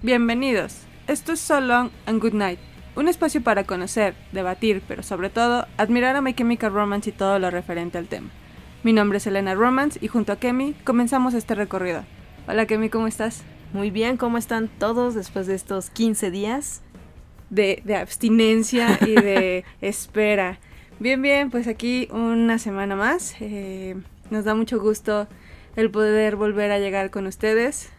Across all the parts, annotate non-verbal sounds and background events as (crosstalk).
Bienvenidos. Esto es So Long and Good Night, un espacio para conocer, debatir, pero sobre todo admirar a My Chemical Romance y todo lo referente al tema. Mi nombre es Elena Romance y junto a Kemi comenzamos este recorrido. Hola Kemi, ¿cómo estás? Muy bien, ¿cómo están todos después de estos 15 días? De, de abstinencia y de (laughs) espera. Bien, bien, pues aquí una semana más. Eh, nos da mucho gusto el poder volver a llegar con ustedes.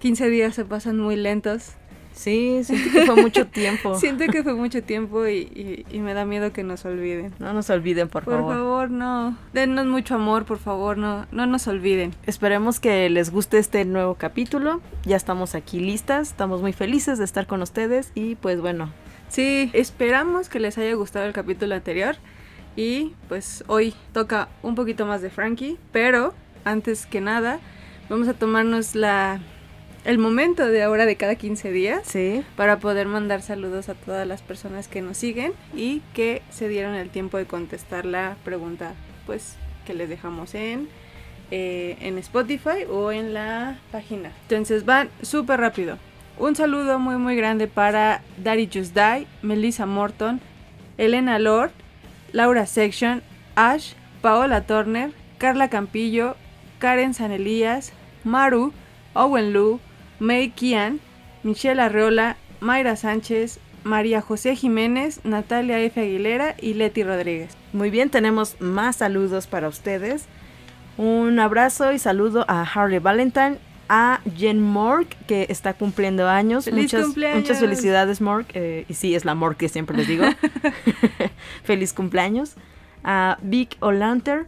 15 días se pasan muy lentos. Sí, siento que fue mucho tiempo. (laughs) Siento que fue mucho tiempo y, y, y, me da miedo que nos olviden. No nos olviden, por, por favor. Por favor, no. Denos mucho amor, por favor, no, no nos olviden. Esperemos que les guste este nuevo capítulo. Ya estamos aquí listas, estamos muy felices de estar con ustedes y pues bueno. Sí, esperamos que les haya gustado el capítulo anterior y pues hoy toca un poquito más de Frankie, pero antes que nada vamos a tomarnos la el momento de ahora de cada 15 días sí. para poder mandar saludos a todas las personas que nos siguen y que se dieron el tiempo de contestar la pregunta pues que les dejamos en eh, en Spotify o en la página entonces van súper rápido un saludo muy muy grande para Daddy Just Die, Melissa Morton, Elena Lord, Laura Section, Ash, Paola Turner, Carla Campillo, Karen Sanelías, Maru, Owen Lu, May Kian, Michelle Arreola, Mayra Sánchez, María José Jiménez, Natalia F. Aguilera y Leti Rodríguez. Muy bien, tenemos más saludos para ustedes. Un abrazo y saludo a Harley Valentine, a Jen Mork, que está cumpliendo años. ¡Feliz muchas, cumpleaños! muchas felicidades, Mork. Eh, y sí, es la Mork que siempre les digo. (laughs) (laughs) Feliz cumpleaños. A Vic O'Lanter,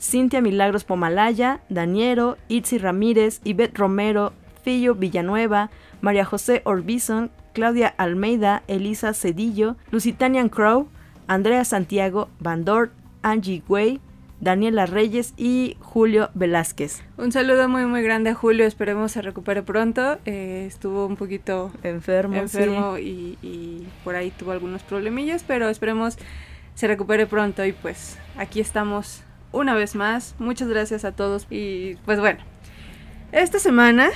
Cintia Milagros Pomalaya, Daniero, Itzi Ramírez, Ivette Romero, Fillo Villanueva, María José Orbison, Claudia Almeida, Elisa Cedillo, Lusitanian Crow, Andrea Santiago, Bandor, Angie Way, Daniela Reyes y Julio Velázquez. Un saludo muy muy grande a Julio, esperemos se recupere pronto. Eh, estuvo un poquito enfermo, enfermo sí. y, y, por ahí tuvo algunos problemillas, pero esperemos se recupere pronto y pues aquí estamos una vez más. Muchas gracias a todos y pues bueno, esta semana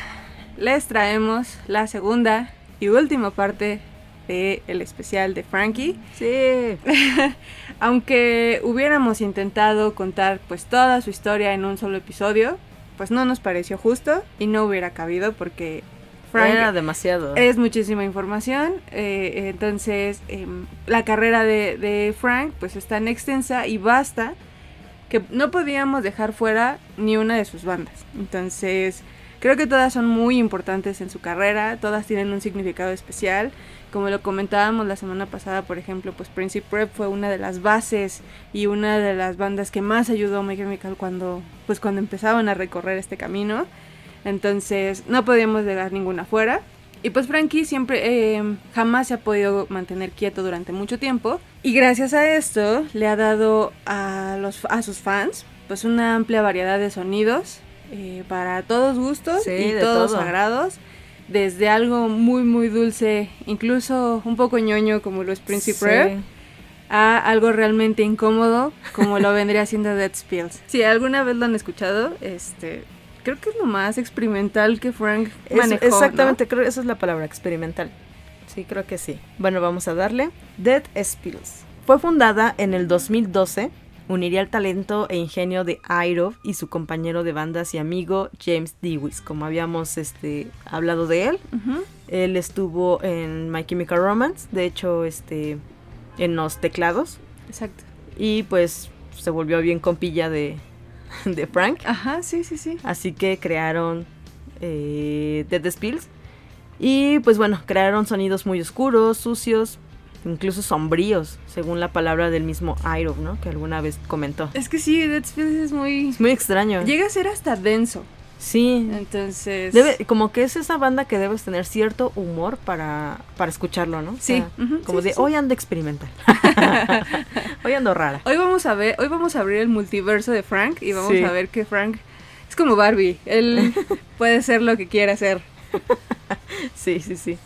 les traemos la segunda y última parte de el especial de Frankie. Sí. (laughs) Aunque hubiéramos intentado contar pues toda su historia en un solo episodio, pues no nos pareció justo y no hubiera cabido porque Frank era demasiado. Es muchísima información, eh, entonces eh, la carrera de, de Frank pues es tan extensa y basta que no podíamos dejar fuera ni una de sus bandas. Entonces Creo que todas son muy importantes en su carrera, todas tienen un significado especial. Como lo comentábamos la semana pasada, por ejemplo, pues Principe Prep fue una de las bases y una de las bandas que más ayudó a My Chemical cuando, pues cuando empezaban a recorrer este camino. Entonces no podíamos dejar ninguna fuera. Y pues Frankie siempre, eh, jamás se ha podido mantener quieto durante mucho tiempo. Y gracias a esto le ha dado a, los, a sus fans pues una amplia variedad de sonidos, eh, para todos gustos sí, y todos todo. agrados. Desde algo muy muy dulce, incluso un poco ñoño como lo es Principe Sí. Rare, a algo realmente incómodo como lo vendría siendo Dead Spills. Si (laughs) alguna vez lo han escuchado, este creo que es lo más experimental que Frank Es- manejó. exactamente, creo que esa es la palabra, experimental. Sí, creo que sí. Bueno, vamos a darle. Dead Spills. Fue fundada en el 2012. Uniría el talento e ingenio de Iroh y su compañero de bandas y amigo James Dewis, como habíamos este, hablado de él. Él estuvo en My Chemical Romance, de hecho, este, en los teclados. Exacto. Y pues se volvió bien compilla de, de Frank. Ajá, sí, sí, sí. Así que crearon eh, Dead Spills. Y pues bueno, crearon sonidos muy oscuros, sucios, incluso sombríos, según la palabra del mismo Iroh, ¿no? Que alguna vez comentó. Es que sí, Dead Spills es muy... Es muy extraño. Llega a ser hasta denso. Sí. Entonces... Debe, como que es esa banda que debes tener cierto humor para, para escucharlo, ¿no? O Sí. como sí, de sí. hoy ando experimental. (laughs) hoy ando rara. Hoy vamos a ver, hoy vamos a abrir el multiverso de Frank y vamos Sí. a ver que Frank es como Barbie, él (laughs) puede ser lo que quiera ser. Sí, sí, sí.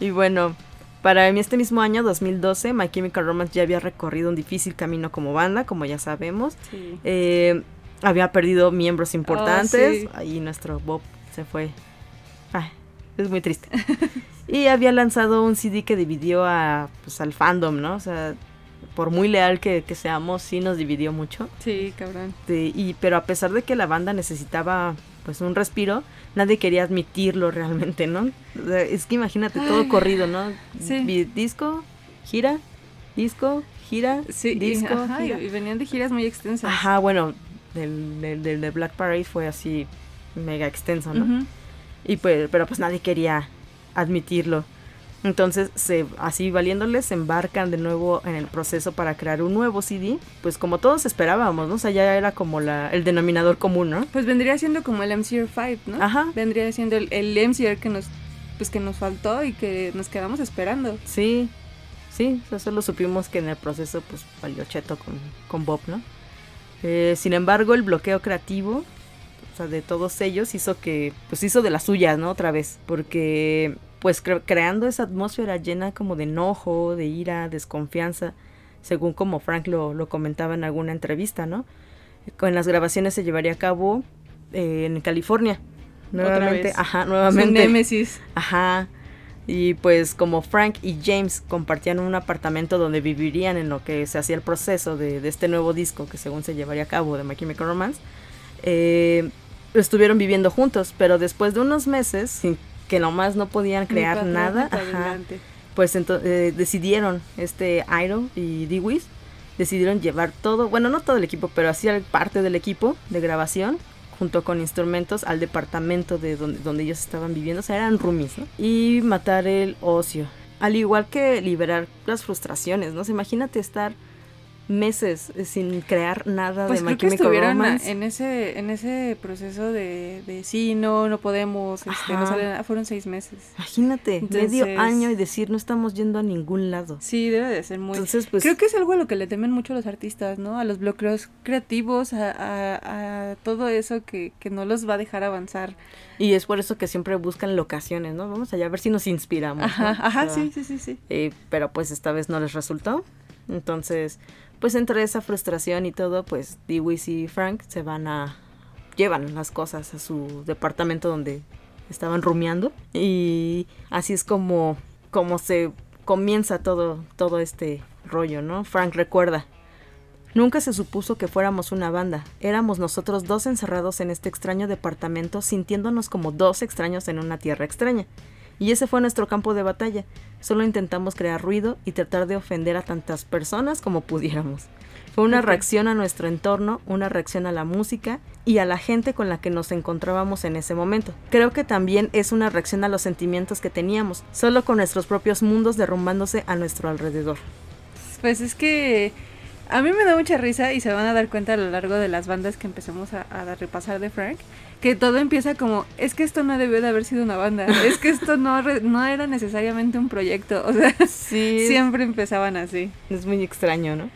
Y bueno, Para este mismo año, 2012, My Chemical Romance ya había recorrido un difícil camino como banda, como ya sabemos. Sí. Eh, había perdido miembros importantes. sí. Ahí nuestro Bob se fue. Ay, es muy triste. (laughs) y había lanzado un CD que dividió a, pues, al fandom, ¿no? O sea, por muy leal que, que seamos, sí nos dividió mucho. Sí, cabrón. De- y, pero a pesar de que la banda necesitaba pues un respiro, nadie quería admitirlo realmente, ¿no? O sea, es que imagínate todo Ay. corrido, ¿no? Sí. Disco, gira, disco, gira, Sí, y- disco, ajá, y, gira. y venían de giras muy extensas. Ajá, bueno, del, del, del de Black Parade fue así mega extenso, ¿no? Y pues, pero pues nadie quería admitirlo. Entonces, se, así valiéndoles, se embarcan de nuevo en el proceso para crear un nuevo CD. Pues como todos esperábamos, ¿no? O sea, ya era como la, el denominador común, ¿no? Pues vendría siendo como el MCR 5, ¿no? Ajá. Vendría siendo el, el MCR que nos pues que nos faltó y que nos quedamos esperando. Sí, sí, eso solo supimos que en el proceso pues valió cheto con, con Bob, ¿no? Eh, sin embargo, el bloqueo creativo, o sea, de todos ellos hizo que, pues hizo de las suyas, ¿no? Otra vez, porque pues cre- creando esa atmósfera llena como de enojo, de ira, desconfianza, según como Frank lo, lo comentaba en alguna entrevista, ¿no? Con las grabaciones se llevaría a cabo eh, en California. Otra Nuevamente, vez. ajá, nuevamente. némesis. (laughs) Ajá. Y pues como Frank y James compartían un apartamento donde vivirían en lo que se hacía el proceso de, de este nuevo disco que según se llevaría a cabo de My Chemical Romance, eh, estuvieron viviendo juntos, pero después de unos meses, sin que nomás no podían crear nada, ni ajá, pues entonces decidieron, este Idol y Dewis, decidieron llevar todo, bueno, no todo el equipo, pero así parte del equipo de grabación, junto con instrumentos, al departamento de donde, donde ellos estaban viviendo, o sea, eran roomies, ¿no? Y matar el ocio. Al igual que liberar las frustraciones, ¿no? Imagínate estar meses eh, sin crear nada Pues de My creo que estuvieron Romance. en ese en ese proceso de, de sí, no, no podemos, este, no Ajá. salen- ah, fueron seis meses. Imagínate, medio Entonces- año y decir no estamos yendo a ningún lado. Sí, debe de ser muy... Entonces, pues... Creo que es algo a lo que le temen mucho los artistas, ¿no? A los bloqueos creativos, a, a- a todo eso que, que no los va a dejar avanzar. Y es por eso que siempre buscan locaciones, ¿no? Vamos allá a ver si nos inspiramos. ¿no? Ajá, ajá, O sea, sí, sí, sí, sí. eh, pero pues esta vez no les resultó. Entonces, pues entre esa frustración y todo, pues Dewis y Frank se van a... llevan las cosas a su departamento donde estaban rumiando. Y así es como, como se comienza todo, todo este rollo, ¿no? Frank recuerda. Nunca se supuso que fuéramos una banda. Éramos nosotros dos encerrados en este extraño departamento, sintiéndonos como dos extraños en una tierra extraña. Y ese fue nuestro campo de batalla. Solo intentamos crear ruido y tratar de ofender a tantas personas como pudiéramos. Fue una reacción a nuestro entorno, una reacción a la música y a la gente con la que nos encontrábamos en ese momento. Creo que también es una reacción a los sentimientos que teníamos, solo con nuestros propios mundos derrumbándose a nuestro alrededor. Pues es que a mí me da mucha risa y se van a dar cuenta a lo largo de las bandas que empezamos a, a repasar de Frank, que todo empieza como, es que esto no debió de haber sido una banda, es que esto no, re- no era necesariamente un proyecto, o sea, Sí, (laughs) siempre empezaban así. Es muy extraño, ¿no?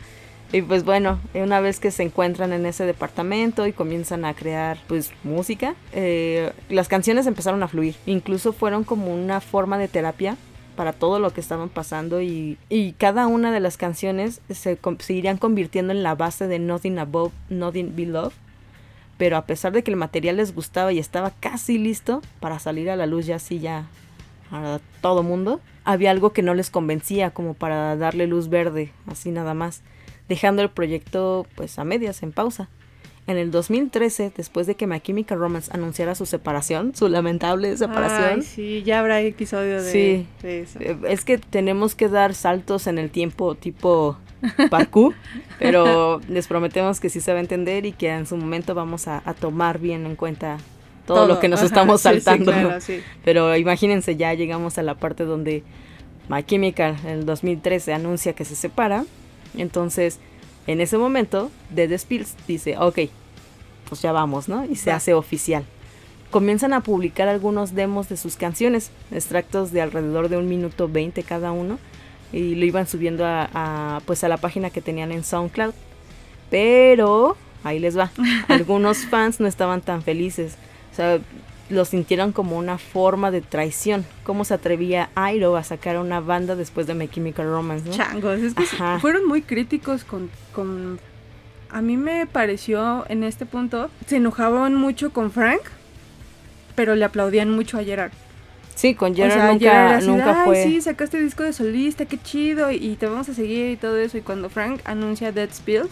Y pues bueno, una vez que se encuentran en ese departamento y comienzan a crear pues música, eh, las canciones empezaron a fluir. Incluso fueron como una forma de terapia para todo lo que estaban pasando y, y cada una de las canciones se, se irían convirtiendo en la base de Nothing Above, Nothing Below. Pero a pesar de que el material les gustaba y estaba casi listo para salir a la luz ya así ya a todo mundo, había algo que no les convencía como para darle luz verde, así nada más, dejando el proyecto pues a medias, en pausa. En el 2013, después de que My Chemical Romance anunciara su separación, su lamentable separación, Ay, sí, ya habrá episodio de, Sí. de eso. es que tenemos que dar saltos en el tiempo tipo parkour, pero les prometemos que sí se va a entender y que en su momento vamos a, a tomar bien en cuenta todo, lo que nos ajá, estamos sí, sí, saltando. claro, sí. Pero imagínense, ya llegamos a la parte donde My Chemical en el 2013 anuncia que se separa. Entonces, en ese momento, Dead Spills dice, ok, pues ya vamos, ¿no? Y se hace oficial. Comienzan a publicar algunos demos de sus canciones, extractos de alrededor de un minuto 20 cada uno, y lo iban subiendo a, a, pues a la página que tenían en SoundCloud. Pero, ahí les va, (laughs) algunos fans no estaban tan felices. O sea, lo sintieron como una forma de traición. ¿Cómo se atrevía Airo a sacar una banda después de My Chemical Romance? ¿no? Changos, es que fueron muy críticos con, con... A mí me pareció en este punto, se enojaban mucho con Frank, pero le aplaudían mucho a Gerard. Sí, con Gerard nunca, nunca fue. sí, sacaste disco de solista, qué chido, y, te vamos a seguir y todo eso. Y cuando Frank anuncia Dead Spills,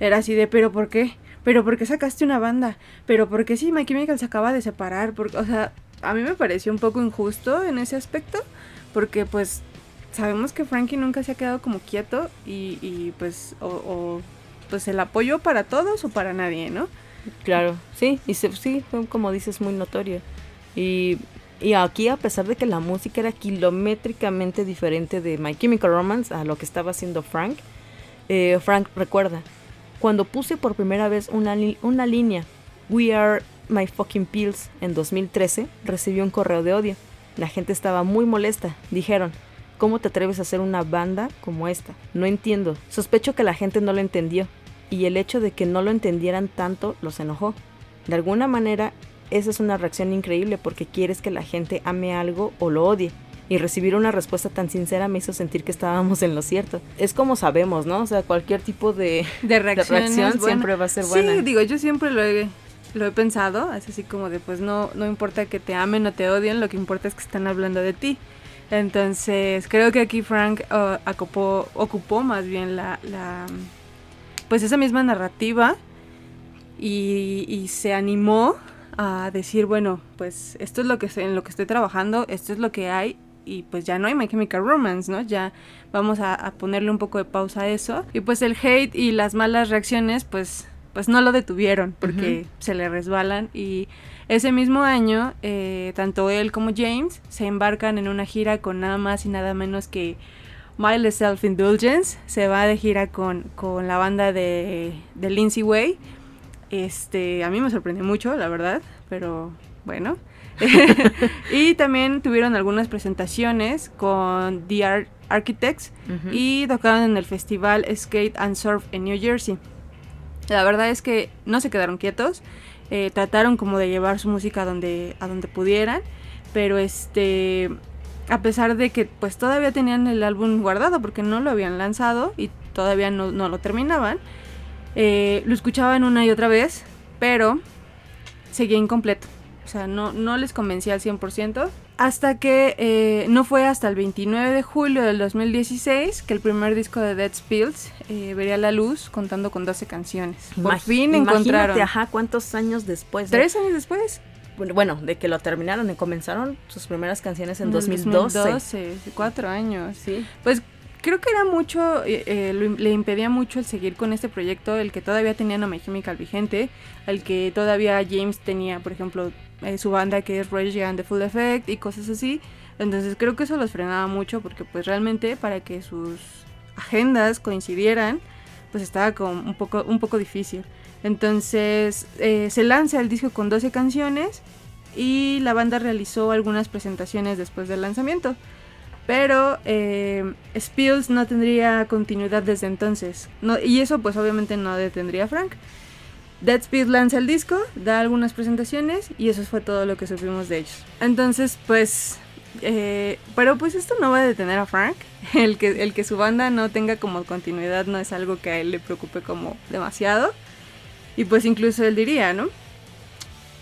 era así de, ¿pero por qué? ¿Pero por qué sacaste una banda? ¿Pero por qué sí, My Chemical se acaba de separar? Porque, o sea, a mí me pareció un poco injusto en ese aspecto, porque pues sabemos que Frankie nunca se ha quedado como quieto y, y pues, o, pues el apoyo para todos o para nadie, ¿no? Claro, sí, y se, sí, como dices, muy notorio. Y y aquí, a pesar de que la música era kilométricamente diferente de My Chemical Romance a lo que estaba haciendo Frank, eh, Frank recuerda, cuando puse por primera vez una, una línea, We Are My Fucking Pills, en 2013, recibió un correo de odio. La gente estaba muy molesta. Dijeron, ¿cómo te atreves a hacer una banda como esta? No entiendo. Sospecho que la gente no lo entendió. Y el hecho de que no lo entendieran tanto los enojó. De alguna manera, esa es una reacción increíble porque quieres que la gente ame algo o lo odie. Y recibir una respuesta tan sincera me hizo sentir que estábamos en lo cierto. Es como sabemos, ¿no? O sea, cualquier tipo de, (laughs) de, reacción, siempre va a ser buena. Sí, digo, yo siempre lo he, lo he pensado, es así como de, pues no, no importa que te amen o te odien, lo que importa es que están hablando de ti. Entonces, creo que aquí Frank uh, ocupó más bien la, la, pues esa misma narrativa y, y se animó a decir, bueno, pues esto es lo que en lo que estoy trabajando, esto es lo que hay y pues ya no hay My Chemical Romance, ¿no? Ya vamos a, ponerle un poco de pausa a eso. Y pues el hate y las malas reacciones, pues, pues no lo detuvieron porque se le resbalan. Y ese mismo año, eh, tanto él como James se embarcan en una gira con nada más y nada menos que Mild Self Indulgence. Se va de gira con, con la banda de, de Lindsay Way este, a mí me sorprendió mucho, la verdad, pero bueno. (laughs) (laughs) y también tuvieron algunas presentaciones con The Architects y tocaron en el festival Skate and Surf en New Jersey. La verdad es que no se quedaron quietos, eh, trataron como de llevar su música a donde, a donde pudieran, pero este, a pesar de que pues todavía tenían el álbum guardado porque no lo habían lanzado y todavía no, no lo terminaban, eh, lo escuchaban una y otra vez, pero seguía incompleto. O sea, no, no les convencía al 100%. Hasta que eh, no fue hasta el 29 de julio del 2016 que el primer disco de Dead Spills eh, vería la luz contando con 12 canciones. Por fin encontraron. ajá, ¿cuántos años después? ¿Tres años después? Bueno, de que lo terminaron y comenzaron sus primeras canciones en 2012. 2012, cuatro años. Sí. Pues creo que era mucho, eh, eh, le impedía mucho el seguir con este proyecto, el que todavía tenía No My Chemical vigente, el que todavía James tenía, por ejemplo, eh, su banda que es Rage and the Full Effect y cosas así. Entonces creo que eso los frenaba mucho porque pues realmente para que sus agendas coincidieran, pues estaba como un poco, un poco difícil. Entonces se lanza el disco con 12 canciones y la banda realizó algunas presentaciones después del lanzamiento. Pero eh, Spills no tendría continuidad desde entonces. No, y eso pues obviamente no detendría a Frank. Dead Speed lanza el disco, da algunas presentaciones y eso fue todo lo que supimos de ellos. Entonces pues... Eh, pero pues esto no va a detener a Frank. (laughs) El que, el que su banda no tenga como continuidad no es algo que a él le preocupe como demasiado. Y pues incluso él diría, ¿no?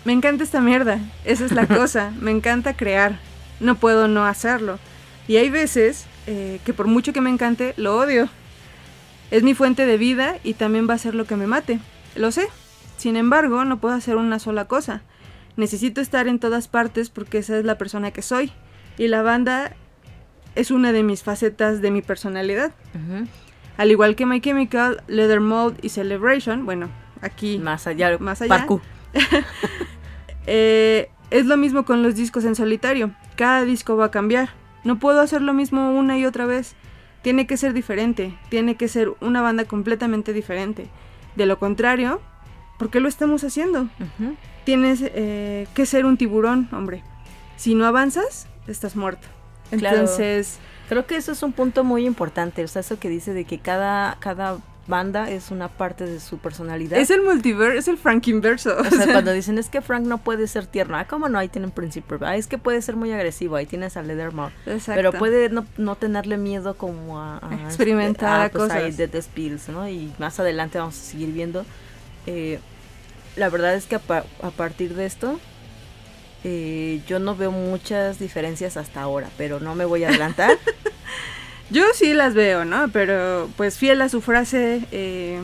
Me encanta esta mierda, esa es la (laughs) cosa, me encanta crear, no puedo no hacerlo. Y hay veces eh, que por mucho que me encante, lo odio. Es mi fuente de vida y también va a ser lo que me mate. Lo sé. Sin embargo, no puedo hacer una sola cosa. Necesito estar en todas partes porque esa es la persona que soy. Y la banda es una de mis facetas de mi personalidad. Al igual que My Chemical, Leather Mold y Celebration, bueno, aquí... Más allá. Más allá. (laughs) Eh, es lo mismo con los discos en solitario. Cada disco va a cambiar. No puedo hacer lo mismo una y otra vez. Tiene que ser diferente, tiene que ser una banda completamente diferente. De lo contrario, ¿por qué lo estamos haciendo? Tienes eh, que ser un tiburón, hombre. Si no avanzas, estás muerto. Entonces... Creo que eso es un punto muy importante, o sea, eso que dice de que cada, cada banda es una parte de su personalidad. Es el multiverso, es el Frank inverso. O sea, cuando dicen es que Frank no puede ser tierno, ah, ¿cómo no? Ahí tienen Príncipe. Ah, es que puede ser muy agresivo, ahí tienes a Leathermouth. Exacto. Pero puede no, no tenerle miedo como a, a- Experimentar a, pues, cosas. ahí de The Spills, ¿no? Y más adelante vamos a seguir viendo. Eh, la verdad es que a, pa- a partir de esto, eh, yo no veo muchas diferencias hasta ahora, pero no me voy a adelantar. (laughs) Yo sí las veo, ¿no? Pero pues fiel a su frase eh,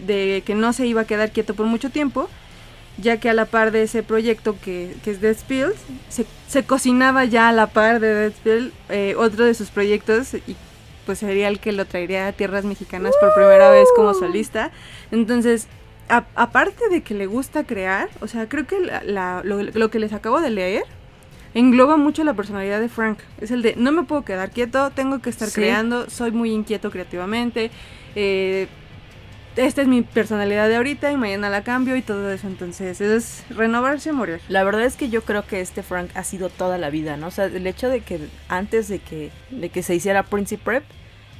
de que no se iba a quedar quieto por mucho tiempo, ya que a la par de ese proyecto que, que es Dead Spills, se, se cocinaba ya a la par de Dead Spill eh, otro de sus proyectos y pues sería el que lo traería a tierras mexicanas por primera vez como solista. Entonces, a- aparte de que le gusta crear, o sea, creo que la- la- lo, lo que les acabo de leer engloba mucho la personalidad de Frank. Es el de no me puedo quedar quieto, tengo que estar Sí. creando, soy muy inquieto creativamente. eh, esta es mi personalidad de ahorita y mañana la cambio y todo eso. Entonces, es renovarse o morir. La verdad es que yo creo que este Frank ha sido toda la vida, ¿no? O sea, el hecho de que antes de que, de que se hiciera Principe Prep,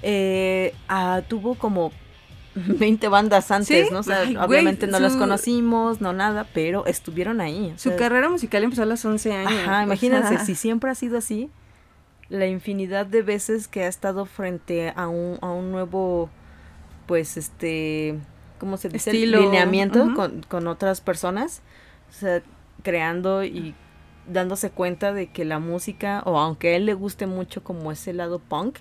eh, ah, tuvo como 20 bandas antes, Sí, ¿no? O sea, ay, güey, obviamente no las su- conocimos, no nada, pero estuvieron ahí. o Su carrera musical empezó a los 11 años. Ajá, o imagínense, sea, si siempre ha sido así, la infinidad de veces que ha estado frente a un, a un nuevo, pues, este, ¿cómo se dice? Estilo, Lineamiento con, con otras personas, o sea, creando y dándose cuenta de que la música, o aunque a él le guste mucho como ese lado punk,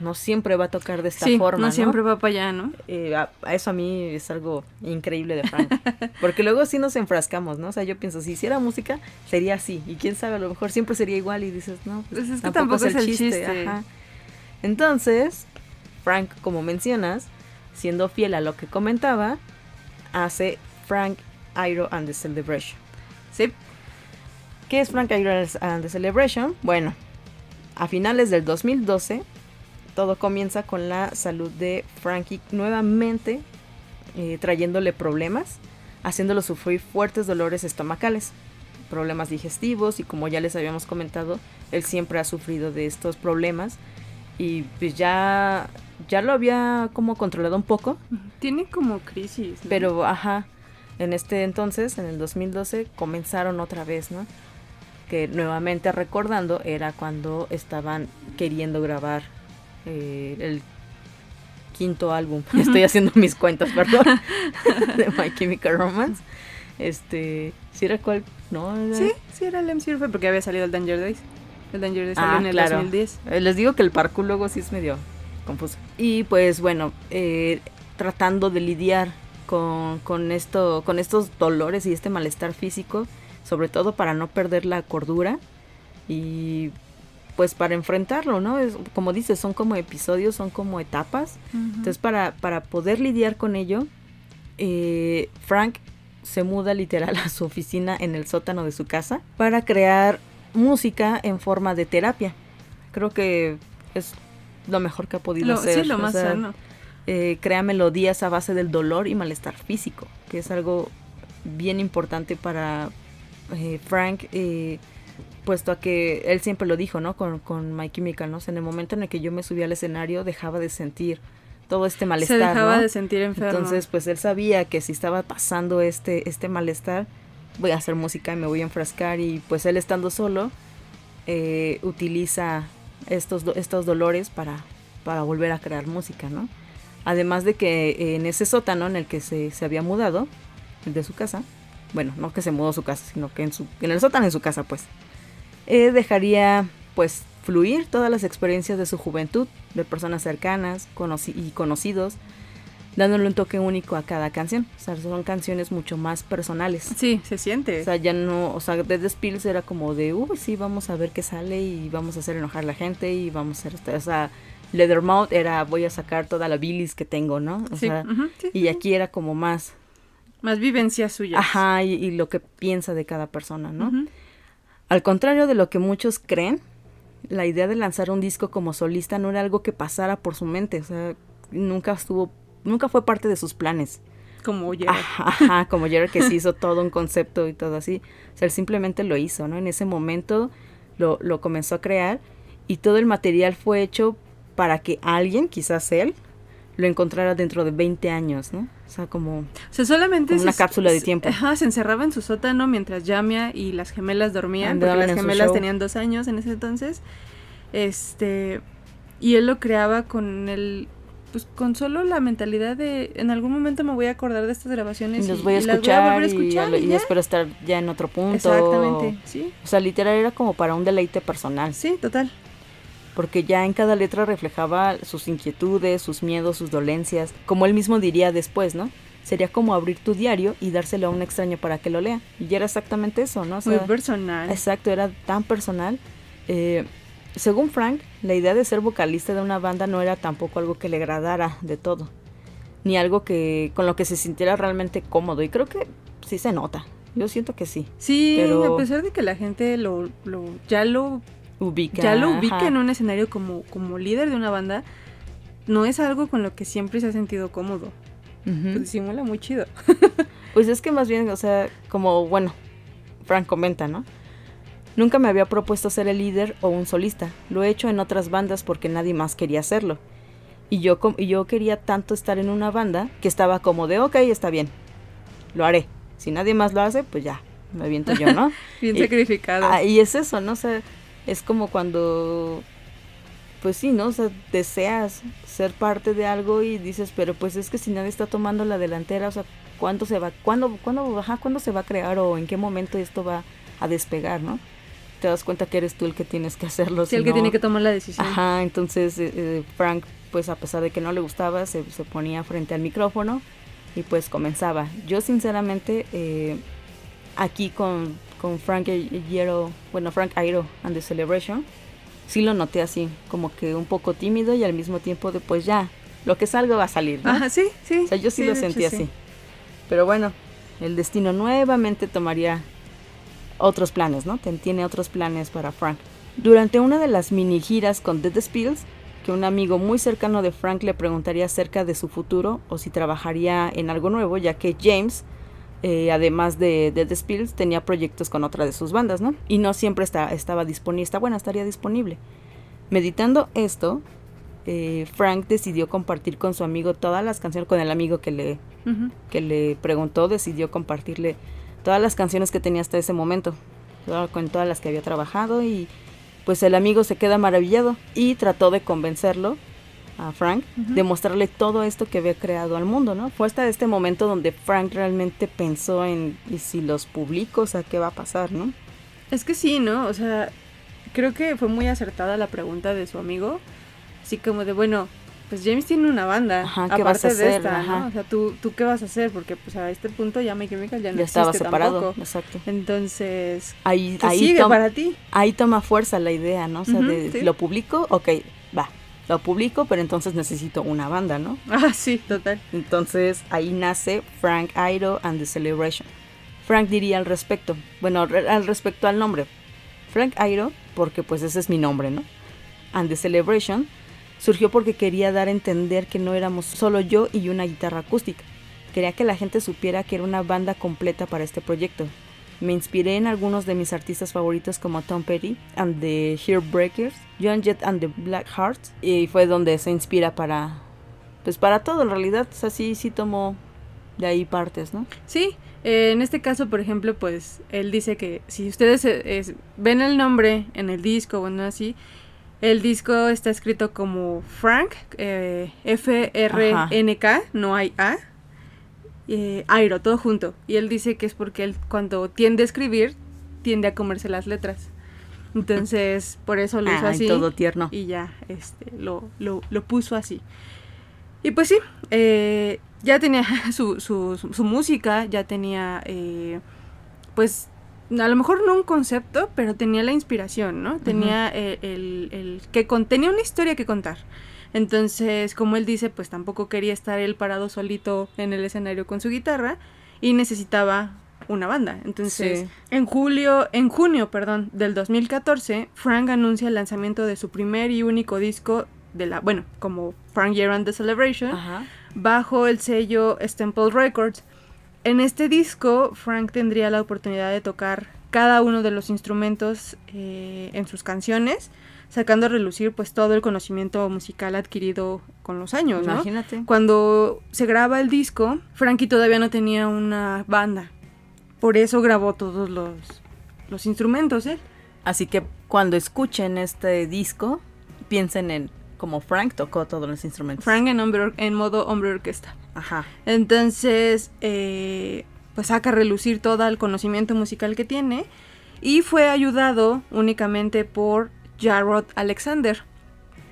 no siempre va a tocar de esta sí, forma, no ¿no? siempre va para allá, ¿no? Eh, a, a eso a mí es algo increíble de Frank. (laughs) Porque luego sí nos enfrascamos, ¿no? O sea, yo pienso, si hiciera música, sería así. Y quién sabe, a lo mejor siempre sería igual y dices, no, pues, Pues es que tampoco es el chiste. ajá. Entonces, Frank, como mencionas, siendo fiel a lo que comentaba, hace Frank Iro and the Celebration. Sí. ¿Qué es Frank Iron and the Celebration? Bueno, a finales del 2012, todo comienza con la salud de Frankie nuevamente eh, trayéndole problemas, haciéndolo sufrir fuertes dolores estomacales, problemas digestivos y como ya les habíamos comentado, él siempre ha sufrido de estos problemas y pues ya, ya lo había como controlado un poco, Tiene como crisis. ¿no? pero, ajá, en este entonces, en el 2012, comenzaron otra vez, ¿no? Que nuevamente recordando era cuando estaban queriendo grabar eh, el quinto álbum. (laughs) Estoy haciendo mis cuentas, perdón. (laughs) (laughs) de My Chemical Romance. Este, ¿sí era cuál? No, era- Sí, sí era el MC porque había salido el Danger Days. El Danger Days Ah, salió en el claro. 2010. Eh, Les digo que el parkour luego sí es medio confuso. Y pues bueno, eh, tratando de lidiar con, con esto, con estos dolores y este malestar físico, sobre todo para no perder la cordura y pues para enfrentarlo, ¿no? Es, como dices, son como episodios, son como etapas. Entonces para, para poder lidiar con ello, eh, Frank se muda literal (laughs) a su oficina en el sótano de su casa para crear música en forma de terapia. Creo que es lo mejor que ha podido Lo- hacer. sí, lo o más sea, sano. eh, crea melodías a base del dolor y malestar físico, que es algo bien importante para eh, Frank, eh, puesto a que él siempre lo dijo, ¿no? Con, con My Chemical, ¿no? O sea, en el momento en el que yo me subí al escenario, dejaba de sentir todo este malestar, Se dejaba ¿no? de sentir enfermo. Entonces, pues él sabía que si estaba pasando este, este malestar, voy a hacer música y me voy a enfrascar. Y pues él estando solo, eh, utiliza estos, estos dolores para, para volver a crear música, ¿no? Además de que en ese sótano en el que se, se había mudado, el de su casa, bueno, no que se mudó a su casa, sino que en, su, en el sótano en su casa, pues, eh, dejaría pues fluir todas las experiencias de su juventud, de personas cercanas conoci- y conocidos, dándole un toque único a cada canción. O sea, son canciones mucho más personales. Sí, se siente. O sea, ya no, o sea, The Spills era como de, uy, sí, vamos a ver qué sale y vamos a hacer enojar a la gente y vamos a hacer. O sea, Leathermouth era, voy a sacar toda la bilis que tengo, ¿no? O sí, sea, sí, y aquí era como más, Más vivencia suya. ajá, y, y lo que piensa de cada persona, ¿no? Ujú. Al contrario de lo que muchos creen, la idea de lanzar un disco como solista no era algo que pasara por su mente, o sea, nunca estuvo, nunca fue parte de sus planes. Como oye. Ajá, ajá, como Jared que se hizo (laughs) todo un concepto y todo así. O sea, él simplemente lo hizo, ¿no? En ese momento lo, lo comenzó a crear y todo el material fue hecho para que alguien, quizás él, lo encontrara dentro de 20 años, ¿no? O sea, como, O sea, solamente como una se- cápsula de tiempo. Ajá, se encerraba en su sótano mientras Jamia y las gemelas dormían, Andaban porque las gemelas tenían dos años en ese entonces. Este, y él lo creaba con el, pues con solo la mentalidad de, en algún momento me voy a acordar de estas grabaciones y los voy a las escuchar, volver a y, escuchar y y ya. espero estar ya en otro punto. Exactamente, sí, O sea, literal era como para un deleite personal, sí, total. Porque ya en cada letra reflejaba sus inquietudes, sus miedos, sus dolencias, como él mismo diría después, ¿no? Sería como abrir tu diario y dárselo a un extraño para que lo lea. Y era exactamente eso, ¿no? O Muy personal. Exacto, era tan personal. Eh, según Frank, la idea de ser vocalista de una banda no era tampoco algo que le agradara de todo, ni algo que con lo que se sintiera realmente cómodo. Y creo que sí se nota. Yo siento que sí. Sí, pero- a pesar de que la gente lo, lo ya lo Ubica. ya lo ubica ajá. en un escenario como, como líder de una banda, no es algo con lo que siempre se ha sentido cómodo. Ujú. Pues disimula muy chido. (laughs) Pues es que más bien, o sea, como, bueno, Frank comenta, ¿no? Nunca me había propuesto ser el líder o un solista. Lo he hecho en otras bandas porque nadie más quería hacerlo. Y yo, y yo quería tanto estar en una banda que estaba como de, ok, está bien, lo haré. Si nadie más lo hace, pues ya, me aviento yo, ¿no? (laughs) Bien Y- sacrificado. Ah, y es eso, ¿no? O sea, es como cuando, pues sí, ¿no? O sea, deseas ser parte de algo y dices, pero pues es que si nadie está tomando la delantera, o sea, ¿cuándo se va, cuándo, cuándo, ajá, cuándo se va a crear o en qué momento esto va a despegar, ¿no? Te das cuenta que eres tú el que tienes que hacerlo. Sí, si el que tiene que tomar la decisión. Ajá, entonces eh, eh, Frank, pues a pesar de que no le gustaba, se, se ponía frente al micrófono y pues comenzaba. Yo sinceramente, eh, aquí con, con Frank Iero, bueno, Frank Iero and the Celebration, sí lo noté así, como que un poco tímido y al mismo tiempo de pues ya, lo que salga va a salir, ¿no? Ajá, sí, sí. O sea, yo sí, lo hecho, sentí sí. así. Pero bueno, el destino nuevamente tomaría otros planes, ¿no? Tiene otros planes para Frank. Durante una de las mini giras con Dead Spills, que un amigo muy cercano de Frank le preguntaría acerca de su futuro o si trabajaría en algo nuevo, ya que James, eh, además de Dead Spills, tenía proyectos con otra de sus bandas, ¿no? Y no siempre está, estaba disponible, está bueno, estaría disponible. Meditando esto, eh, Frank decidió compartir con su amigo todas las canciones, con el amigo que le, que le preguntó, decidió compartirle todas las canciones que tenía hasta ese momento, con todas las que había trabajado y pues el amigo se queda maravillado y trató de convencerlo a Frank de mostrarle todo esto que había creado al mundo, ¿no? Fue hasta este momento donde Frank realmente pensó en ¿y si los publico? O sea, ¿qué va a pasar, no? Es que sí, ¿no? O sea, creo que fue muy acertada la pregunta de su amigo. Así como de, bueno, pues James tiene una banda. Ajá, ¿qué aparte vas a de hacer? esta, Ajá. ¿no? O sea, ¿tú, ¿tú qué vas a hacer? Porque pues a este punto ya My Chemical ya no ya estaba separado, tampoco. exacto. Entonces, Ahí, ¿qué ahí, sigue para ti? ahí toma fuerza la idea, ¿no? O sea, Ujú, de, sí. lo publico, ok, lo publico, pero entonces necesito una banda, ¿no? Ah, sí, total. Entonces ahí nace Frank Ido and the Celebration. Frank diría al respecto, bueno, al respecto al nombre. Frank Ido, porque pues ese es mi nombre, ¿no? And the Celebration surgió porque quería dar a entender que no éramos solo yo y una guitarra acústica. Quería que la gente supiera que era una banda completa para este proyecto. Me inspiré en algunos de mis artistas favoritos como Tom Petty and the Heartbreakers, John Jett and the Black Hearts, y fue donde se inspira para, pues para todo en realidad, o sí, tomó de ahí partes, ¿no? Sí, eh, en este caso, por ejemplo, pues él dice que si ustedes eh, ven el nombre en el disco o no así, el disco está escrito como Frank, eh, F-R-N-K, no hay A, eh, Airo, todo junto. Y él dice que es porque él cuando tiende a escribir, tiende a comerse las letras. Entonces, (laughs) por eso lo hizo Ay, así. todo tierno. Y ya, este, lo, lo, lo puso así. Y pues sí, eh, ya tenía (laughs) su, su, música, ya tenía, eh, pues, a lo mejor no un concepto, pero tenía la inspiración, ¿no? Tenía eh, el, el que con- tenía una historia que contar. Entonces, como él dice, pues tampoco quería estar él parado solito en el escenario con su guitarra y necesitaba una banda. Entonces, Sí. en julio, en junio, perdón, del 2014, Frank anuncia el lanzamiento de su primer y único disco de la, bueno, como Frank Year and the Celebration, Ajá. bajo el sello Stemple Records. En este disco, Frank tendría la oportunidad de tocar cada uno de los instrumentos eh, en sus canciones, sacando a relucir pues todo el conocimiento musical adquirido con los años, ¿no? Imagínate. Cuando se graba el disco, Frankie todavía no tenía una banda. Por eso grabó todos los, los instrumentos, ¿eh? Así que cuando escuchen este disco, piensen en como Frank tocó todos los instrumentos. Frank en, hombre, en modo hombre orquesta. Ajá. Entonces, eh, pues saca a relucir todo el conocimiento musical que tiene y fue ayudado únicamente por Jarrod Alexander.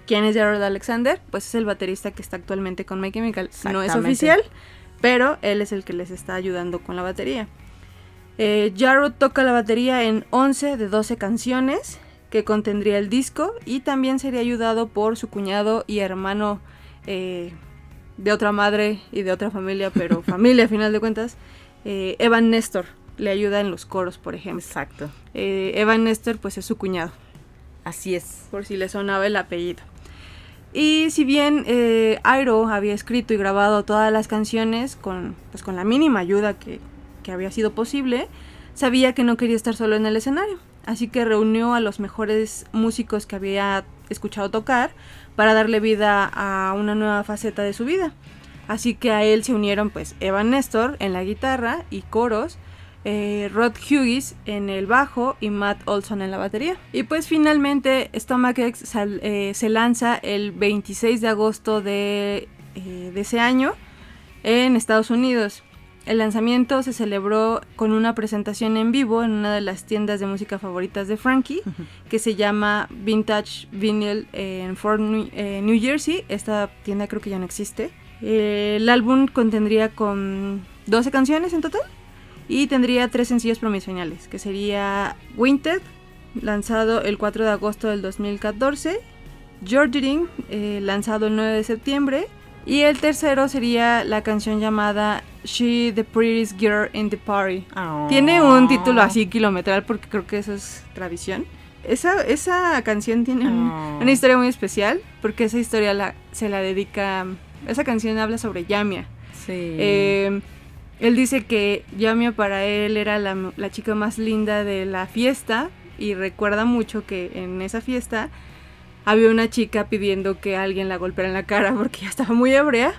¿Quién es Jarrod Alexander? Pues es el baterista que está actualmente con My Chemical. No es oficial, pero él es el que les está ayudando con la batería. Eh, Jarrod toca la batería en 11 de 12 canciones que contendría el disco y también sería ayudado por su cuñado y hermano eh, de otra madre y de otra familia, pero (laughs) familia a final de cuentas, eh, Evan Nestor le ayuda en los coros, por ejemplo. Exacto. Eh, Evan Nestor pues es su cuñado, Así es. por si le sonaba el apellido. Y si bien eh, Airo había escrito y grabado todas las canciones con, pues, con la mínima ayuda que, que había sido posible, sabía que no quería estar solo en el escenario. Así que reunió a los mejores músicos que había escuchado tocar para darle vida a una nueva faceta de su vida. Así que a él se unieron pues Evan Nestor en la guitarra y coros, eh, Rod Hughes en el bajo y Matt Olson en la batería. Y pues finalmente StomachX sal- eh, se lanza el 26 de agosto de, eh, de ese año en Estados Unidos. El lanzamiento se celebró con una presentación en vivo en una de las tiendas de música favoritas de Frankie, que se llama Vintage Vinyl en Fort New, eh, New Jersey. Esta tienda creo que ya no existe. Eh, el álbum contendría con 12 canciones en total y tendría tres sencillos promocionales, que sería Winter, lanzado el 4 de agosto del 2014, Georging, eh, lanzado el 9 de septiembre, y el tercero sería la canción llamada She the Prettiest Girl in the Party. Tiene un título así kilometral porque creo que eso es tradición. Esa, esa canción tiene un- Oh. una historia muy especial porque esa historia la, se la dedica... Esa canción habla sobre Yamia. Sí. Eh, él dice que Yamia para él era la, la chica más linda de la fiesta y recuerda mucho que en esa fiesta había una chica pidiendo que alguien la golpeara en la cara porque ya estaba muy ebria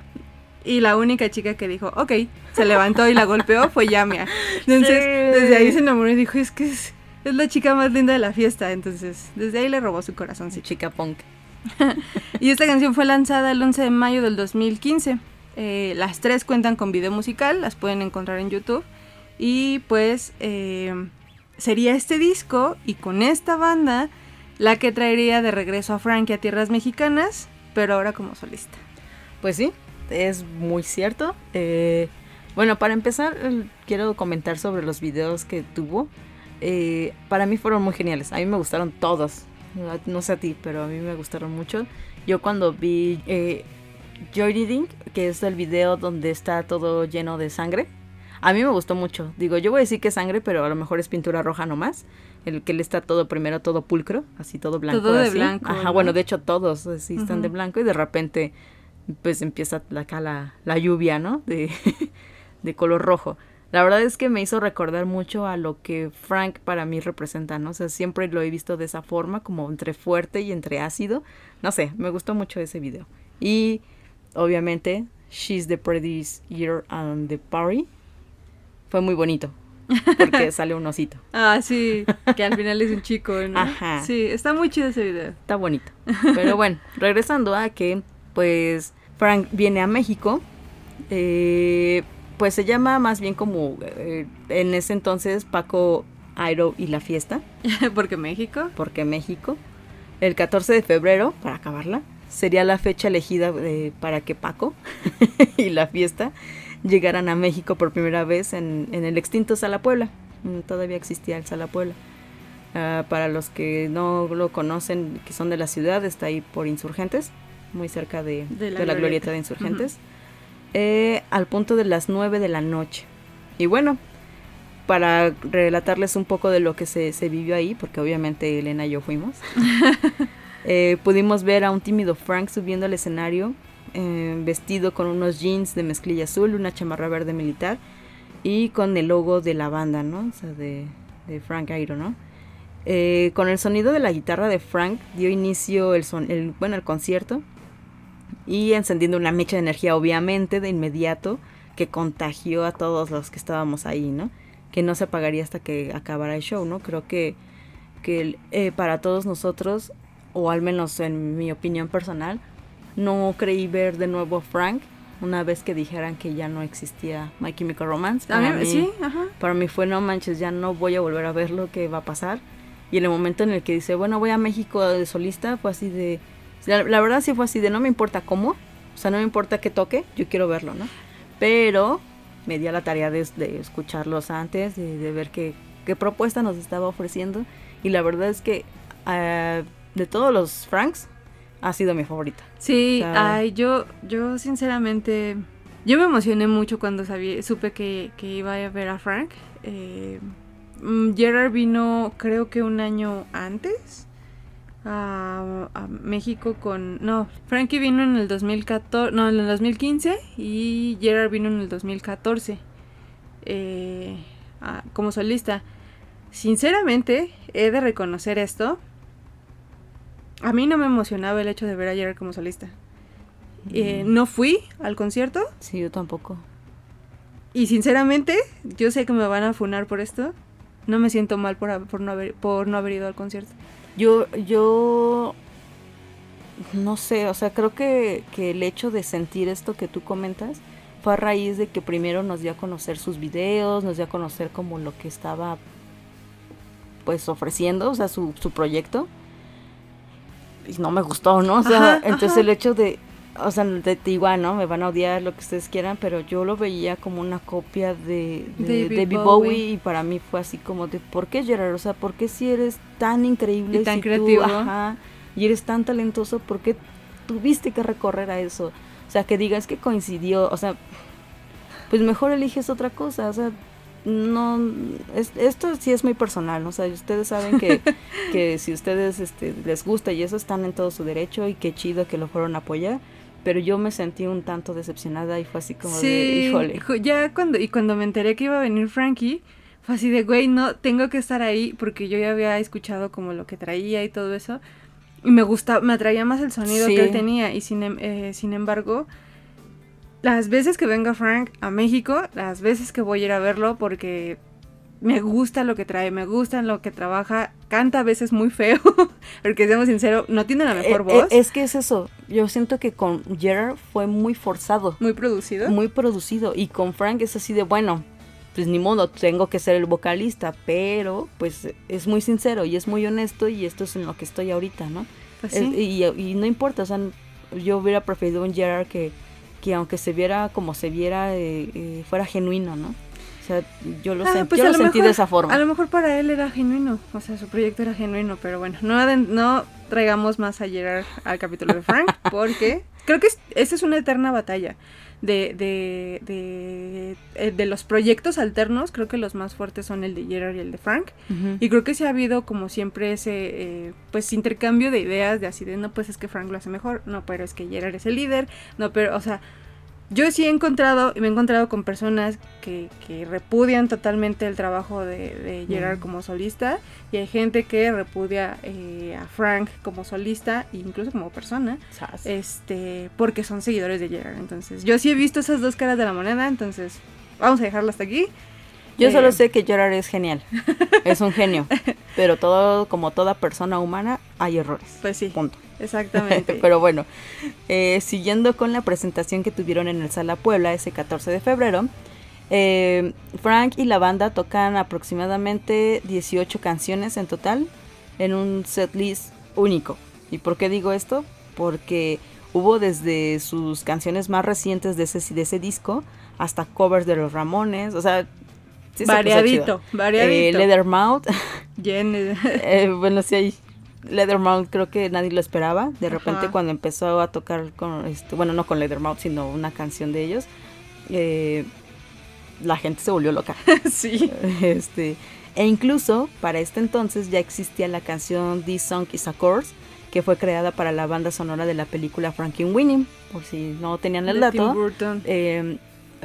y la única chica que dijo, ok, se levantó y la golpeó fue Yamia. Entonces, Sí. desde ahí se enamoró y dijo, es que es, es la chica más linda de la fiesta. Entonces, desde ahí le robó su corazón. Sí, chica punk. (laughs) Y esta canción fue lanzada el 11 de mayo del 2015. Eh, las tres cuentan con video musical, las pueden encontrar en YouTube. Y pues eh, sería este disco y con esta banda la que traería de regreso a Frankie a tierras mexicanas, pero ahora como solista. Pues sí, es muy cierto. Eh, bueno, para empezar, quiero comentar sobre los videos que tuvo. Para mí fueron muy geniales. A mí me gustaron todos. No- sé a ti, pero a mí me gustaron mucho. Yo cuando vi Joy que es el video donde está todo lleno de sangre, a mí me gustó mucho. Digo, yo voy a decir que es sangre, pero a lo mejor es pintura roja nomás. El que él está todo primero, todo pulcro, así todo blanco. Todo de así. blanco, Ajá, ¿no? bueno, de hecho todos así están de blanco y de repente pues empieza la- acá la, la lluvia, ¿no? De, (laughs) de color rojo. La verdad es que me hizo recordar mucho a lo que Frank para mí representa, ¿no? O sea, siempre lo he visto de esa forma, como entre fuerte y entre ácido. No sé, me gustó mucho ese video. Y obviamente, She's the Prettiest Year on the Party. Fue muy bonito. Porque (laughs) sale un osito. Ah, sí, que al final es un chico, ¿no? Ajá. Sí, está muy chido ese video. Está bonito. Pero bueno, regresando a que, pues, Frank viene a México. eh, pues se llama más bien como eh, en ese entonces Paco Airo y la fiesta, (laughs) Porque México. porque México. El 14 de febrero, para acabarla, sería la fecha elegida eh, para que Paco (laughs) y la fiesta llegaran a México por primera vez en, en el extinto Sala Puebla. Mm, Todavía existía el Sala Puebla. Ah, para los que no lo conocen, que son de la ciudad, está ahí por Insurgentes, muy cerca de, De la de la glorieta glorieta. de Insurgentes, eh, al punto de las 9 de la noche. Y bueno, para relatarles un poco de lo que se, se vivió ahí, porque obviamente Elena y yo fuimos, (laughs) eh, pudimos ver a un tímido Frank subiendo al escenario, eh, vestido con unos jeans de mezclilla azul, una chamarra verde militar y con el logo de la banda, ¿no? O sea, de, de Frank Airo, ¿no? Eh, con el sonido de la guitarra de Frank dio inicio el, son el, bueno, el concierto y encendiendo una mecha de energía obviamente de inmediato que contagió a todos los que estábamos ahí, ¿no? Que no se apagaría hasta que acabara el show, ¿no? Creo que, que eh, para todos nosotros, o al menos en mi opinión personal, no creí ver de nuevo Frank una vez que dijeran que ya no existía My Chemical Romance. A Para mí- sí, ajá. para mí fue no manches, ya no voy a volver a ver lo que va a pasar. Y en el momento en el que dice, bueno, voy a México de solista, fue así de... La, la verdad sí fue así de, no me importa cómo, o sea, no me importa que toque, yo quiero verlo, ¿no? Pero me di a la tarea de, de escucharlos antes, de, de ver qué, qué propuesta nos estaba ofreciendo. Y la verdad es que ah, de todos los Franks, ha sido mi favorita. Sí, O sea- ay, yo, yo sinceramente, yo me emocioné mucho cuando sabí, supe que, que iba a ver a Frank. Eh, mm, Gerard vino, creo que un año antes a, a México con, no, Frankie vino en el 2014, no, en el 2015 y Gerard vino en el 2014 eh, a- como solista. Sinceramente, he de reconocer esto. A mí no me emocionaba el hecho de ver a Gerard como solista. Eh, no fui al concierto Sí, yo tampoco. y sinceramente yo sé que me van a funar por esto. No me siento mal por, no, haber, por no haber ido al concierto. Yo, yo, no sé, o sea, creo que, que el hecho de sentir esto que tú comentas fue a raíz de que primero nos dio a conocer sus videos, nos dio a conocer como lo que estaba pues ofreciendo, o sea, su, su proyecto. Y no me gustó, ¿no? O sea, Ajá, entonces ajá. el hecho de, o sea, de, igual, ¿no? Me van a odiar lo que ustedes quieran, pero yo lo veía como una copia de, de David David Bowie. Bowie. y para mí fue así como de, ¿por qué Gerard? O sea, ¿por qué si eres tan increíble? Y tan si tú, creativo. ajá, y eres tan talentoso, ¿por qué tuviste que recorrer a eso? O sea, que digas que coincidió, o sea, pues mejor eliges otra cosa, o sea, no, es- esto sí es muy personal, o sea, ustedes saben que, (laughs) que si ustedes este, les gusta y eso están en todo su derecho y qué chido que lo fueron a apoyar, pero yo me sentí un tanto decepcionada y fue así como de, Sí, híjole. ju- ya cuando, y cuando me enteré que iba a venir Frankie, fue así de, güey, no, tengo que estar ahí porque yo ya había escuchado como lo que traía y todo eso. Y me gusta, me atraía más el sonido Sí. que él tenía. Y sin, em- eh, sin embargo, las veces que venga Frank a México, las veces que voy a ir a verlo porque me gusta lo que trae, me gusta lo que trabaja, canta a veces muy feo, (laughs) porque seamos sinceros, no tiene la mejor Eh, voz, eh, es que es eso, yo siento que con Gerard fue muy forzado. muy producido. muy producido. Y con Frank es así de, bueno, pues ni modo, tengo que ser el vocalista, pero pues es muy sincero y es muy honesto y esto es en lo que estoy ahorita, ¿no? Pues Es- y, y no importa, o sea, yo hubiera preferido un Gerard que, que aunque se viera como se viera, eh, eh, fuera genuino, ¿no? O sea, yo lo, Ah, pues yo lo sentí de esa forma. A lo mejor para él era genuino, o sea, su proyecto era genuino, pero bueno, no, no traigamos más a Gerard al capítulo de Frank, (laughs) porque creo que es- esa es una eterna batalla de, de, de, eh, de los proyectos alternos, creo que los más fuertes son el de Gerard y el de Frank, y creo que se ha habido como siempre ese, eh, pues, intercambio de ideas de así de, no, pues es que Frank lo hace mejor, no, pero es que Gerard es el líder, no, pero, o sea, yo sí he encontrado, y me he encontrado con personas que, que repudian totalmente el trabajo de, de Gerard Mm. como solista, y hay gente que repudia eh, a Frank como solista, e incluso como persona, Sas. este, porque son seguidores de Gerard. Entonces, yo sí he visto esas dos caras de la moneda, entonces, vamos a dejarlo hasta aquí. Yo eh, solo sé que Gerard es genial, es un genio, (laughs) pero todo, como toda persona humana, hay errores. Pues sí, Punto. Exactamente. (laughs) Pero bueno, eh, siguiendo con la presentación que tuvieron en el Sala Puebla ese 14 de febrero, eh, Frank y la banda tocan aproximadamente 18 canciones en total en un setlist único. ¿Y por qué digo esto? Porque hubo desde sus canciones más recientes de ese, de ese disco hasta covers de los Ramones, o sea, sí se puso variadito, chido. Eh, variadito. Leathermouth, Jen- (laughs) eh, bueno, sí hay Leathermouth, creo que nadie lo esperaba. De repente Ajá. cuando empezó a tocar con, este, bueno, no con Leathermouth, sino una canción de ellos, eh, la gente se volvió loca. (laughs) sí. este, e incluso para este entonces ya existía la canción This Song is a Course, que fue creada para la banda sonora de la película Frankenweenie. Por si no tenían el de dato, Burton. eh,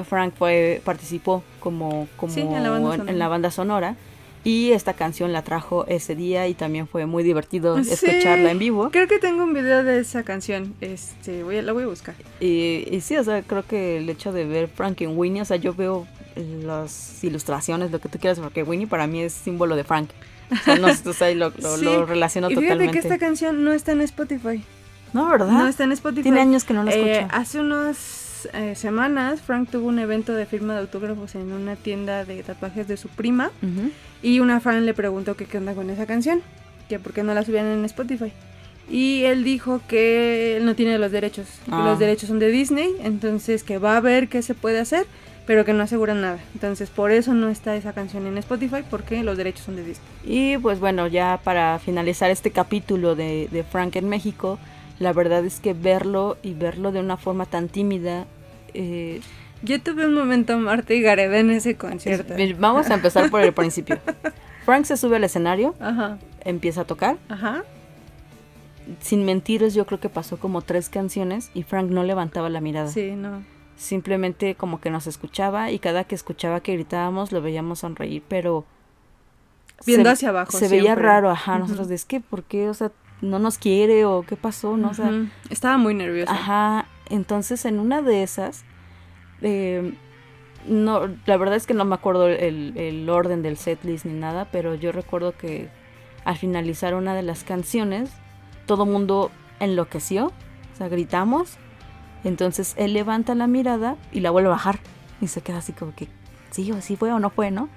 Frank fue participó como, como Sí, en la banda en- la banda sonora Y esta canción la trajo ese día y también fue muy divertido Sí. escucharla en vivo. Creo que tengo un video de esa canción. Este, voy a, la voy a buscar. Y, y sí, o sea, creo que el hecho de ver Frank en Winnie, o sea, yo veo las ilustraciones, lo que tú quieras, porque Winnie para mí es símbolo de Frank. O sea, no, o sea, lo, lo, Sí, lo relaciono y fíjate totalmente. que esta canción no está en Spotify. No, ¿verdad? No está en Spotify. Tiene años que no la Eh, escucho. hace unas eh, semanas, Frank tuvo un evento de firma de autógrafos en una tienda de tatuajes de su prima. Y una fan le preguntó que qué onda con esa canción, que por qué no la subían en Spotify. Y él dijo que él no tiene los derechos, que Ah. los derechos son de Disney, entonces que va a ver qué se puede hacer, pero que no aseguran nada. Entonces por eso no está esa canción en Spotify, porque los derechos son de Disney. Y pues bueno, ya para finalizar este capítulo de, de Frank en México, la verdad es que verlo y verlo de una forma tan tímida. eh, Yo tuve un momento Marta y Gareda en ese concierto. es- vamos a empezar por el principio. (laughs) Frank se sube al escenario, Ajá, empieza a tocar. ajá. Sin mentiros, yo creo que pasó como tres canciones y Frank no levantaba la mirada. Sí, no. Simplemente como que nos escuchaba y cada que escuchaba que gritábamos lo veíamos sonreír, pero... Viendo se- hacia abajo. Se veía raro, ajá, nosotros de es que, ¿por qué? O sea, no nos quiere o qué pasó, ¿no? O sea, Ujú. Estaba muy nerviosa. Ajá, entonces en una de esas, eh, no, la verdad es que no me acuerdo el, el orden del setlist ni nada, pero yo recuerdo que al finalizar una de las canciones, todo mundo enloqueció, o sea, gritamos, entonces él levanta la mirada y la vuelve a bajar y se queda así como que, sí o sí fue o no fue, ¿no?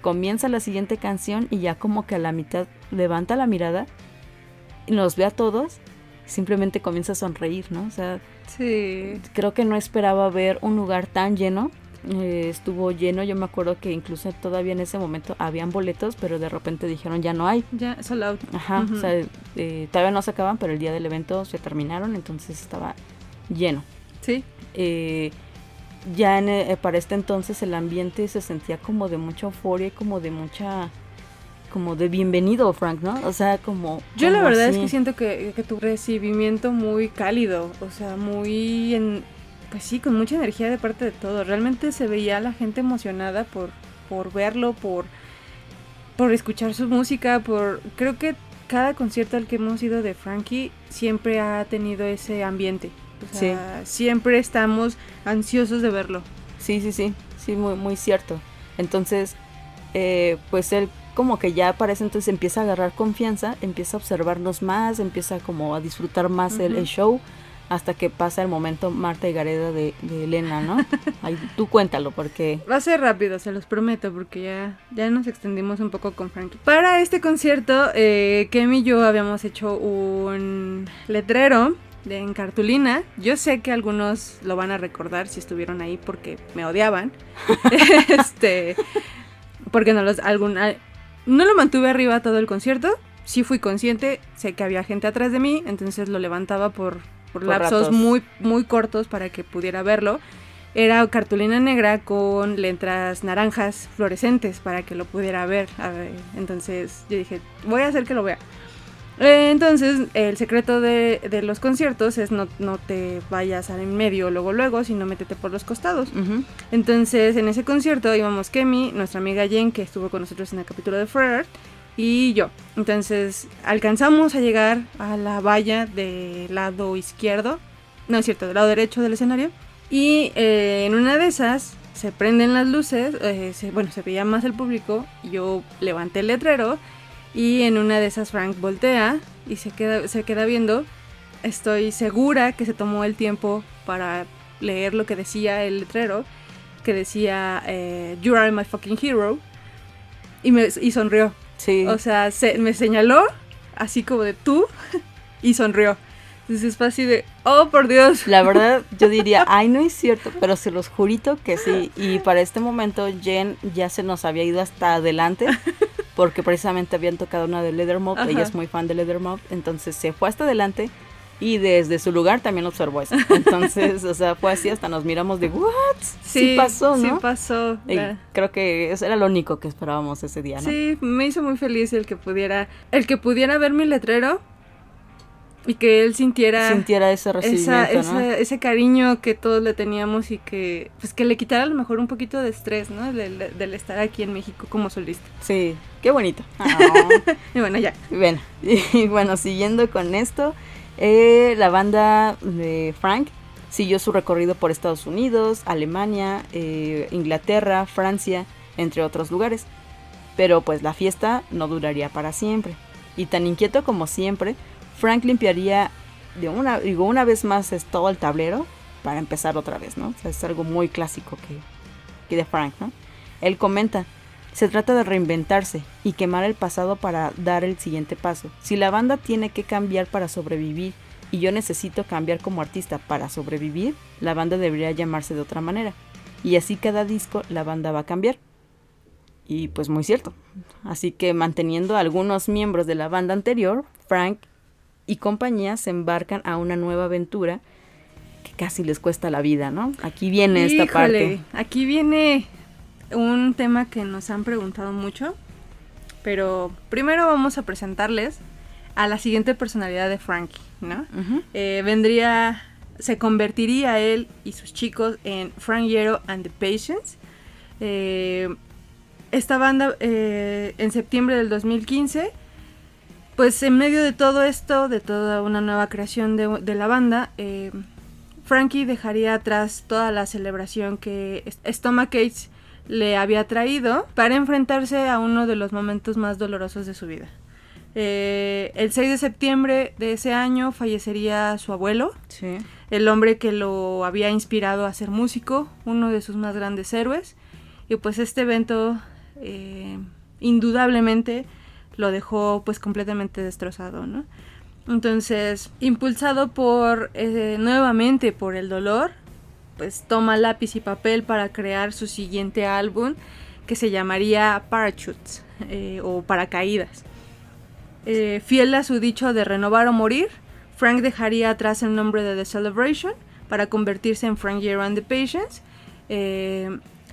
Comienza la siguiente canción y ya como que a la mitad levanta la mirada nos ve a todos simplemente comienza a sonreír, ¿no? O sea, Sí. creo que no esperaba ver un lugar tan lleno. Eh, estuvo lleno, yo me acuerdo que incluso todavía en ese momento habían boletos, pero de repente dijeron ya no hay. Ya, sold out. Ajá, o sea, eh, todavía no se acaban, pero el día del evento se terminaron, entonces estaba lleno. Sí. Eh, ya en, eh, para este entonces el ambiente se sentía como de mucha euforia y como de mucha como de bienvenido Frank, ¿no? O sea, como Yo la verdad es que siento que, que tu recibimiento muy cálido, o sea, muy en, pues sí, con mucha energía de parte de todo. Realmente se veía la gente emocionada por, por verlo, por, por escuchar su música, por creo que cada concierto al que hemos ido de Frankie siempre ha tenido ese ambiente. O sea, siempre estamos ansiosos de verlo. Sí, sí, sí, sí, muy, muy cierto. Entonces, eh, pues él como que ya para ese entonces empieza a agarrar confianza, empieza a observarnos más, empieza como a disfrutar más el, show, hasta que pasa el momento Marta y Gareda de, de Elena, ¿no? Ahí, tú cuéntalo, porque... Va a ser rápido, se los prometo, porque ya, ya nos extendimos un poco con Frankie. Para este concierto, eh, Kemi y yo habíamos hecho un letrero de, en cartulina. Yo sé que algunos lo van a recordar si estuvieron ahí porque me odiaban. (laughs) (laughs) este, porque no los algún no lo mantuve arriba todo el concierto. Sí fui consciente, sé que había gente atrás de mí, entonces lo levantaba por, por, Por lapsos ratos. muy muy cortos para que pudiera verlo. Era cartulina negra con letras naranjas fluorescentes para que lo pudiera ver. A ver, Entonces yo dije, voy a hacer que lo vea. Eh, Entonces, el secreto de, de los conciertos es no, no te vayas al en medio luego luego, sino métete por los costados. Entonces, en ese concierto íbamos Kemi, nuestra amiga Jen, que estuvo con nosotros en el capítulo de Forever, y yo. Entonces, alcanzamos a llegar a la valla del lado izquierdo, no es cierto, del lado derecho del escenario, y eh, en una de esas se prenden las luces, eh, se- bueno, se veía más el público, yo levanté el letrero, y en una de esas Frank voltea y se queda, se queda viendo. Estoy segura que se tomó el tiempo para leer lo que decía el letrero, que decía eh, You are my fucking hero, y, me, y sonrió. Sí, O sea, se- me señaló así como de tú (laughs) y sonrió. Entonces fue así de, oh por Dios. la verdad (laughs) yo diría, ay, no es cierto, pero se los jurito que sí. Y para este momento Jen ya se nos había ido hasta adelante, (laughs) porque precisamente habían tocado una de Leather Mob, Ajá. ella es muy fan de Leather Mob, entonces se fue hasta adelante y desde su lugar también observó eso. Entonces, o sea, fue así, hasta nos miramos de, ¿what? Sí, pasó, Sí ¿no? pasó. Y creo que eso era lo único que esperábamos ese día, ¿no? Sí, me hizo muy feliz el que pudiera, el que pudiera ver mi letrero y que él sintiera, sintiera ese recibimiento, esa, ese cariño que todos le teníamos y que pues que le quitara a lo mejor un poquito de estrés, ¿no? Del, estar aquí en México como solista. Sí, qué bonito. (laughs) y bueno, ya. Bueno, (laughs) y, bueno, siguiendo con esto, eh, la banda de Frank siguió su recorrido por Estados Unidos, Alemania, eh, Inglaterra, Francia, entre otros lugares. Pero pues la fiesta no duraría para siempre. Y tan inquieto como siempre, Frank limpiaría de una, digo, una vez más es todo el tablero para empezar otra vez, ¿no? O sea, es algo muy clásico que, que de Frank, ¿no? Él comenta, se trata de reinventarse y quemar el pasado para dar el siguiente paso. Si la banda tiene que cambiar para sobrevivir y yo necesito cambiar como artista para sobrevivir, la banda debería llamarse de otra manera. Y así cada disco la banda va a cambiar. Y pues muy cierto. Así que manteniendo algunos miembros de la banda anterior, Frank y compañía se embarcan a una nueva aventura que casi les cuesta la vida, ¿no? Aquí viene esta parte. Aquí viene un tema que nos han preguntado mucho, pero primero vamos a presentarles a la siguiente personalidad de Frankie, ¿no? Eh, vendría, se convertiría él y sus chicos en Frank Hierro and the Patients. Eh, esta banda eh, en septiembre del 2015 pues en medio de todo esto, de toda una nueva creación de, la banda, eh, Frankie dejaría atrás toda la celebración que Stomachache le había traído para enfrentarse a uno de los momentos más dolorosos de su vida. Eh, el 6 de septiembre de ese año fallecería su abuelo, el hombre que lo había inspirado a ser músico, uno de sus más grandes héroes. Y pues este evento, eh, indudablemente, lo dejó pues completamente destrozado, ¿no? Entonces, impulsado por eh, nuevamente por el dolor, pues toma lápiz y papel para crear su siguiente álbum que se llamaría Parachutes eh, o Paracaídas. Eh, fiel a su dicho de renovar o morir, Frank dejaría atrás el nombre de The Celebration para convertirse en Frank Year the Patience.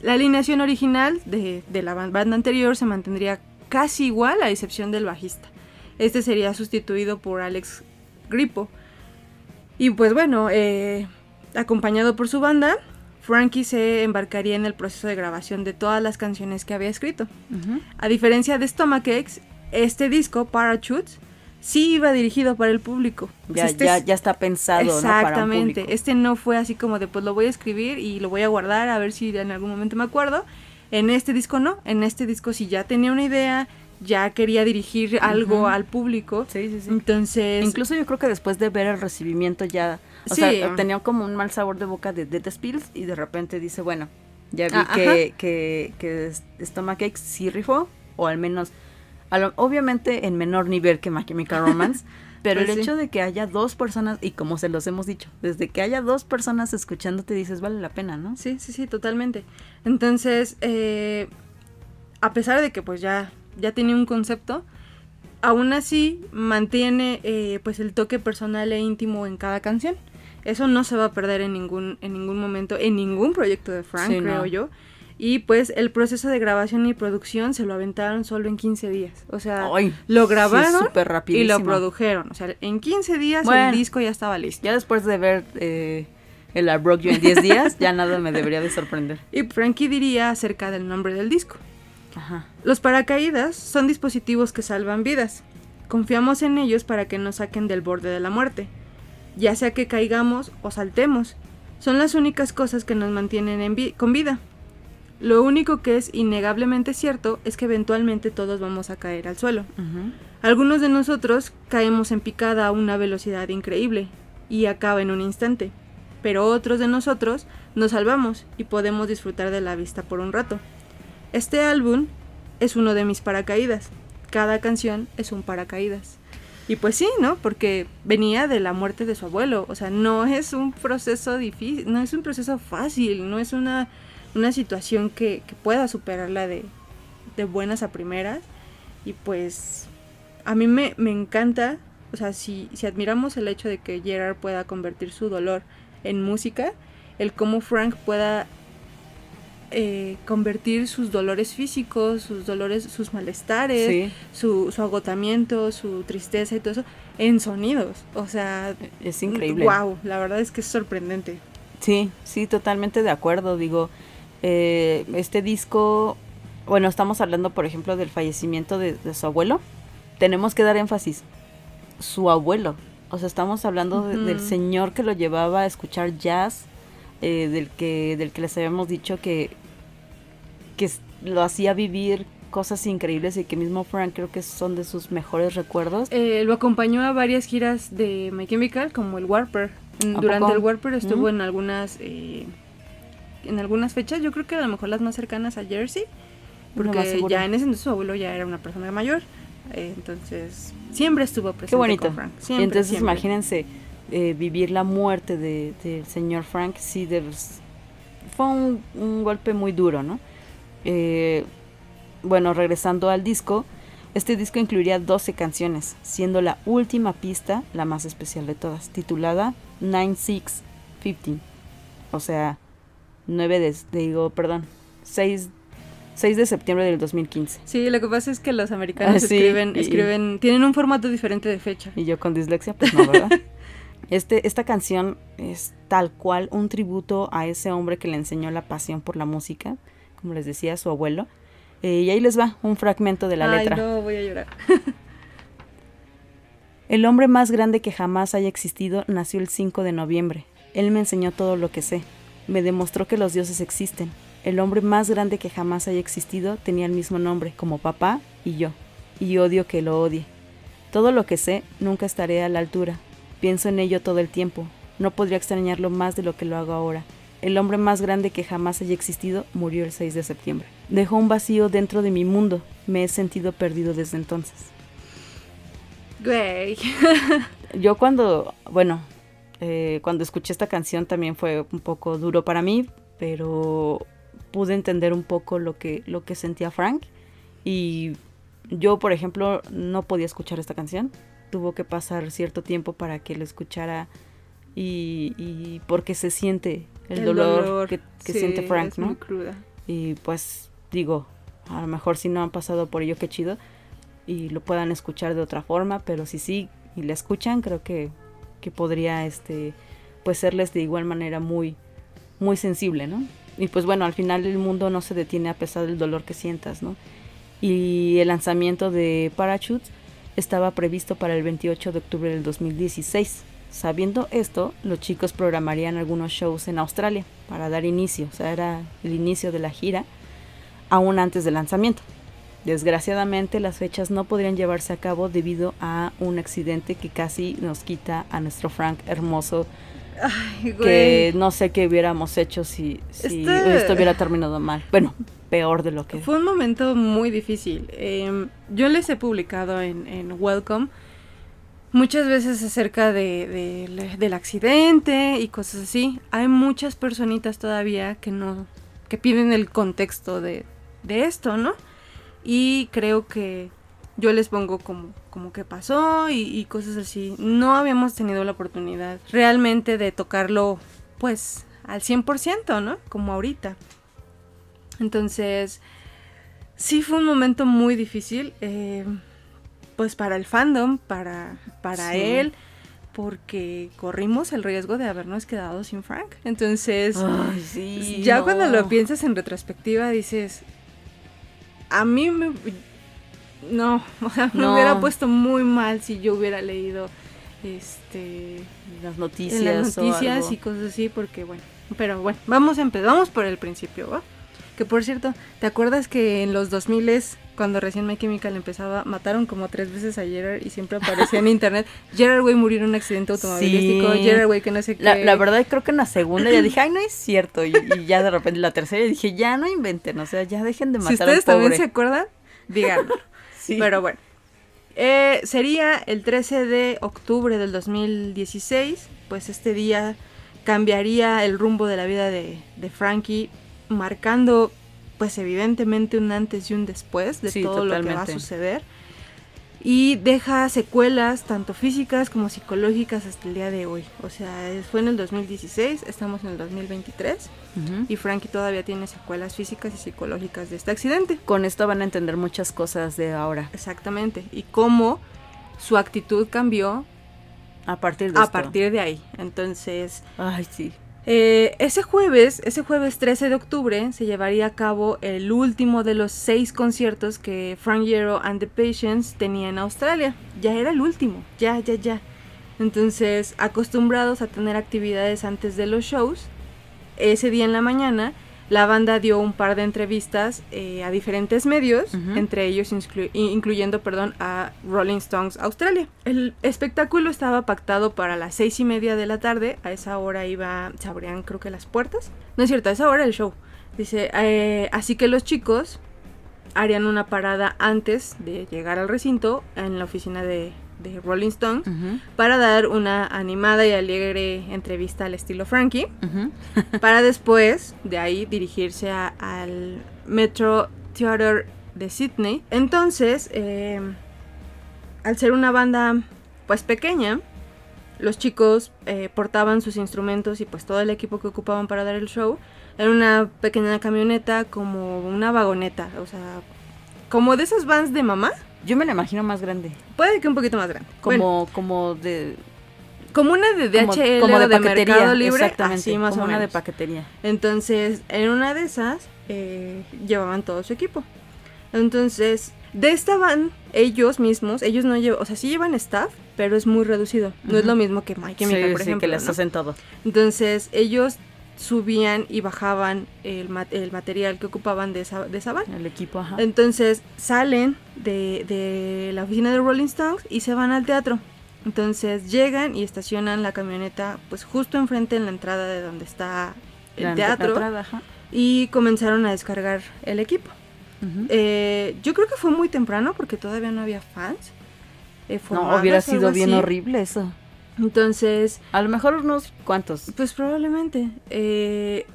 la alineación original de, de la banda anterior se mantendría casi igual a excepción del bajista. Este sería sustituido por Alex Grippo. Y pues bueno, eh, acompañado por su banda, Frankie se embarcaría en el proceso de grabación de todas las canciones que había escrito. A diferencia de Stomachaches, este disco, Parachutes, sí iba dirigido para el público. Ya, este ya, está pensado. Exactamente. Este no fue así como de pues lo voy a escribir y lo voy a guardar a ver si en algún momento me acuerdo. En este disco no, en este disco sí ya tenía una idea, ya quería dirigir algo al público. Sí, sí, sí. Entonces... Incluso yo creo que después de ver el recibimiento ya... O sea, tenía como un mal sabor de boca de Dead Spills y de repente dice, bueno, ya vi ah, que, que, que Stomachache sí rifó, o al menos, obviamente en menor nivel que My Chemical Romance, (laughs) Pero pues el hecho de que haya dos personas, y como se los hemos dicho, desde que haya dos personas escuchándote dices, vale la pena, ¿no? Sí, sí, sí, totalmente. Entonces, eh, a pesar de que pues ya, ya tiene un concepto, aún así mantiene eh, pues el toque personal e íntimo en cada canción. Eso no se va a perder en ningún, en ningún momento, en ningún proyecto de Frank, creo yo. Y pues el proceso de grabación y producción se lo aventaron solo en 15 días. O sea, lo grabaron y lo produjeron. O sea, en 15 días el disco ya estaba listo. Ya después de ver eh, el I Broke You en 10 días, ya nada me debería de sorprender. (laughs) Y Frankie diría acerca del nombre del disco. Ajá. Los paracaídas son dispositivos que salvan vidas. Confiamos en ellos para que nos saquen del borde de la muerte. Ya sea que caigamos o saltemos. Son las únicas cosas que nos mantienen con vida. Lo único que es innegablemente cierto es que eventualmente todos vamos a caer al suelo. Algunos de nosotros caemos en picada a una velocidad increíble y acaba en un instante, pero otros de nosotros nos salvamos y podemos disfrutar de la vista por un rato. Este álbum es uno de mis paracaídas. Cada canción es un paracaídas. Y pues sí, ¿no? Porque venía de la muerte de su abuelo. O sea, no es un proceso difícil, no es un proceso fácil, no es una una situación que, pueda superarla de, de, buenas a primeras. Y pues a mí me, encanta, o sea, si, si admiramos el hecho de que Gerard pueda convertir su dolor en música, el cómo Frank pueda eh, convertir sus dolores físicos, sus dolores, sus malestares, su, su, agotamiento, su tristeza y todo eso en sonidos. O sea, es increíble. Wow, la verdad es que es sorprendente. Sí, sí, totalmente de acuerdo. Digo, eh, este disco, bueno, estamos hablando, por ejemplo, del fallecimiento de, su abuelo. Tenemos que dar énfasis. Su abuelo. O sea, estamos hablando del señor que lo llevaba a escuchar jazz, eh, del, que, del que les habíamos dicho que, que lo hacía vivir cosas increíbles y que mismo Frank creo que son de sus mejores recuerdos. Eh, lo acompañó a varias giras de My Chemical, como el Warper. Durante el Warper estuvo en algunas eh, en algunas fechas, yo creo que a lo mejor las más cercanas a Jersey, porque ya en ese entonces su abuelo ya era una persona mayor, eh, entonces siempre estuvo presente Qué bonito. con Frank. entonces imagínense vivir la muerte del de, señor Frank, sí, de, fue un, un, golpe muy duro, ¿no? Eh, bueno, regresando al disco, este disco incluiría 12 canciones, siendo la última pista la más especial de todas, titulada 9615. O sea, 9 de, digo, perdón, 6, 6 de septiembre del 2015. Sí, lo que pasa es que los americanos ah, escriben, escriben, tienen un formato diferente de fecha. Y yo con dislexia, pues no, ¿verdad? (laughs) este, esta canción es tal cual un tributo a ese hombre que le enseñó la pasión por la música, como les decía, su abuelo eh, y ahí les va un fragmento de la Ay, letra. No, voy a llorar. (laughs) el hombre más grande que jamás haya existido nació el 5 de noviembre. Él me enseñó todo lo que sé. Me demostró que los dioses existen. El hombre más grande que jamás haya existido tenía el mismo nombre, como papá y yo. Y odio que lo odie. Todo lo que sé, nunca estaré a la altura. Pienso en ello todo el tiempo. No podría extrañarlo más de lo que lo hago ahora. El hombre más grande que jamás haya existido murió el 6 de septiembre. Dejó un vacío dentro de mi mundo. Me he sentido perdido desde entonces. Güey. Yo cuando, bueno, eh, cuando escuché esta canción también fue un poco duro para mí, pero pude entender un poco lo que, lo que sentía Frank. Y yo, por ejemplo, no podía escuchar esta canción. Tuvo que pasar cierto tiempo para que lo escuchara y, y porque se siente el, dolor, que, siente Frank, ¿no? Y pues digo, a lo mejor si no han pasado por ello, qué chido, y lo puedan escuchar de otra forma, pero si sí y le escuchan, creo que, que podría, este, pues serles de igual manera muy, muy sensible, ¿no? Y pues bueno, al final el mundo no se detiene a pesar del dolor que sientas, ¿no? Y el lanzamiento de Parachutes estaba previsto para el 28 de octubre del 2016 Sabiendo esto, los chicos programarían algunos shows en Australia para dar inicio, o sea, era el inicio de la gira, aún antes del lanzamiento. Desgraciadamente las fechas no podrían llevarse a cabo debido a un accidente que casi nos quita a nuestro Frank hermoso. que no sé qué hubiéramos hecho si, este esto hubiera terminado mal. Bueno, peor de lo que... Fue un momento muy difícil. Em, yo les he publicado en, en Welcome muchas veces acerca de, del accidente y cosas así. Hay muchas personitas todavía que no, que piden el contexto de, de esto, ¿no? Y creo que yo les pongo como, como que pasó y, y, cosas así. No habíamos tenido la oportunidad realmente de tocarlo, pues, al 100%, ¿no? Como ahorita. Entonces, sí fue un momento muy difícil. Eh, pues para el fandom, para, para él, porque corrimos el riesgo de habernos quedado sin Frank. Entonces, ya cuando lo piensas en retrospectiva dices, a mí me... No, (laughs) o sea, me hubiera puesto muy mal si yo hubiera leído este las noticias, las noticias y cosas así, porque bueno, pero bueno, vamos a empezar, vamos por el principio, ¿va? Que por cierto, ¿te acuerdas que en los 2000 cuando recién My Chemical empezaba, mataron como tres veces a Gerard y siempre aparecía en internet. (laughs) Gerard Way murió en un accidente automovilístico, sí. Gerard Way que no sé qué. La, verdad creo que en la segunda ya dije, (clears throat) ay, no es cierto. Y, ya de repente la tercera dije, ya no inventen, o sea, ya dejen de matar si ustedes también se acuerdan, díganlo. (laughs) sí. Pero bueno. Eh, sería el 13 de octubre del 2016, pues este día cambiaría el rumbo de la vida de, de Frankie, marcando pues evidentemente un antes y un después de todo lo que va a suceder. y deja secuelas tanto físicas como psicológicas hasta el día de hoy. O sea, fue en el 2016, estamos en el 2023 y Frankie todavía tiene secuelas físicas y psicológicas de este accidente. Con esto van a entender muchas cosas de ahora. Exactamente, y cómo su actitud cambió a partir de a partir de ahí. Entonces, ay, sí. Eh, ese jueves, ese jueves 13 de octubre, se llevaría a cabo el último de los seis conciertos que Frank Iero and the Patients tenía en Australia. Ya era el último, ya, ya, ya. Entonces, acostumbrados a tener actividades antes de los shows, ese día en la mañana la banda dio un par de entrevistas eh, a diferentes medios, entre ellos incluyendo perdón, a Rolling Stones Australia. El espectáculo estaba pactado para las seis y media de la tarde. A esa hora iba, se abrían creo que las puertas. No es cierto, a esa hora el show. Dice, eh, así que los chicos harían una parada antes de llegar al recinto en la oficina de, de Rolling Stones para dar una animada y alegre entrevista al estilo Frankie, (laughs) para después de ahí dirigirse al Metro Theatre de Sydney. Entonces, em, al ser una banda pues pequeña, los chicos eh, portaban sus instrumentos y pues todo el equipo que ocupaban para dar el show era una pequeña camioneta como una vagoneta, o sea, como de esas vans de mamá. Yo me la imagino más grande. Puede que un poquito más grande. Como, como de. Como una de DHL como, de, de Mercado Libre, exactamente, más como una de paquetería. Entonces, en una de esas eh, llevaban todo su equipo. Entonces, de esta van ellos mismos, ellos no llevan, o sea, sí llevan staff, pero es muy reducido. No es lo mismo que Mike y sí, por ejemplo. que les hacen todo. Entonces, ellos subían y bajaban el, el material que ocupaban de esa, de esa van. El equipo, ajá. Entonces salen de, de, la oficina de Rolling Stones y se van al teatro. Entonces llegan y estacionan la camioneta pues justo enfrente en la entrada de donde está el teatro. Y comenzaron a descargar el equipo. Eh, yo creo que fue muy temprano porque todavía no había fans. Eh, no, hubiera sido bien horrible eso. Entonces... A lo mejor unos cuantos. Pues probablemente. Eh,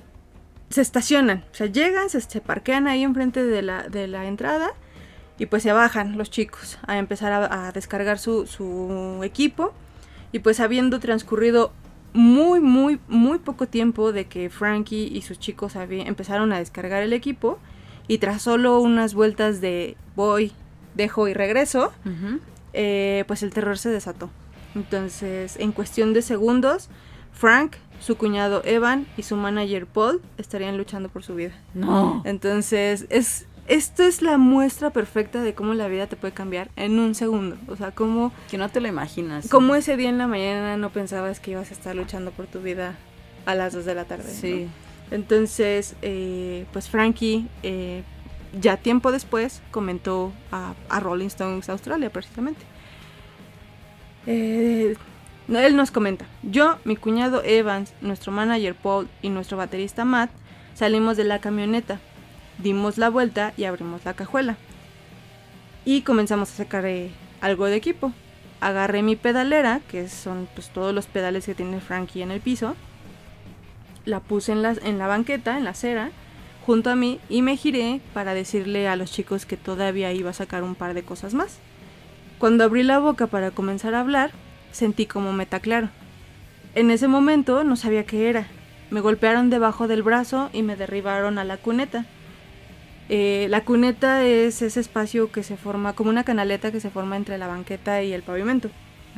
se estacionan, o sea, llegan, se, parquean ahí enfrente de la, de la entrada y pues se bajan los chicos a empezar a, descargar su, su, equipo. Y pues habiendo transcurrido muy, muy, muy poco tiempo de que Frankie y sus chicos empezaron a descargar el equipo y tras solo unas vueltas de voy, dejo y regreso, eh, pues el terror se desató. Entonces, en cuestión de segundos, Frank, su cuñado Evan y su manager Paul estarían luchando por su vida. No. Entonces, es esto es la muestra perfecta de cómo la vida te puede cambiar en un segundo. O sea, cómo... Que no te lo imaginas. Como ese día en la mañana no pensabas que ibas a estar luchando por tu vida a las 2 de la tarde. Sí. Entonces, eh, pues Frankie, eh, ya tiempo después, comentó a, a Rolling Stones Australia, precisamente. Eh, él nos comenta, yo, mi cuñado Evans, nuestro manager Paul y nuestro baterista Matt salimos de la camioneta, dimos la vuelta y abrimos la cajuela. Y comenzamos a sacar eh, algo de equipo. Agarré mi pedalera, que son pues, todos los pedales que tiene Frankie en el piso. La puse en la, en la banqueta, en la acera, junto a mí y me giré para decirle a los chicos que todavía iba a sacar un par de cosas más. Cuando abrí la boca para comenzar a hablar, sentí como me taclaron. En ese momento no sabía qué era. Me golpearon debajo del brazo y me derribaron a la cuneta. Eh, la cuneta es ese espacio que se forma como una canaleta que se forma entre la banqueta y el pavimento.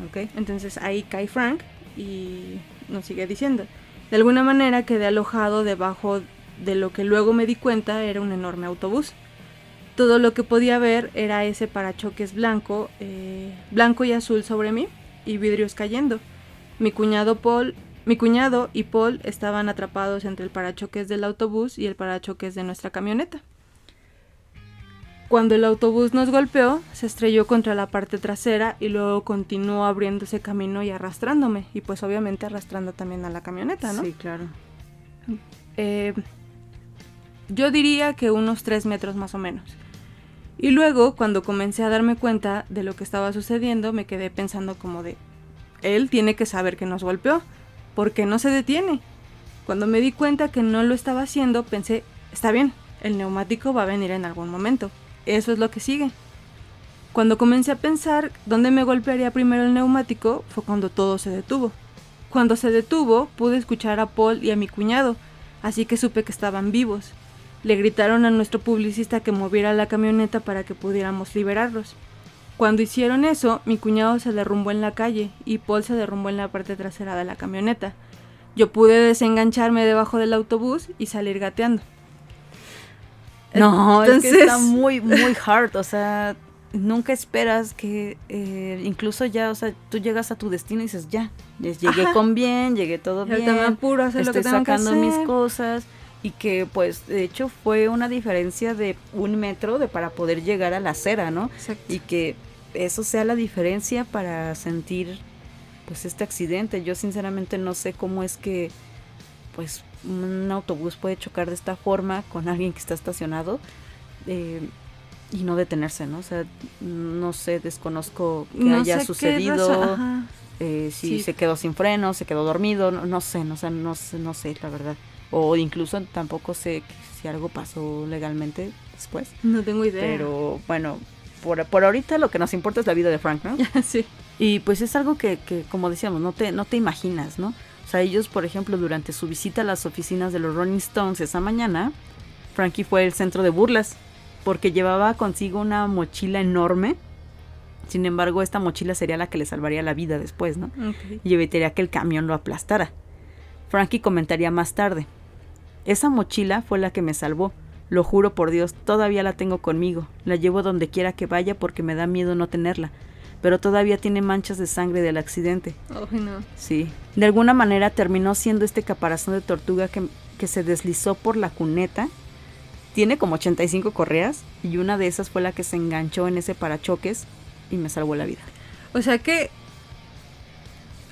¿okay? Entonces ahí cae Frank y nos sigue diciendo. De alguna manera quedé alojado debajo de lo que luego me di cuenta era un enorme autobús todo lo que podía ver era ese parachoques blanco, eh, blanco y azul sobre mí y vidrios cayendo. Mi cuñado Paul, mi cuñado y Paul estaban atrapados entre el parachoques del autobús y el parachoques de nuestra camioneta. Cuando el autobús nos golpeó, se estrelló contra la parte trasera y luego continuó abriéndose camino y arrastrándome. Y pues obviamente arrastrando también a la camioneta, ¿no? Sí, claro. Eh, yo diría que unos tres metros más o menos. Y luego, cuando comencé a darme cuenta de lo que estaba sucediendo, me quedé pensando como de, él tiene que saber que nos golpeó, ¿por qué no se detiene? Cuando me di cuenta que no lo estaba haciendo, pensé, está bien, el neumático va a venir en algún momento, eso es lo que sigue. Cuando comencé a pensar dónde me golpearía primero el neumático fue cuando todo se detuvo. Cuando se detuvo pude escuchar a Paul y a mi cuñado, así que supe que estaban vivos. Le gritaron a nuestro publicista que moviera la camioneta para que pudiéramos liberarlos. Cuando hicieron eso, mi cuñado se derrumbó en la calle y Paul se derrumbó en la parte trasera de la camioneta. Yo pude desengancharme debajo del autobús y salir gateando. No, es que está muy, muy hard. O sea, nunca esperas que eh, incluso ya, o sea, tú llegas a tu destino y dices, ya, llegué con bien, llegué todo bien. Me apuro a hacer estoy lo que tengo sacando que mis cosas. Y que, pues, de hecho, fue una diferencia de un metro de para poder llegar a la acera, ¿no? Exacto. Y que eso sea la diferencia para sentir, pues, este accidente. Yo, sinceramente, no sé cómo es que, pues, un autobús puede chocar de esta forma con alguien que está estacionado eh, y no detenerse, ¿no? O sea, no sé, desconozco que No haya sucedido, eh, si Sí. se quedó sin freno, se quedó dormido, no, no sé, no, sé, no sé, no sé, la verdad. O incluso tampoco sé si algo pasó legalmente después. No tengo idea. Pero bueno, por, por ahorita lo que nos importa es la vida de Frank, ¿no? (laughs) sí. Y pues es algo que, que, como decíamos, no te, no te imaginas, ¿no? O sea, ellos, por ejemplo, durante su visita a las oficinas de los Rolling Stones esa mañana, Frankie fue el centro de burlas porque llevaba consigo una mochila enorme. Sin embargo, esta mochila sería la que le salvaría la vida después, ¿no? Ok. y evitaría que el camión lo aplastara. Frankie comentaría más tarde. Esa mochila fue la que me salvó. Lo juro por Dios, todavía la tengo conmigo. La llevo donde quiera que vaya porque me da miedo no tenerla. Pero todavía tiene manchas de sangre del accidente. Ay, no. Sí. De alguna manera terminó siendo este caparazón de tortuga que, que se deslizó por la cuneta. Tiene como 85 correas y una de esas fue la que se enganchó en ese parachoques y me salvó la vida. O sea que.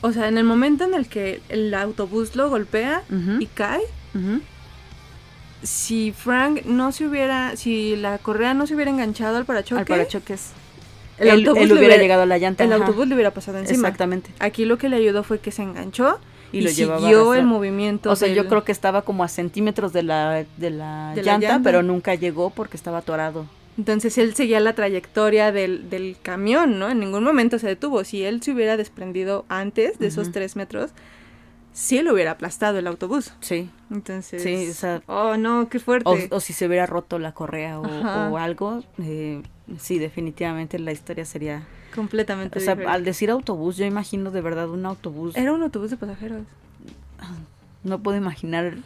O sea, en el momento en el que el autobús lo golpea y cae. Si Frank no se hubiera. Si la correa no se hubiera enganchado al parachoque, Al parachoques. el autobús él le hubiera llegado a la llanta. el ajá. autobús le hubiera pasado encima. Exactamente. Aquí lo que le ayudó fue que se enganchó Y y, lo llevaba siguió el movimiento. O sea, yo creo que estaba como a centímetros de la, de la, De la llanta, pero nunca llegó porque estaba atorado. Entonces él seguía la trayectoria del, del camión, ¿no? En ningún momento se detuvo. Si él se hubiera desprendido antes de esos tres metros, sí lo hubiera aplastado el autobús. Sí. Entonces. Sí, o sea, Oh, no, qué fuerte. O, o si se hubiera roto la correa o, algo, eh, sí, definitivamente la historia sería... Completamente O sea, diferente. al decir autobús, yo imagino de verdad un autobús. Era un autobús de pasajeros. No puedo imaginar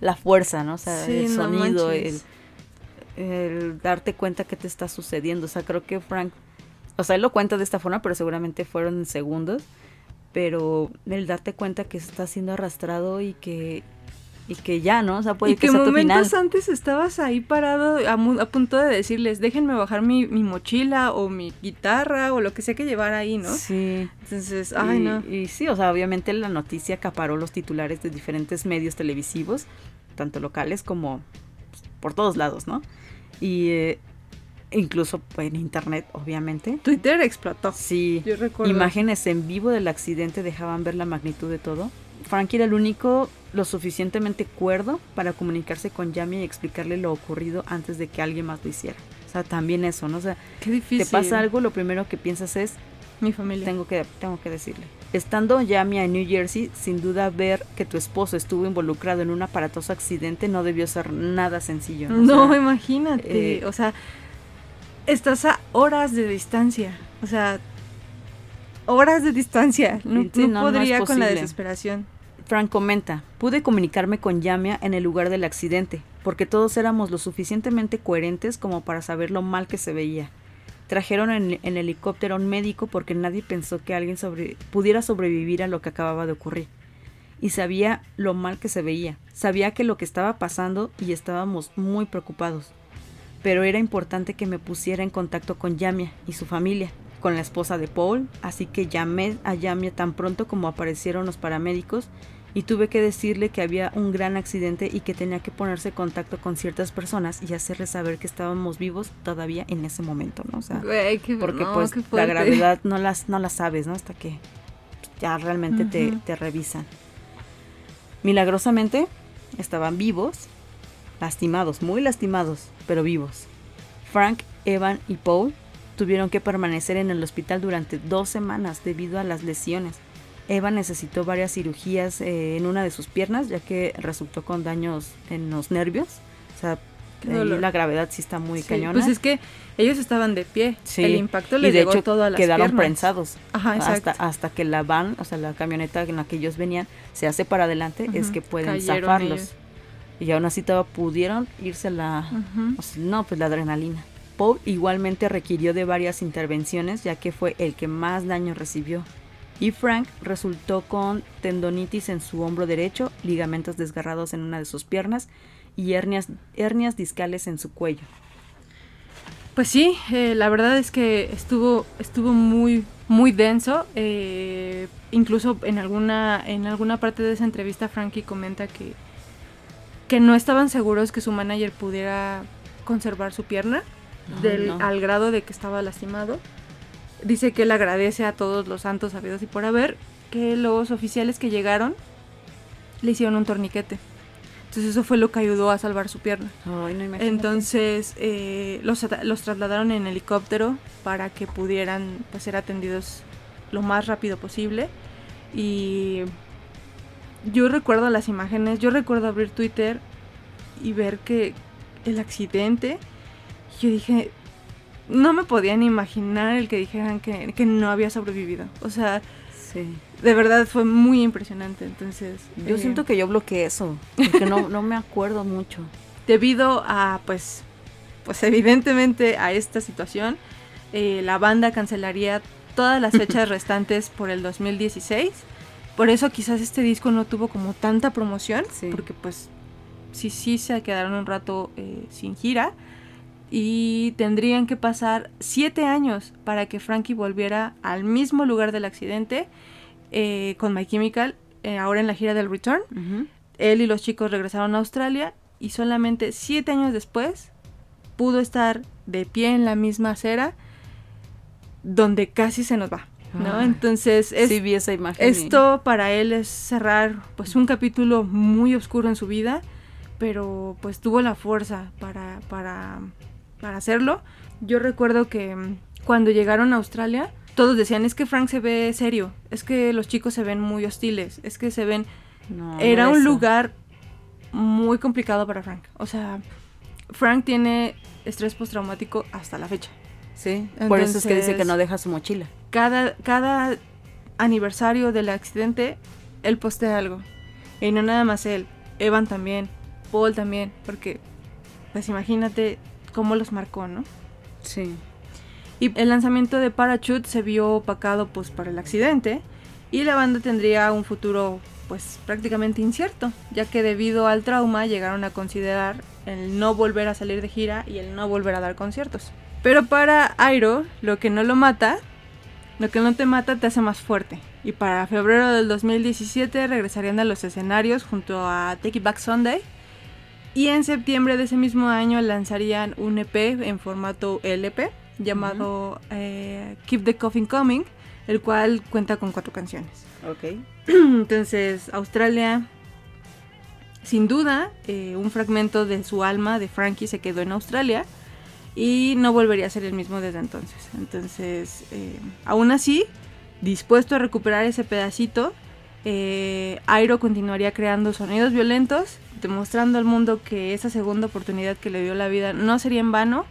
la fuerza, ¿no? O sea, Sí, el no sonido, el, darte cuenta que te está sucediendo. O sea, creo que Frank, o sea, él lo cuenta de esta forma, pero seguramente fueron en segundos. Pero el darte cuenta que está siendo arrastrado y que y que ya, ¿no? O sea, puede y que, que sea tu final. momentos antes estabas ahí parado a, punto de decirles, déjenme bajar mi, mi mochila o mi guitarra o lo que sea que llevara ahí, ¿no? Sí. Entonces, ay, y, no. y sí, o sea, obviamente la noticia acaparó los titulares de diferentes medios televisivos, tanto locales como pues, por todos lados, ¿no? Y eh, incluso en internet, obviamente. Twitter explotó. Sí, Yo recuerdo. imágenes en vivo del accidente dejaban ver la magnitud de todo. Frankie era el único lo suficientemente cuerdo para comunicarse con Yami y explicarle lo ocurrido antes de que alguien más lo hiciera. O sea, también eso, ¿no? O sea, Qué difícil. te pasa algo, lo primero que piensas es, Mi familia. tengo que, tengo que decirle. Estando Yami en New Jersey, sin duda ver que tu esposo estuvo involucrado en un aparatoso accidente no debió ser nada sencillo. ¿no? O No, sea, imagínate. eh, o sea, estás a horas de distancia. O sea, horas de distancia. No, Sí, no no, no es podría con la desesperación. Frank comenta, pude comunicarme con Yamia en el lugar del accidente, porque todos éramos lo suficientemente coherentes como para saber lo mal que se veía. Trajeron en, en helicóptero a un médico porque nadie pensó que alguien sobre- pudiera sobrevivir a lo que acababa de ocurrir. Y sabía lo mal que se veía, sabía que lo que estaba pasando y estábamos muy preocupados. Pero era importante que me pusiera en contacto con Yamia y su familia, con la esposa de Paul, así que llamé a Yamia tan pronto como aparecieron los paramédicos y tuve que decirle que había un gran accidente y que tenía que ponerse en contacto con ciertas personas y hacerles saber que estábamos vivos todavía en ese momento, ¿no? O sea, Güey, qué- porque no, pues la gravedad no las no la sabes, ¿no? Hasta que ya realmente te, te revisan. Milagrosamente estaban vivos, lastimados, muy lastimados, pero vivos. Frank, Evan y Paul tuvieron que permanecer en el hospital durante dos semanas debido a las lesiones. Eva necesitó varias cirugías eh, en una de sus piernas, ya que resultó con daños en los nervios. O sea, la gravedad sí está muy Sí, cañona. Pues es que ellos estaban de pie. Sí, El impacto y les de llegó hecho todo a las quedaron piernas. prensados. Ajá, exacto. Hasta, hasta que la van, o sea, la camioneta en la que ellos venían, se hace para adelante, es que pueden zafarlos. ellos. Y aún así pudieron irse la... Ujú. o sea, no, pues la adrenalina. Poe igualmente requirió de varias intervenciones, ya que fue el que más daño recibió. Y Frank resultó con tendonitis en su hombro derecho, ligamentos desgarrados en una de sus piernas y hernias, hernias discales en su cuello. Pues sí, eh, la verdad es que estuvo, estuvo muy, muy denso. eh, incluso en alguna, en alguna parte de esa entrevista, Frankie comenta que, que no estaban seguros que su manager pudiera conservar su pierna del, no. al grado de que estaba lastimado. Dice que él agradece a todos los santos sabidos y por haber que los oficiales que llegaron le hicieron un torniquete. Entonces eso fue lo que ayudó a salvar su pierna. Ay, no imagínate. Entonces eh, los, los trasladaron en helicóptero para que pudieran pues, ser atendidos lo más rápido posible. Y yo recuerdo las imágenes, yo recuerdo abrir Twitter y ver que el accidente, yo dije, no me podían imaginar el que dijeran que, que no había sobrevivido. O sea, Sí. de verdad fue muy impresionante. Entonces, Yo eh, siento que yo bloqueé eso, porque no, no me acuerdo mucho. (laughs) debido a pues pues evidentemente a esta situación eh, la banda cancelaría todas las fechas (laughs) restantes por el 2016 por eso quizás este disco no tuvo como tanta promoción Sí. porque pues sí sí se quedaron un rato eh, sin gira y tendrían que pasar siete años para que Frankie volviera al mismo lugar del accidente eh, con My Chemical eh, ahora en la gira del Return. Él y los chicos regresaron a Australia y solamente siete años después pudo estar de pie en la misma acera donde casi se nos va, ¿no? Ay, Entonces, es, sí vi esa imagen. y- esto para él es cerrar pues un capítulo muy oscuro en su vida, pero pues tuvo la fuerza para, para, para hacerlo. Yo recuerdo que mm, cuando llegaron a Australia, todos decían, es que Frank se ve serio, es que los chicos se ven muy hostiles, es que se ven No, era un lugar muy complicado para Frank. O sea, Frank tiene estrés postraumático hasta la fecha. Sí, por eso es que dice que no deja su mochila. Cada, cada aniversario del accidente, él postea algo. Y no nada más él, Evan también, Paul también, porque pues imagínate cómo los marcó, ¿no? Sí. Y el lanzamiento de Parachute se vio opacado pues por el accidente y la banda tendría un futuro pues prácticamente incierto, ya que debido al trauma llegaron a considerar el no volver a salir de gira y el no volver a dar conciertos. Pero para Airo, lo que no lo mata, lo que no te mata te hace más fuerte. Y para febrero del 2017 regresarían a los escenarios junto a Take It Back Sunday. Y en septiembre de ese mismo año lanzarían un EP en formato LP llamado eh, Keep the Coffin Coming, el cual cuenta con cuatro canciones. Ok. (clears throat) Entonces, Australia, sin duda, eh, un fragmento de su alma de Frankie se quedó en Australia y no volvería a ser el mismo desde entonces. Entonces, eh, aún así, dispuesto a recuperar ese pedacito, eh, Airo continuaría creando sonidos violentos, demostrando al mundo que esa segunda oportunidad que le dio la vida no sería en vano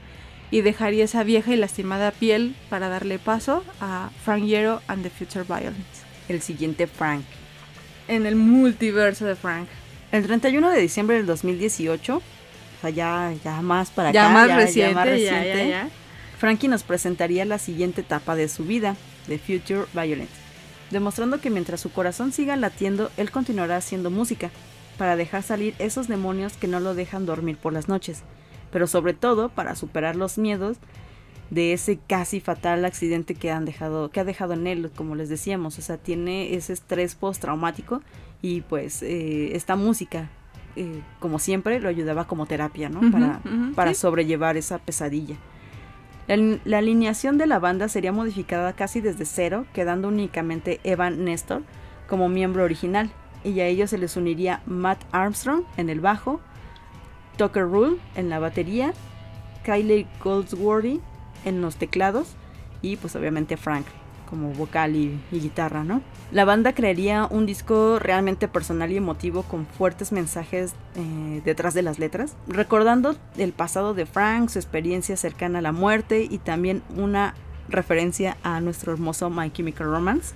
y dejaría esa vieja y lastimada piel para darle paso a Frank Iero and the Future Violence El siguiente Frank. en el multiverso de Frank. El 31 de diciembre del 2018, o sea, ya, ya más para Ya acá, más ya, reciente, más ya, reciente, ya, ya. Frankie nos presentaría la siguiente etapa de su vida, The Future Violence, demostrando que mientras su corazón siga latiendo, él continuará haciendo música, para dejar salir esos demonios que no lo dejan dormir por las noches, pero sobre todo para superar los miedos de ese casi fatal accidente que han dejado, que ha dejado en él, como les decíamos, o sea, tiene ese estrés postraumático y pues eh, esta música, eh, como siempre, lo ayudaba como terapia, para para sí. sobrellevar esa pesadilla. La, la alineación de la banda sería modificada casi desde cero, quedando únicamente Evan Nestor como miembro original, y a ellos se les uniría Matt Armstrong en el bajo, Tucker Rule en la batería, Kylie Goldsworthy en los teclados y pues obviamente Frank como vocal y, guitarra, ¿no? La banda crearía un disco realmente personal y emotivo con fuertes mensajes eh, detrás de las letras, recordando el pasado de Frank, su experiencia cercana a la muerte y también una referencia a nuestro hermoso My Chemical Romance.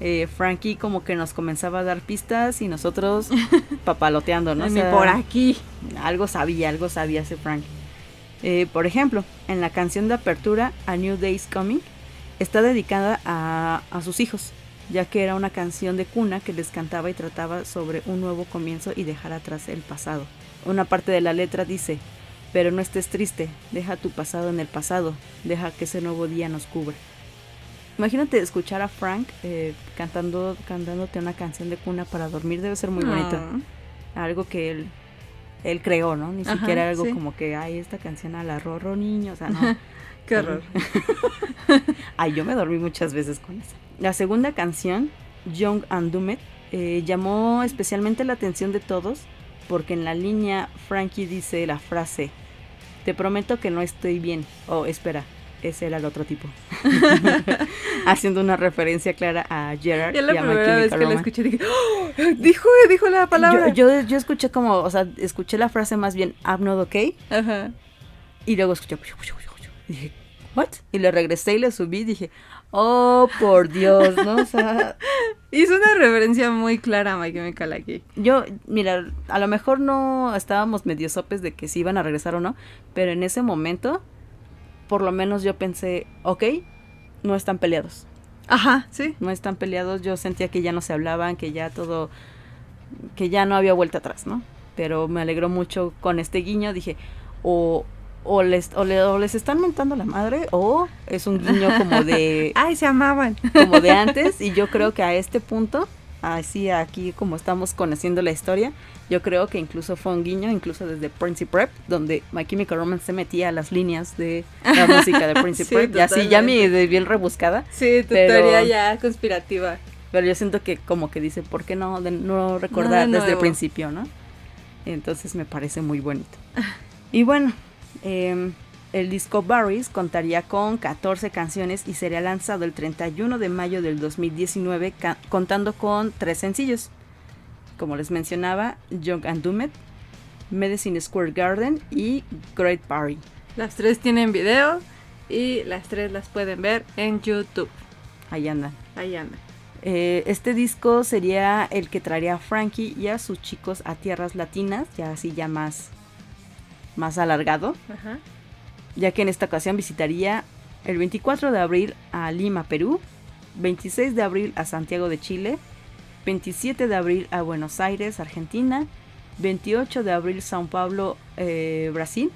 Eh, Frankie como que nos comenzaba a dar pistas y nosotros (laughs) papaloteando, ¿no? por aquí. Algo sabía, algo sabía ese Frankie. Eh, por ejemplo, en la canción de apertura A New Day's Coming, está dedicada a, a, sus hijos, ya que era una canción de cuna que les cantaba y trataba sobre un nuevo comienzo y dejar atrás el pasado. Una parte de la letra dice, pero no estés triste, deja tu pasado en el pasado, deja que ese nuevo día nos cubra. Imagínate escuchar a Frank eh, cantando, cantándote una canción de cuna para dormir, debe ser muy bonito. Ah. Algo que él, él creó, ¿no? Ni siquiera algo como que, ay, esta canción a la Rorro niño, o sea, no. (laughs) Qué horror. (laughs) Ay, yo me dormí muchas veces con eso. La segunda canción, Young and Dumet, eh, llamó especialmente la atención de todos porque en la línea Frankie dice la frase, te prometo que no estoy bien. Oh, espera, ese era el otro tipo. (laughs) Haciendo una referencia clara a Gerard. Ya la primera vez que la escuché dije, ¡Oh! dijo, dijo la palabra. Yo, yo, escuché como, o sea, escuché la frase más bien, I'm not okay. Ajá. Y luego escuché, dije, ¿what? Y le regresé y le subí y dije, oh, por Dios, ¿no? O sea... (laughs) Hizo una referencia muy clara a My Chemical aquí. Yo, mira, a lo mejor no estábamos medio sopes de que si iban a regresar o no, pero en ese momento, por lo menos yo pensé, ok, no están peleados. Ajá, sí. No están peleados, yo sentía que ya no se hablaban, que ya todo, que ya no había vuelta atrás, ¿no? Pero me alegró mucho con este guiño, dije, o, o les, o, les están mentando la madre o es un guiño como de... (laughs) Ay, se amaban. Como de antes y yo creo que a este punto, así aquí como estamos conociendo la historia, yo creo que incluso fue un guiño, incluso desde Prince Prep, donde My Chemical Romance se metía a las líneas de la (laughs) música de Prince Prep, y así ya mi de bien rebuscada. Sí, tu teoría ya conspirativa. Pero yo siento que como que dice, ¿por qué no, de, no recordar desde el principio, no? Entonces me parece muy bonito. Y bueno, Em, el disco Barry's contaría con 14 canciones y sería lanzado el 31 de mayo del 2019 contando con tres sencillos. Como les mencionaba, Young and Dumet, Medicine Square Garden y Great Party. Las tres tienen video y las tres las pueden ver en YouTube. Ahí andan. Ahí andan. Eh, este disco sería el que traería a Frankie y a sus chicos a tierras latinas, ya así ya más más alargado, ya que en esta ocasión visitaría el 24 de abril a Lima, Perú, 26 de abril a Santiago de Chile, 27 de abril a Buenos Aires, Argentina, 28 de abril São Paulo, eh, Brasil,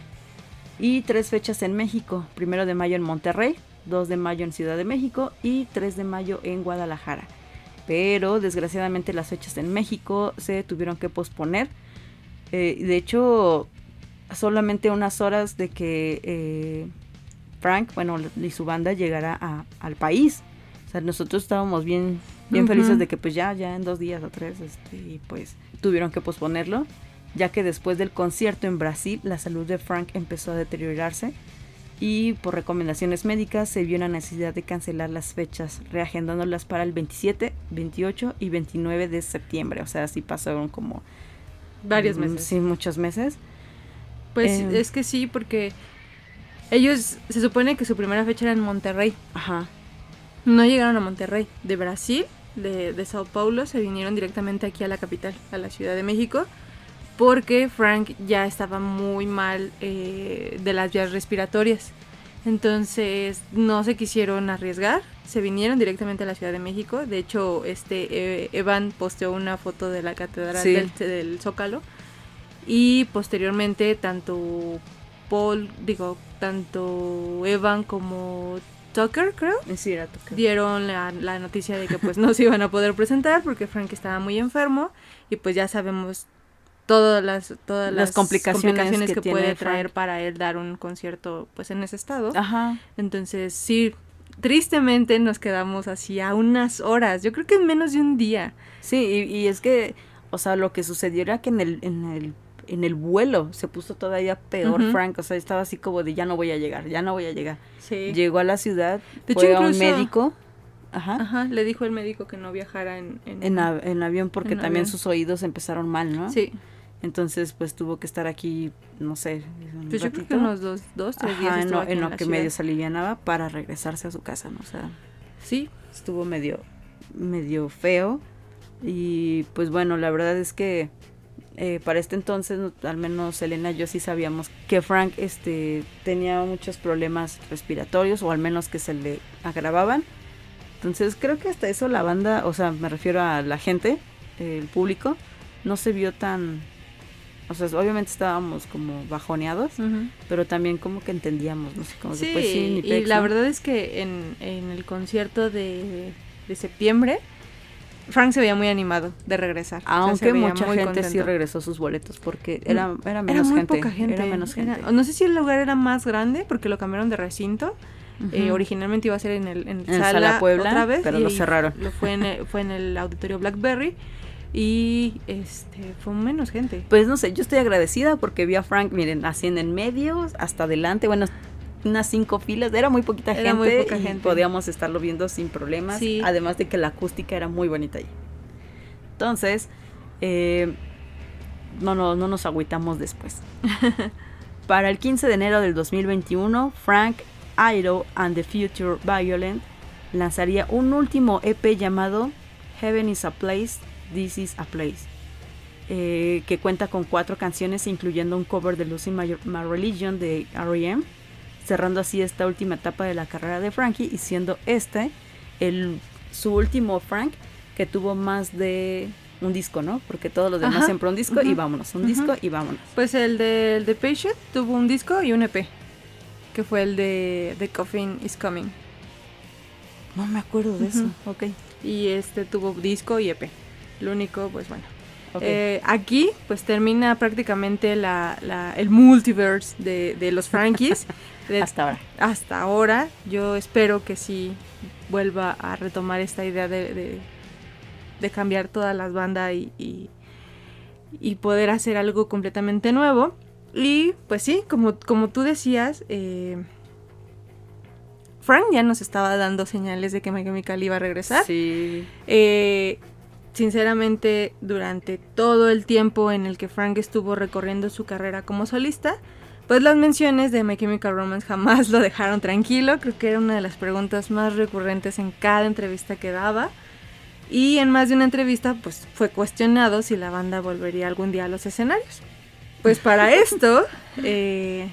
y tres fechas en México, 1 de mayo en Monterrey, 2 de mayo en Ciudad de México y 3 de mayo en Guadalajara. Pero desgraciadamente las fechas en México se tuvieron que posponer. Eh, de hecho, solamente unas horas de que eh, Frank, bueno, y su banda llegara al país. O sea, nosotros estábamos bien, bien felices de que pues ya, ya en dos días o tres, este, y pues tuvieron que posponerlo, ya que después del concierto en Brasil, la salud de Frank empezó a deteriorarse y por recomendaciones médicas se vio la necesidad de cancelar las fechas, reagendándolas para el 27, 28 y 29 de septiembre. O sea, así pasaron como varios mm, meses. Sí, muchos meses. Pues em. es que sí, porque ellos se supone que su primera fecha era en Monterrey. Ajá. No llegaron a Monterrey. De Brasil, de, de Sao Paulo, se vinieron directamente aquí a la capital, a la Ciudad de México, porque Frank ya estaba muy mal eh, de las vías respiratorias. Entonces no se quisieron arriesgar, se vinieron directamente a la Ciudad de México. De hecho, este eh, Evan posteó una foto de la catedral del Zócalo y posteriormente tanto Paul, digo, tanto Evan como Tucker, creo, dieron la, noticia de que pues no se iban a poder presentar porque Frank estaba muy enfermo y pues ya sabemos todas las todas las, complicaciones, que, puede traer para él dar un concierto pues en ese estado. Ajá. Entonces, sí, tristemente nos quedamos así a unas horas, yo creo que en menos de un día. Sí, y, y es que, o sea, lo que sucedió era que en el, en el en el vuelo se puso todavía peor. Frank, o sea, estaba así como de ya no voy a llegar, ya no voy a llegar. Sí. Llegó a la ciudad, De fue hecho, a un médico, ajá, Ajá, le dijo el médico que no viajara en... En, en, av- en avión porque En también avión. sus oídos empezaron mal, ¿no? Sí, Entonces, pues tuvo que estar aquí, no sé, un pues yo creo que unos dos, dos tres días en lo, en lo que ciudad. medio se alivianaba para regresarse a su casa, ¿no? O sea, Sí, estuvo medio, medio feo. Y pues bueno, la verdad es que eh, para este entonces, al menos Elena y yo sí sabíamos que Frank este, tenía muchos problemas respiratorios, o al menos que se le agravaban. Entonces creo que hasta eso la banda, o sea, me refiero a la gente, eh, el público, no se vio tan... O sea, obviamente estábamos como bajoneados, pero también como que entendíamos, no sé, como Sí, que pues sí, ni y la ¿no? verdad es que en, en el concierto de, de septiembre, Frank se veía muy animado de regresar. O sea, Aunque veía mucha gente sí regresó sus boletos porque era, era menos Era muy gente. poca gente. Era menos Era- gente. no sé si el lugar era más grande porque lo cambiaron de recinto. Eh, originalmente iba a ser en el, en En sala, Sala Puebla, otra vez, pero lo cerraron. Lo fue en el, fue en el auditorio Blackberry y este fue menos gente. Pues no sé, yo estoy agradecida porque vi a Frank, miren, así en el medio, hasta adelante, bueno, unas cinco filas, era muy poquita Era gente muy poca y gente. podíamos estarlo viendo sin problemas, Sí. además de que la acústica era muy bonita ahí. Entonces, eh, no, no, no nos agüitamos después. (laughs) Para el 15 de enero del 2021, Frank Ido and the Future Violent lanzaría un último EP llamado Heaven is a Place, This is a Place, eh, que cuenta con cuatro canciones, incluyendo un cover de Losing My, My Religion de R.E.M., cerrando así esta última etapa de la carrera de Frankie y siendo este el, su último Frank que tuvo más de un disco, ¿no? Porque todos los demás Ajá. siempre un disco y vámonos, un disco y vámonos. Pues el de, el de Patient tuvo un disco y un EP, que fue el de The Coffin is Coming. No me acuerdo de eso. Ok. Y este tuvo disco y EP. Lo único, pues bueno. ok. Eh, aquí, pues termina prácticamente la, la- el multiverse de, de los Frankies. (laughs) De- Hasta ahora. hasta ahora. Yo espero que sí vuelva a retomar esta idea de, de, de cambiar todas las bandas y, y, y poder hacer algo completamente nuevo. Y pues sí, como, como tú decías, eh, Frank ya nos estaba dando señales de que My Chemical iba a regresar. Sí. Eh, sinceramente, durante todo el tiempo en el que Frank estuvo recorriendo su carrera como solista, pues las menciones de My Chemical Romance jamás lo dejaron tranquilo. Creo que era una de las preguntas más recurrentes en cada entrevista que daba. Y en más de una entrevista, pues fue cuestionado si la banda volvería algún día a los escenarios. Pues para (laughs) esto, eh,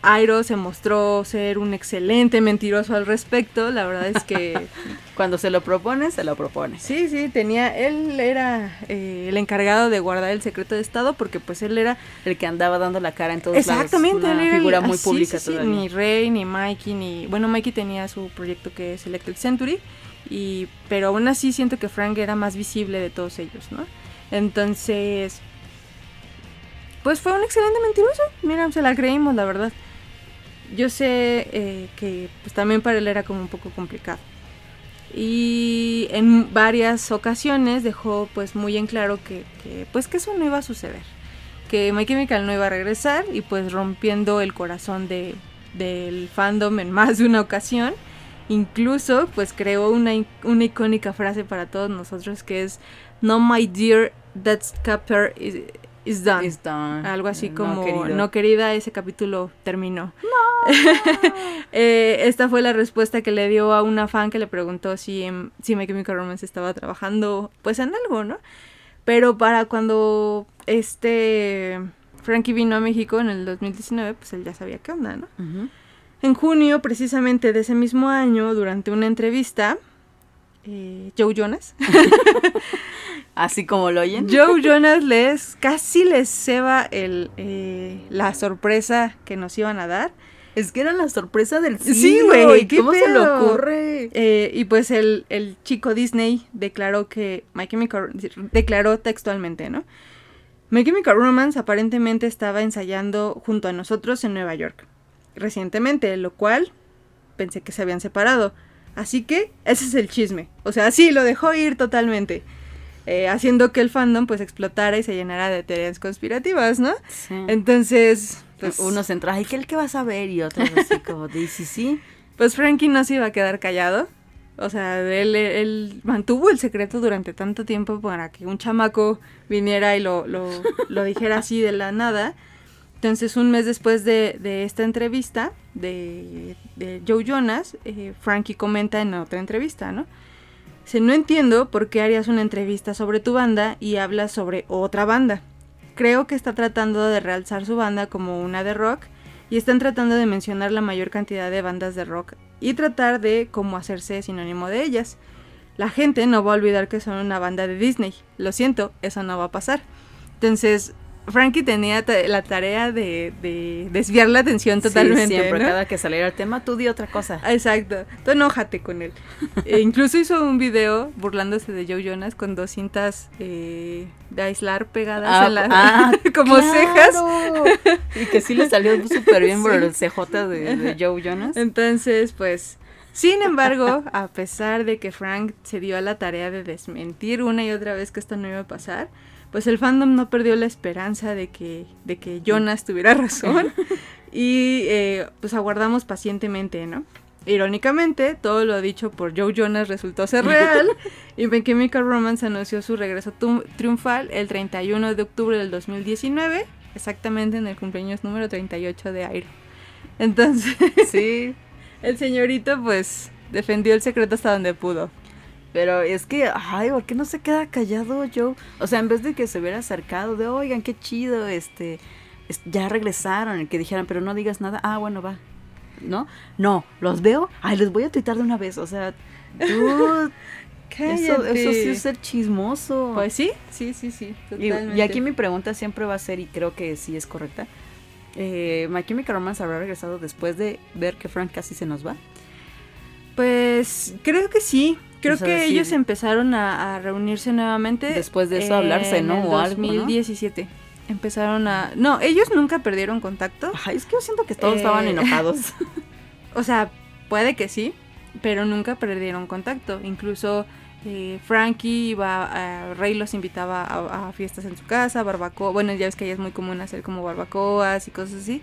Airo se mostró ser un excelente mentiroso al respecto. La verdad es que (laughs) Cuando se lo propone, se lo propone. Sí, sí, tenía, él era eh, el encargado de guardar el secreto de Estado porque pues él era El que andaba dando la cara en todos exactamente, lados. él el- figura muy ah, pública sí, sí, todavía. ni Rey, ni Mikey, ni, bueno, Mikey tenía su proyecto que es Electric Century, y, pero aún así siento que Frank era más visible de todos ellos, ¿no? Entonces, pues fue un excelente mentiroso, mira, se la creímos, la verdad. Yo sé eh, que pues también para él era como un poco complicado. Y en varias ocasiones dejó pues muy en claro que, pues que eso no iba a suceder. Que My Chemical no iba a regresar y pues rompiendo el corazón de, del fandom en más de una ocasión. Incluso pues creó una, una icónica frase para todos nosotros que es No my dear, that chapter is, done. Is done. Algo así No, como, querido. no querida, ese capítulo terminó. (laughs) (laughs) Eh, esta fue la respuesta que le dio a una fan que le preguntó si, em, si My Chemical Romance estaba trabajando pues en algo, ¿no? Pero para cuando este Frankie vino a México en el 2019, pues él ya sabía qué onda, ¿no? Ujú. En junio, precisamente de ese mismo año, durante una entrevista, eh, Joe Jonas, (laughs) Así como lo oyen. Joe Jonas les casi les ceba el, eh, la sorpresa que nos iban a dar. Es que era la sorpresa del siglo. Sí, güey, ¿y qué ¿Cómo se le ocurre? Eh, y pues el, el chico Disney declaró que My Chemical declaró textualmente, ¿no? My Chemical Romance aparentemente estaba ensayando junto a nosotros en Nueva York recientemente, lo cual pensé que se habían separado. Así que ese es el chisme. O sea, sí, lo dejó ir totalmente. Eh, haciendo que el fandom pues explotara y se llenara de teorías conspirativas, ¿no? Sí. Entonces, pues, Uno se entra, ay, ¿qué el que vas a ver? Y otros así como de, sí, sí. pues Frankie no se iba a quedar callado. O sea, él, él mantuvo el secreto durante tanto tiempo para que un chamaco viniera y lo, lo, lo dijera así de la nada. Entonces, un mes después de, de esta entrevista de, de Joe Jonas, eh, Frankie comenta en otra entrevista, ¿no? No entiendo por qué harías una entrevista sobre tu banda y hablas sobre otra banda. Creo que está tratando de realzar su banda como una de rock y están tratando de mencionar la mayor cantidad de bandas de rock y tratar de cómo hacerse sinónimo de ellas. La gente no va a olvidar que son una banda de Disney. Lo siento, eso no va a pasar. Entonces, Frankie tenía la tarea de, de desviar la atención totalmente. Sí, siempre, ¿no? cada que saliera el tema, tú di otra cosa. Exacto, tú enójate con él. E incluso hizo un video burlándose de Joe Jonas con dos cintas eh, de aislar pegadas Ah, en la, ah, (laughs) como claro. cejas. Y que sí le salió súper bien por (laughs) el CJ de, de Joe Jonas. Entonces, pues, sin embargo, a pesar de que Frank se dio a la tarea de desmentir una y otra vez que esto no iba a pasar, pues el fandom no perdió la esperanza de que, de que Jonas tuviera razón (laughs) y eh, pues aguardamos pacientemente, ¿no? Irónicamente, todo lo dicho por Joe Jonas resultó ser real (laughs) y My Chemical Romance anunció su regreso triunfal el 31 de octubre del 2019, exactamente en el cumpleaños número 38 de Airo. Entonces, Sí, (laughs) el señorito pues defendió el secreto hasta donde pudo. Pero es que, ay, ¿por qué no se queda callado Joe? O sea, en vez de que se hubiera acercado, de, oigan, qué chido, este, es- ya regresaron, que dijeran, pero no digas nada, ah, bueno, va. ¿No? No, los veo, ay, les voy a tuitar de una vez, o sea, tú, (laughs) eso, eso sí es ser chismoso. Pues sí, sí, sí, sí, y aquí mi pregunta siempre va a ser, y creo que sí es correcta, eh, ¿My Chemical Romance habrá regresado después de ver que Frank casi se nos va? Pues creo que sí. Creo O sea, que ellos empezaron a, a reunirse nuevamente. Después de eso hablarse, ¿no? En el O algo, ¿no? 2017. Empezaron a... No, ellos nunca perdieron contacto. Ay, es que yo siento que todos Eh, estaban enojados. (laughs) O sea, puede que sí, pero nunca perdieron contacto. Incluso eh, Frankie iba, a, Rey los invitaba a, a fiestas en su casa, barbacoa. Bueno, ya ves que allá es muy común hacer como barbacoas y cosas así.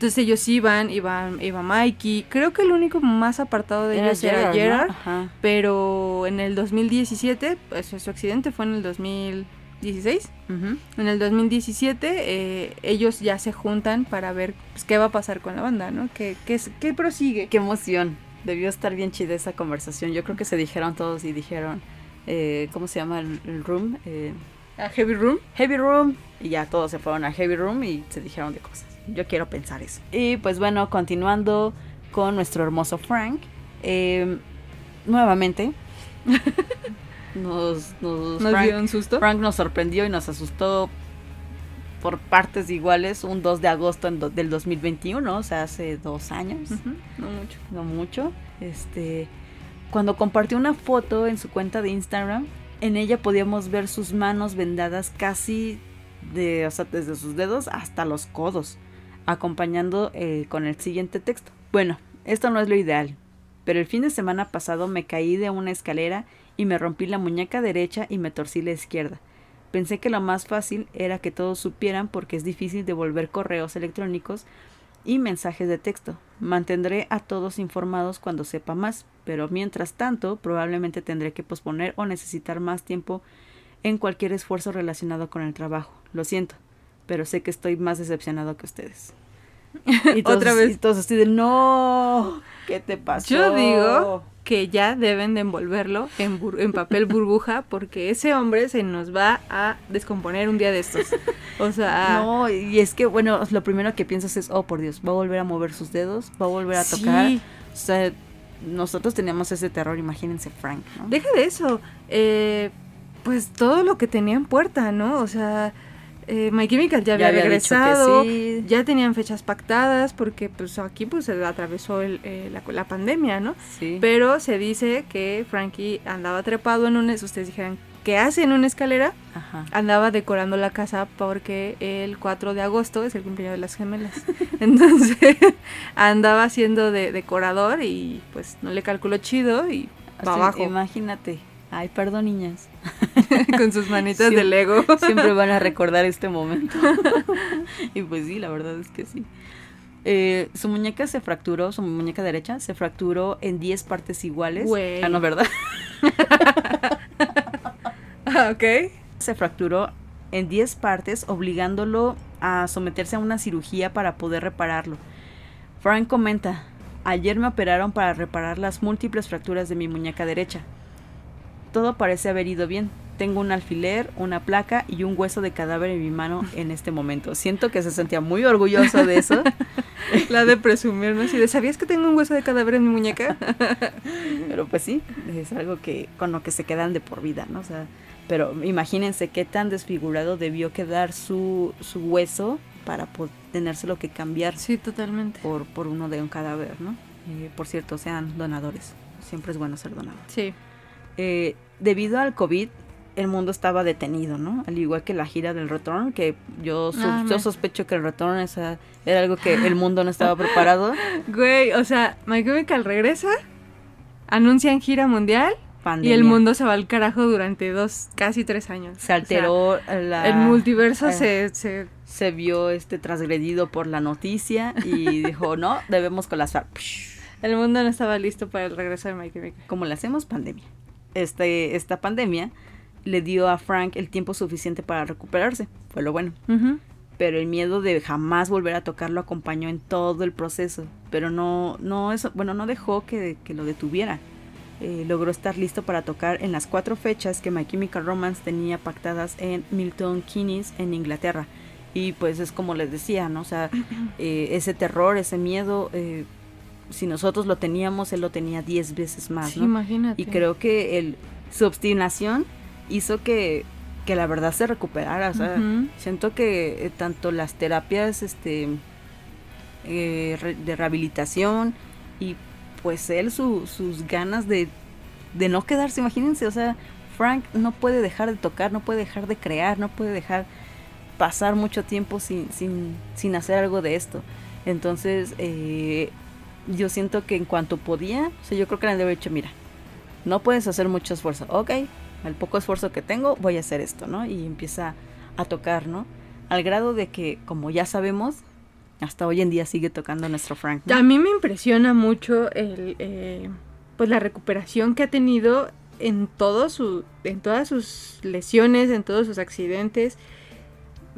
Entonces ellos iban, iban, iba Mikey. Creo que el único más apartado de ellos era ¿no? Gerard. Ajá. Pero en el 2017, pues su accidente fue en el 2016. Ujú. En el 2017 eh, ellos ya se juntan para ver pues, qué va a pasar con la banda, ¿no? ¿Qué, qué, qué prosigue? Qué emoción. Debió estar bien chida esa conversación. Yo creo que se dijeron todos y dijeron, eh, ¿cómo se llama el, el room? Eh, ¿A Heavy Room? Heavy Room. Y ya todos se fueron a Heavy Room y se dijeron de cosas. Yo quiero pensar eso. Y pues bueno, continuando con nuestro hermoso Frank. eh, nuevamente. (laughs) nos, nos, ¿Nos Frank, dio un susto? Frank nos sorprendió y nos asustó por partes iguales un 2 de agosto do- del 2021, o sea, hace dos años No mucho. no mucho. Este, cuando compartió una foto en su cuenta de Instagram, en ella podíamos ver sus manos vendadas casi de, o sea, desde sus dedos hasta los codos, acompañando eh, con el siguiente texto. Bueno, esto no es lo ideal, pero el fin de semana pasado me caí de una escalera y me rompí la muñeca derecha y me torcí la izquierda. Pensé que lo más fácil era que todos supieran porque es difícil devolver correos electrónicos y mensajes de texto. Mantendré a todos informados cuando sepa más, pero mientras tanto probablemente tendré que posponer o necesitar más tiempo en cualquier esfuerzo relacionado con el trabajo. Lo siento, pero sé que estoy más decepcionado que ustedes. (laughs) Y todos- Otra vez. Y todos así de, no, ¿qué te pasó? Yo digo que ya deben de envolverlo en, bur- en papel (laughs) burbuja porque ese hombre se nos va a descomponer un día de estos. O sea, (laughs) No, y es que, bueno, lo primero que piensas es, oh, por Dios, va a volver a mover sus dedos, va a volver a sí. tocar. O sea, nosotros teníamos ese terror, imagínense Frank, ¿no? Deja de eso. eh, pues todo lo que tenía en puerta, ¿no? O sea, eh, My Chemical ya había, regresado. sí. Ya tenían fechas pactadas porque pues aquí pues se atravesó el, eh, la, la pandemia, ¿no? Sí. Pero se dice que Frankie andaba trepado en un... Ustedes dijeran, ¿qué hace en una escalera? Ajá. Andaba decorando la casa porque el 4 de agosto es el cumpleaños de las gemelas. (laughs) Entonces (laughs) andaba siendo de decorador y pues no le calculó chido y para abajo. Imagínate. Ay, perdón, niñas. (laughs) Con sus manitas Siempre- de Lego. Siempre van a (laughs) recordar este momento. (laughs) y pues sí, la verdad es que sí. Eh, su muñeca se fracturó, su muñeca derecha se fracturó en 10 partes iguales. Güey. Ah, no, ¿verdad? Ah, ok. se fracturó en 10 partes, obligándolo a someterse a una cirugía para poder repararlo. Frank comenta, ayer me operaron para reparar las múltiples fracturas de mi muñeca derecha. Todo parece haber ido bien. Tengo un alfiler, una placa y un hueso de cadáver en mi mano en este momento. Siento que se sentía muy orgulloso de eso. (laughs) La de presumir, ¿no? Así de, ¿sabías que tengo un hueso de cadáver en mi muñeca? (laughs) Pero pues sí, es algo que con lo que se quedan de por vida, ¿no? O sea, pero imagínense qué tan desfigurado debió quedar su, su hueso para tenérselo que cambiar Sí, totalmente. por, por uno de un cadáver, ¿no? Por cierto, sean donadores. Siempre es bueno ser donador. Sí. Eh, debido al COVID, el mundo estaba detenido, ¿no? Al igual que la gira del Return, que yo, Ah, yo sospecho que el Return esa- era algo que el (laughs) mundo no estaba preparado. Güey, o sea, My Chemical regresa, anuncian gira mundial y el mundo se va al carajo durante dos, casi tres años. se alteró la... el multiverso eh, se, se... se vio este transgredido por la noticia y (laughs) dijo, no, debemos colapsar. El mundo no estaba listo para el regreso de My Chemical. Como le hacemos pandemia. Este, esta pandemia le dio a Frank el tiempo suficiente para recuperarse, fue lo bueno. Pero el miedo de jamás volver a tocar lo acompañó en todo el proceso. Pero no, no eso, bueno, no dejó que, que lo detuviera. Eh, logró estar listo para tocar en las cuatro fechas que My Chemical Romance tenía pactadas en Milton Keynes, en Inglaterra. Y pues es como les decía, ¿no? O sea, (clears throat) eh, ese terror, ese miedo, eh, si nosotros lo teníamos, él lo tenía diez veces más, Sí, ¿no? imagínate. Y creo que el, su obstinación hizo que, que la verdad se recuperara. O sea, siento que eh, tanto las terapias este, eh, re- de rehabilitación y pues él su- sus ganas de, de no quedarse, imagínense, o sea, Frank no puede dejar de tocar, no puede dejar de crear, no puede dejar pasar mucho tiempo sin, sin, sin hacer algo de esto. Entonces, eh, yo siento que en cuanto podía, o sea, yo creo que le haber dicho, mira, no puedes hacer mucho esfuerzo, ok, al poco esfuerzo que tengo voy a hacer esto, ¿no? Y empieza a tocar, ¿no? Al grado de que, como ya sabemos, hasta hoy en día sigue tocando nuestro Frank. A mí me impresiona mucho el, eh, pues la recuperación que ha tenido en todo su, en todas sus lesiones, en todos sus accidentes,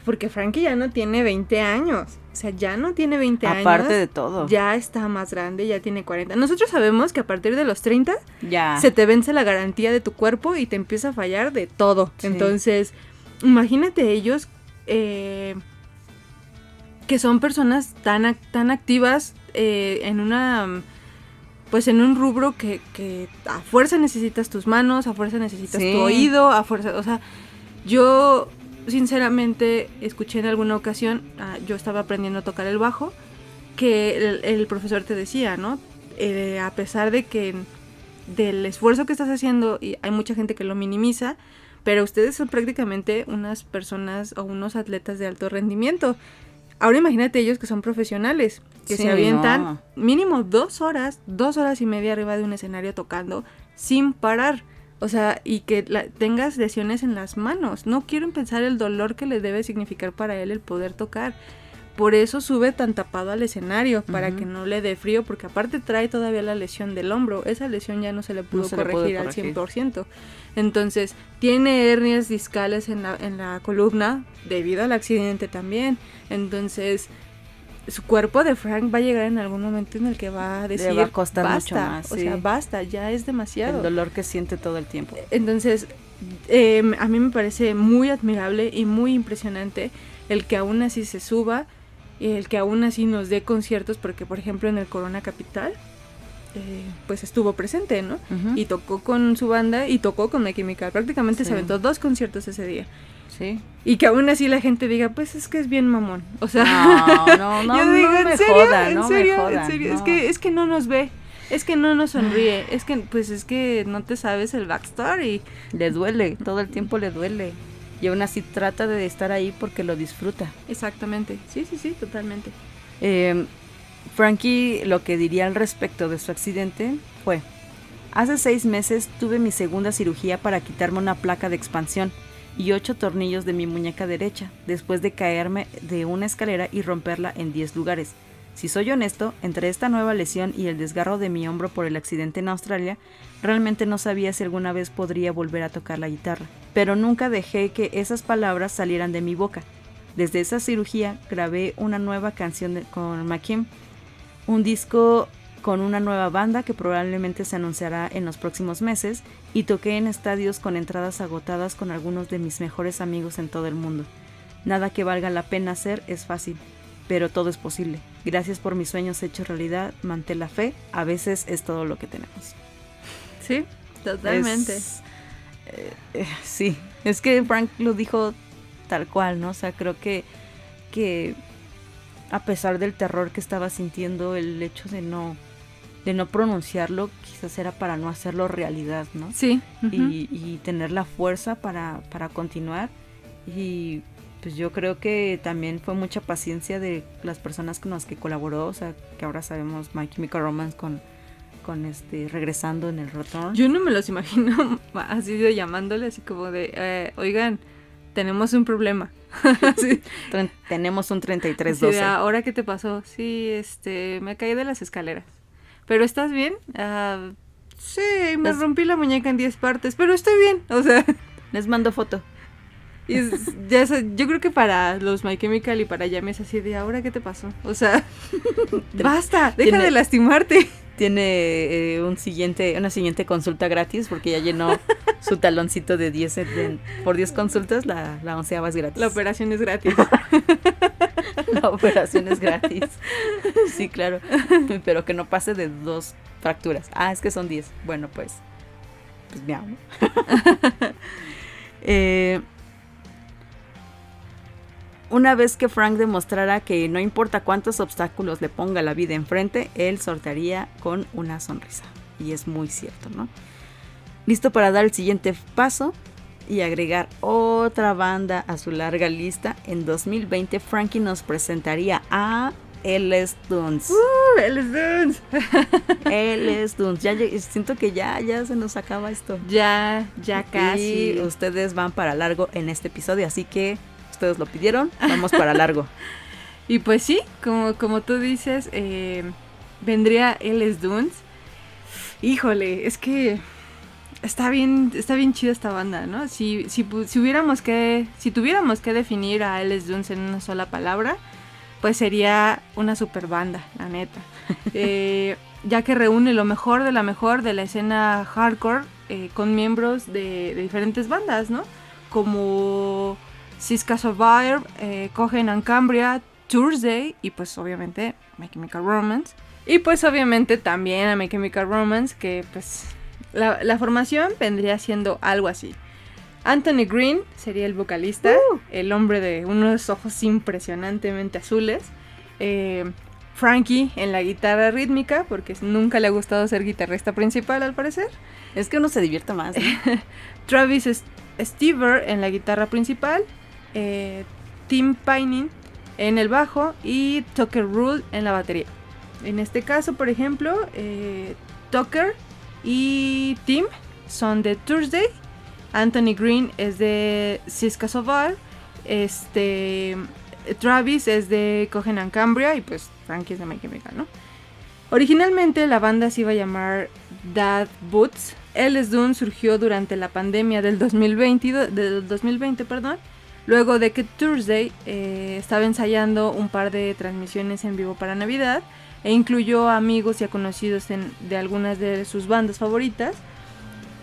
porque Frankie ya no tiene 20 años, o sea, ya no tiene 20 años. Aparte de todo. Ya está más grande, ya tiene 40. Nosotros sabemos que a partir de los 30 Ya. se te vence la garantía de tu cuerpo y te empieza a fallar de todo. Sí. Entonces, imagínate ellos eh, que son personas tan, tan activas eh, en una... Pues en un rubro que, que a fuerza necesitas tus manos, a fuerza necesitas Sí. tu oído, a fuerza... O sea, yo sinceramente escuché en alguna ocasión, ah, yo estaba aprendiendo a tocar el bajo, que el, el profesor te decía, ¿no? Eh, a pesar de que del esfuerzo que estás haciendo y hay mucha gente que lo minimiza, pero ustedes son prácticamente unas personas o unos atletas de alto rendimiento. Ahora imagínate ellos que son profesionales, que Sí, se avientan no. mínimo dos horas, dos horas y media arriba de un escenario tocando sin parar. O sea, y que la- tengas lesiones en las manos. No quiero pensar el dolor que le debe significar para él el poder tocar. Por eso sube tan tapado al escenario, para que no le dé frío, porque aparte trae todavía la lesión del hombro. Esa lesión ya no se le pudo se le corregir al corregir. 100%. Entonces, tiene hernias discales en la, en la columna debido al accidente también. Entonces, su cuerpo de Frank va a llegar en algún momento en el que va a decir, va a costar basta, mucho más, o sea, basta, ya es demasiado. El dolor que siente todo el tiempo. Entonces, eh, a mí me parece muy admirable y muy impresionante el que aún así se suba y el que aún así nos dé conciertos, porque por ejemplo en el Corona Capital, eh, pues estuvo presente, ¿no? Y tocó con su banda y tocó con My Chemical. Prácticamente Sí. se aventó dos conciertos ese día. Sí. Y que aún así la gente diga, pues es que es bien mamón. O sea, No, no, (laughs) no, yo no digo, me ¿en serio? joda, ¿En no serio? me ¿En jodan, serio? Es no. que es que no nos ve. Es que no nos sonríe. Es que pues es que no te sabes el backstory. Le duele, todo el tiempo le duele. Y aún así trata de estar ahí porque lo disfruta. Exactamente. Sí, sí, sí, totalmente. Eh, Frankie lo que diría al respecto de su accidente fue, Hace seis meses tuve mi segunda cirugía para quitarme una placa de expansión y ocho tornillos de mi muñeca derecha, después de caerme de una escalera y romperla en 10 lugares. Si soy honesto, entre esta nueva lesión y el desgarro de mi hombro por el accidente en Australia, realmente no sabía si alguna vez podría volver a tocar la guitarra. Pero nunca dejé que esas palabras salieran de mi boca. Desde esa cirugía grabé una nueva canción con McKim, un disco con una nueva banda que probablemente se anunciará en los próximos meses y toqué en estadios con entradas agotadas con algunos de mis mejores amigos en todo el mundo. Nada que valga la pena hacer es fácil, pero todo es posible. Gracias por mis sueños hechos realidad, mantén la fe, a veces es todo lo que tenemos. Sí, totalmente. Eh, eh, sí, es que Frank lo dijo tal cual, ¿no? O sea, creo que, que a pesar del terror que estaba sintiendo, el hecho de no de no pronunciarlo quizás era para no hacerlo realidad, ¿no? Sí. y, tener la fuerza para, para continuar. Y pues yo creo que también fue mucha paciencia de las personas con las que colaboró, o sea, que ahora sabemos My Chemical Romance con, con este, regresando en el rotón. Yo no me los imagino (laughs) así de llamándole, así como de, eh, oigan, tenemos un problema. (laughs) Tenemos un 3312. Sí, ¿Ahora qué te pasó? Sí, este, me caí de las escaleras. ¿Pero estás bien? Ah, sí, me rompí la muñeca en 10 partes, pero estoy bien. O sea, les mando foto. Y ya yo creo que para los My Chemical y para Yami es así de ahora qué te pasó. O sea, (laughs) basta, deja de lastimarte. Tiene eh, un siguiente, una siguiente consulta gratis porque ya llenó su taloncito de 10 por 10 consultas, la, la onceava es gratis. La operación es gratis. (laughs) la operación es gratis. (laughs) Sí, claro. (laughs) Pero que no pase de dos fracturas. Ah, es que son 10. Bueno, pues. Pues miau. (laughs) eh, una vez que Frank demostrara que no importa cuántos obstáculos le ponga la vida enfrente, él sortearía con una sonrisa. Y es muy cierto, ¿no? Listo para dar el siguiente paso y agregar otra banda a su larga lista. En 2020 Frankie nos presentaría a LS Dunes. ¡Uh! LS Dunes. (laughs) LS Dunes. Ya, siento que ya, ya se nos acaba esto. Ya, ya casi. Y ustedes van para largo en este episodio, así que ustedes lo pidieron, vamos para largo. (laughs) y pues sí, como, como tú dices, eh, vendría Les Dunes. Híjole, es que está bien, está bien chida esta banda, ¿no? Si, si, si hubiéramos que, si tuviéramos que definir a Les Dunes en una sola palabra, pues sería una super banda, la neta. (laughs) Eh, ya que reúne lo mejor de la mejor de la escena hardcore eh, con miembros de, de diferentes bandas, ¿no? Como Siska Survivor, eh, Cogen and Cambria, Thursday y pues obviamente My Chemical Romance. Y pues obviamente también a My Chemical Romance que pues la, formación vendría siendo algo así. Anthony Green sería el vocalista, uh. el hombre de unos ojos impresionantemente azules. Eh, Frankie en la guitarra rítmica, porque nunca le ha gustado ser guitarrista principal al parecer. Es que uno se divierte más. (laughs) Travis Stever en la guitarra principal. Eh, Tim Pining en el bajo y Tucker Rule en la batería. En este caso, por ejemplo, eh, Tucker y Tim son de Thursday. Anthony Green es de Siska Sovar. Este, Travis es de Cohen and Cambria. Y pues Frankie es de My ¿no? Originalmente la banda se iba a llamar Dad Boots. El Dune surgió durante la pandemia del 2020, del 2020 perdón, Luego de que Thursday eh, estaba ensayando un par de transmisiones en vivo para Navidad e incluyó a amigos y a conocidos de algunas de sus bandas favoritas.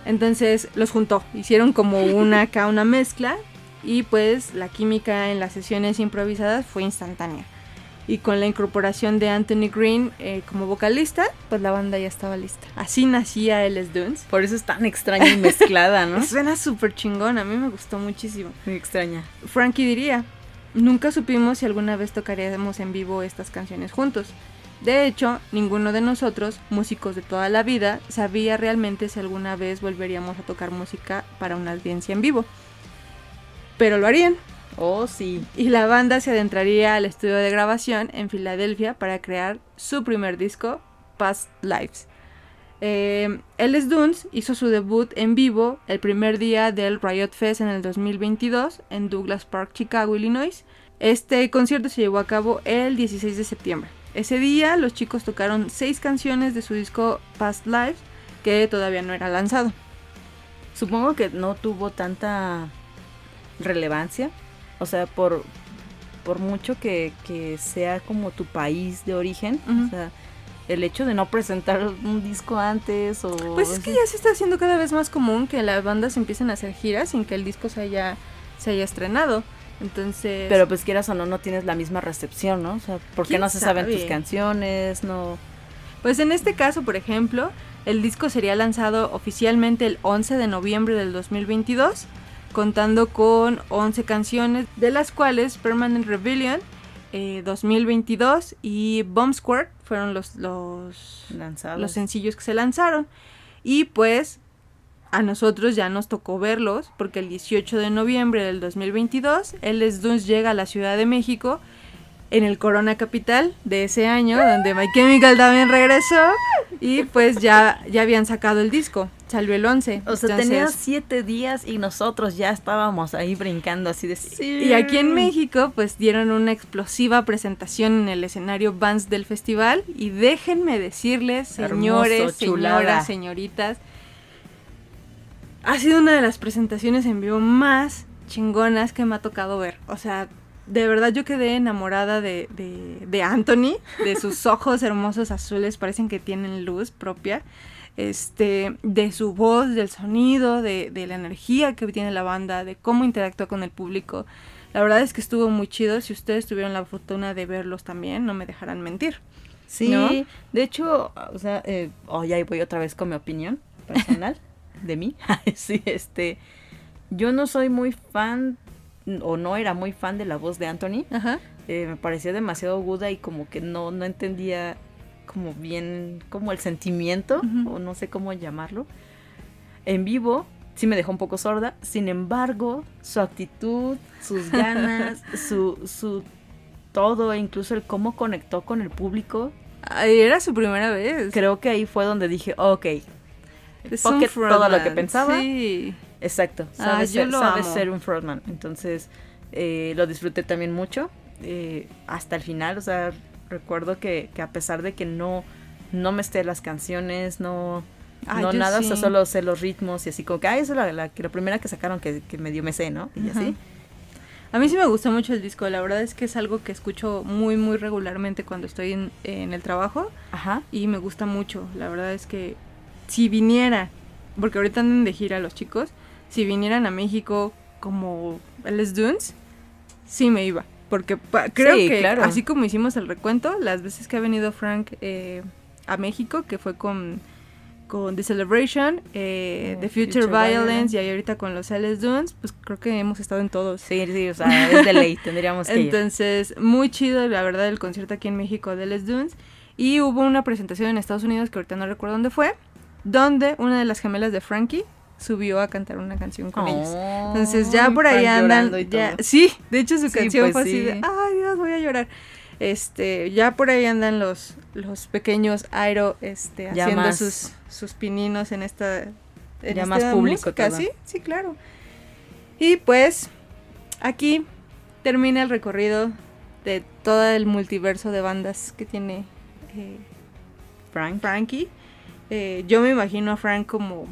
Entonces los juntó, hicieron como una (laughs) acá una mezcla y pues la química en las sesiones improvisadas fue instantánea y con la incorporación de Anthony Green eh, como vocalista, pues la banda ya estaba lista. Así nacía Les Dunes. Por eso es tan extraña y mezclada, ¿no? (laughs) Suena súper chingón, a mí me gustó muchísimo. Muy extraña. Frankie diría, nunca supimos si alguna vez tocaríamos en vivo estas canciones juntos. De hecho, ninguno de nosotros, músicos de toda la vida, sabía realmente si alguna vez volveríamos a tocar música para una audiencia en vivo. Pero lo harían, Oh, sí. Y la banda se adentraría al estudio de grabación en Filadelfia para crear su primer disco, Past Lives. Eh, Ellis Dunes hizo su debut en vivo el primer día del Riot Fest en el 2022 en Douglas Park, Chicago, Illinois. Este concierto se llevó a cabo el 16 de septiembre. Ese día los chicos tocaron seis canciones de su disco Past Lives que todavía no era lanzado. Supongo que no tuvo tanta relevancia. O sea, por, por mucho que, que sea como tu país de origen. O sea, el hecho de no presentar un disco antes o... Pues es que ya se está haciendo cada vez más común que las bandas empiecen a hacer giras sin que el disco se haya, se haya estrenado. Entonces... Pero pues quieras o no, no tienes la misma recepción, ¿no? O sea, ¿por qué ¿Quién no se saben tus canciones? No... Pues en este caso, por ejemplo, el disco sería lanzado oficialmente el 11 de noviembre del 2022, contando con 11 canciones, de las cuales Permanent Rebellion eh, 2022 y Bomb Squad fueron los, los, Lanzados. los sencillos que se lanzaron. Y pues a nosotros ya nos tocó verlos, porque el 18 de noviembre del 2022, el Les Dunes llega a la Ciudad de México en el Corona Capital de ese año, donde My Chemical también regresó, y pues ya, ya habían sacado el disco, salió el 11. O sea, Entonces, tenía siete días y nosotros ya estábamos ahí brincando así de... Sí. Y aquí en México, pues dieron una explosiva presentación en el escenario Vans del festival. Y déjenme decirles, señores, Hermoso, señoras, señoritas, ha sido una de las presentaciones en vivo más chingonas que me ha tocado ver. O sea, de verdad yo quedé enamorada de, de, de Anthony, de sus (laughs) ojos hermosos azules, parecen que tienen luz propia. Este, de su voz, del sonido, de, de la energía que tiene la banda, de cómo interactúa con el público. La verdad es que estuvo muy chido. Si ustedes tuvieron la fortuna de verlos también, no me dejarán mentir. Sí, ¿no? de hecho, o sea, eh, oh, ya voy otra vez con mi opinión personal (laughs) de mí. (laughs) sí, este, yo no soy muy fan o no era muy fan de la voz de Anthony. Ajá. Eh, me parecía demasiado aguda y como que no, no entendía como bien como el sentimiento o no sé cómo llamarlo. En vivo sí me dejó un poco sorda, sin embargo, su actitud, sus (laughs) ganas, su, su todo, incluso el cómo conectó con el público, era su primera vez. creo que ahí fue donde dije, ok, Es Pocket, todo lo que pensaba. Sí. exacto, Ah, sabe, yo ser, lo sabe ser un frontman, entonces eh, lo disfruté también mucho, eh, hasta el final, o sea, recuerdo que, que a pesar de que no, no me esté las canciones, no... Ay, no nada, o sea, solo sé los ritmos y así como que, ah, esa es la, la, primera que sacaron que, que medio me sé, ¿no? Y así. A mí sí me gusta mucho el disco. La verdad es que es algo que escucho muy, muy regularmente cuando estoy en, en el trabajo. Ajá. y me gusta mucho. La verdad es que si viniera, porque ahorita andan de gira los chicos, si vinieran a México como Les Dunes, sí me iba. Porque creo Sí, que claro. así como hicimos el recuento, las veces que ha venido Frank eh, a México, que fue con, con The Celebration, eh, Eh, The Future, Future Violence, Violence. y ahí ahorita con los Les Dunes, pues creo que hemos estado en todos. Sí, sí, o sea, es de ley, (laughs) tendríamos que ir. Entonces, muy chido, la verdad, el concierto aquí en México de Les Dunes. Y hubo una presentación en Estados Unidos, que ahorita no recuerdo dónde fue, donde una de las gemelas de Frankie subió a cantar una canción con ellos. Entonces ya Ay, por ahí andan, ya, sí, de hecho su Sí, canción pues fue así de, ay Dios, voy a llorar. Este, ya por ahí andan los, los pequeños Airo, este, Ya haciendo más- sus, sus pininos en esta, en Ya esta más público sí, sí, claro. Y pues, aquí termina el recorrido de todo el multiverso de bandas que tiene eh, Frank. Frankie. Eh, yo me imagino a Frank como.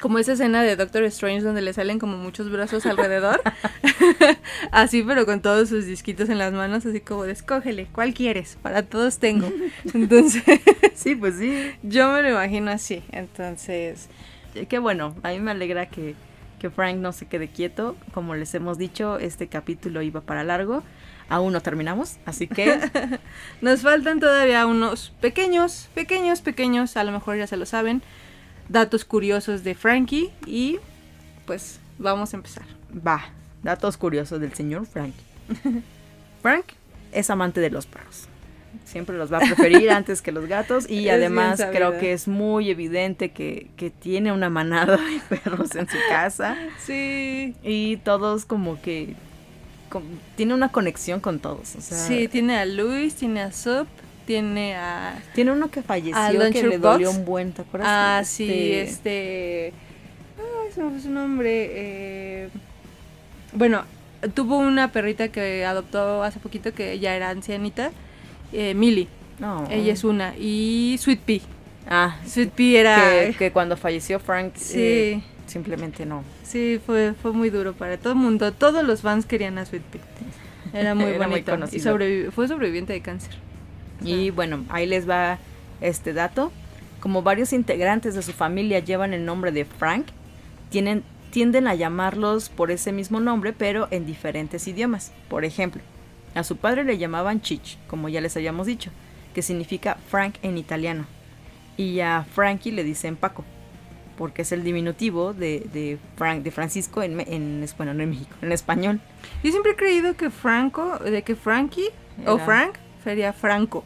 Como esa escena de Doctor Strange donde le salen como muchos brazos alrededor. (laughs) (laughs) así, pero con todos sus disquitos en las manos, así como de escógele, ¿cuál quieres? Para todos tengo. (laughs) Entonces, Sí, pues sí. yo me lo imagino así. Entonces, Eh, Qué bueno, a mí me alegra que, que Frank no se quede quieto. Como les hemos dicho, este capítulo iba para largo. Aún no terminamos, así que (laughs) nos faltan todavía unos pequeños, pequeños, pequeños, a lo mejor ya se lo saben, datos curiosos de Frankie. Y pues vamos a empezar. va. Datos curiosos del señor Frank. (laughs) Frank es amante de los perros. Siempre los va a preferir antes que los gatos y (laughs) además creo que es muy evidente que, que tiene una manada de perros en su casa Sí. y todos como que tiene una conexión con todos. O sea, Sí, tiene a Luis, tiene a Sup, tiene a... Tiene uno que falleció que le dolió un buen, ¿te acuerdas? Ah, Este, sí, este... Ah, se me fue su nombre. eh, Bueno, tuvo una perrita que adoptó hace poquito que ya era ancianita. Eh, Millie, No. ella es una. Y Sweet Pea. Ah, Sweet Pea era... que, que cuando falleció Frank Sí. eh, simplemente no. Sí, fue, fue muy duro para todo el mundo. Todos los fans querían a Sweet Pea. Era muy (laughs) Era muy bonito. y sobrevi- fue sobreviviente de cáncer. Y bueno, ahí les va este dato. Como varios integrantes de su familia llevan el nombre de Frank, tienen, tienden a llamarlos por ese mismo nombre, pero en diferentes idiomas. Por ejemplo, a su padre le llamaban Chich, como ya les habíamos dicho, que significa Frank en italiano. Y a Frankie le dicen Paco, porque es el diminutivo de, de Frank, de Francisco en, en, bueno, no en México, en español. Yo siempre he creído que Franco, de que Frankie o Frank sería Franco.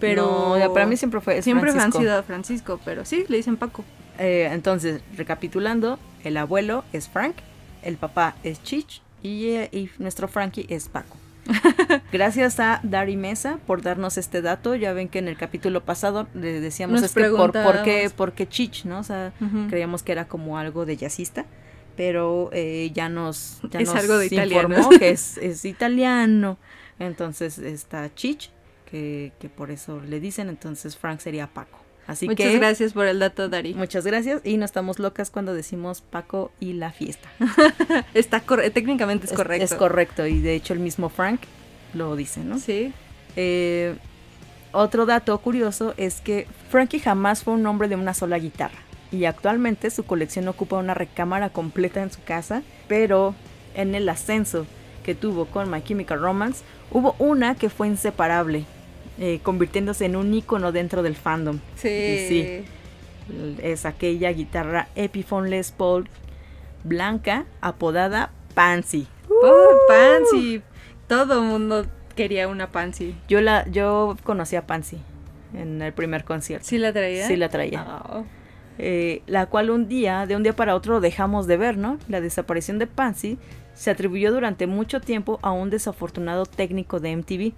Pero No, para mí siempre fue siempre Francisco. han sido Francisco, pero sí, le dicen Paco. Eh, entonces, recapitulando, el abuelo es Frank, el papá es Chich y, eh, y nuestro Frankie es Paco. (laughs) Gracias a Dari Mesa por darnos este dato. Ya ven que en el capítulo pasado le decíamos Nos es que por, por qué, por qué Chich, ¿no? O sea, creíamos que era como algo de jazzista, pero eh, ya nos, ya Es nos algo de italiano. informó (laughs) que es, es italiano. Entonces está Chich, que, que por eso le dicen, entonces Frank sería Paco. Así Muchas que gracias por el dato, Dari. Muchas gracias y no estamos locas cuando decimos Paco y la fiesta. (laughs) Está técnicamente es correcto. Es, correcto y de hecho el mismo Frank lo dice, ¿no? Sí. Eh, otro dato curioso es que Frankie jamás fue un hombre de una sola guitarra y actualmente su colección ocupa una recámara completa en su casa, pero en el ascenso que tuvo con My Chemical Romance hubo una que fue inseparable, eh, convirtiéndose en un ícono dentro del fandom. Sí. Y sí. es aquella guitarra Epiphone Les Paul blanca apodada Pansy. Oh, Pansy. Todo mundo quería una Pansy. Yo la yo conocí a Pansy en el primer concierto. ¿Sí la traía? Sí la traía. Oh. Eh, la cual un día, de un día para otro, dejamos de ver, ¿no? La desaparición de Pansy se atribuyó durante mucho tiempo a un desafortunado técnico de MTV,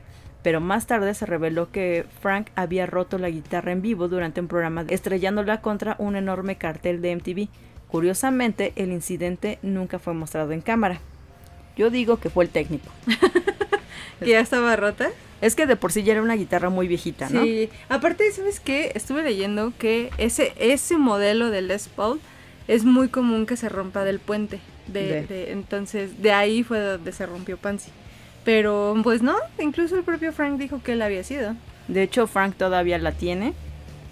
pero más tarde se reveló que Frank había roto la guitarra en vivo durante un programa estrellándola contra un enorme cartel de MTV. Curiosamente, el incidente nunca fue mostrado en cámara. Yo digo que fue el técnico. (laughs) ¿Que ya estaba rota? Es que de por sí ya era una guitarra muy viejita, ¿no? Sí, aparte, ¿sabes qué? Estuve leyendo que ese, ese modelo de Les Paul es muy común que se rompa del puente. De, De. de- entonces, de ahí fue donde se rompió Pansy. Pero, pues no, incluso el propio Frank dijo que él había sido. De hecho, Frank todavía la tiene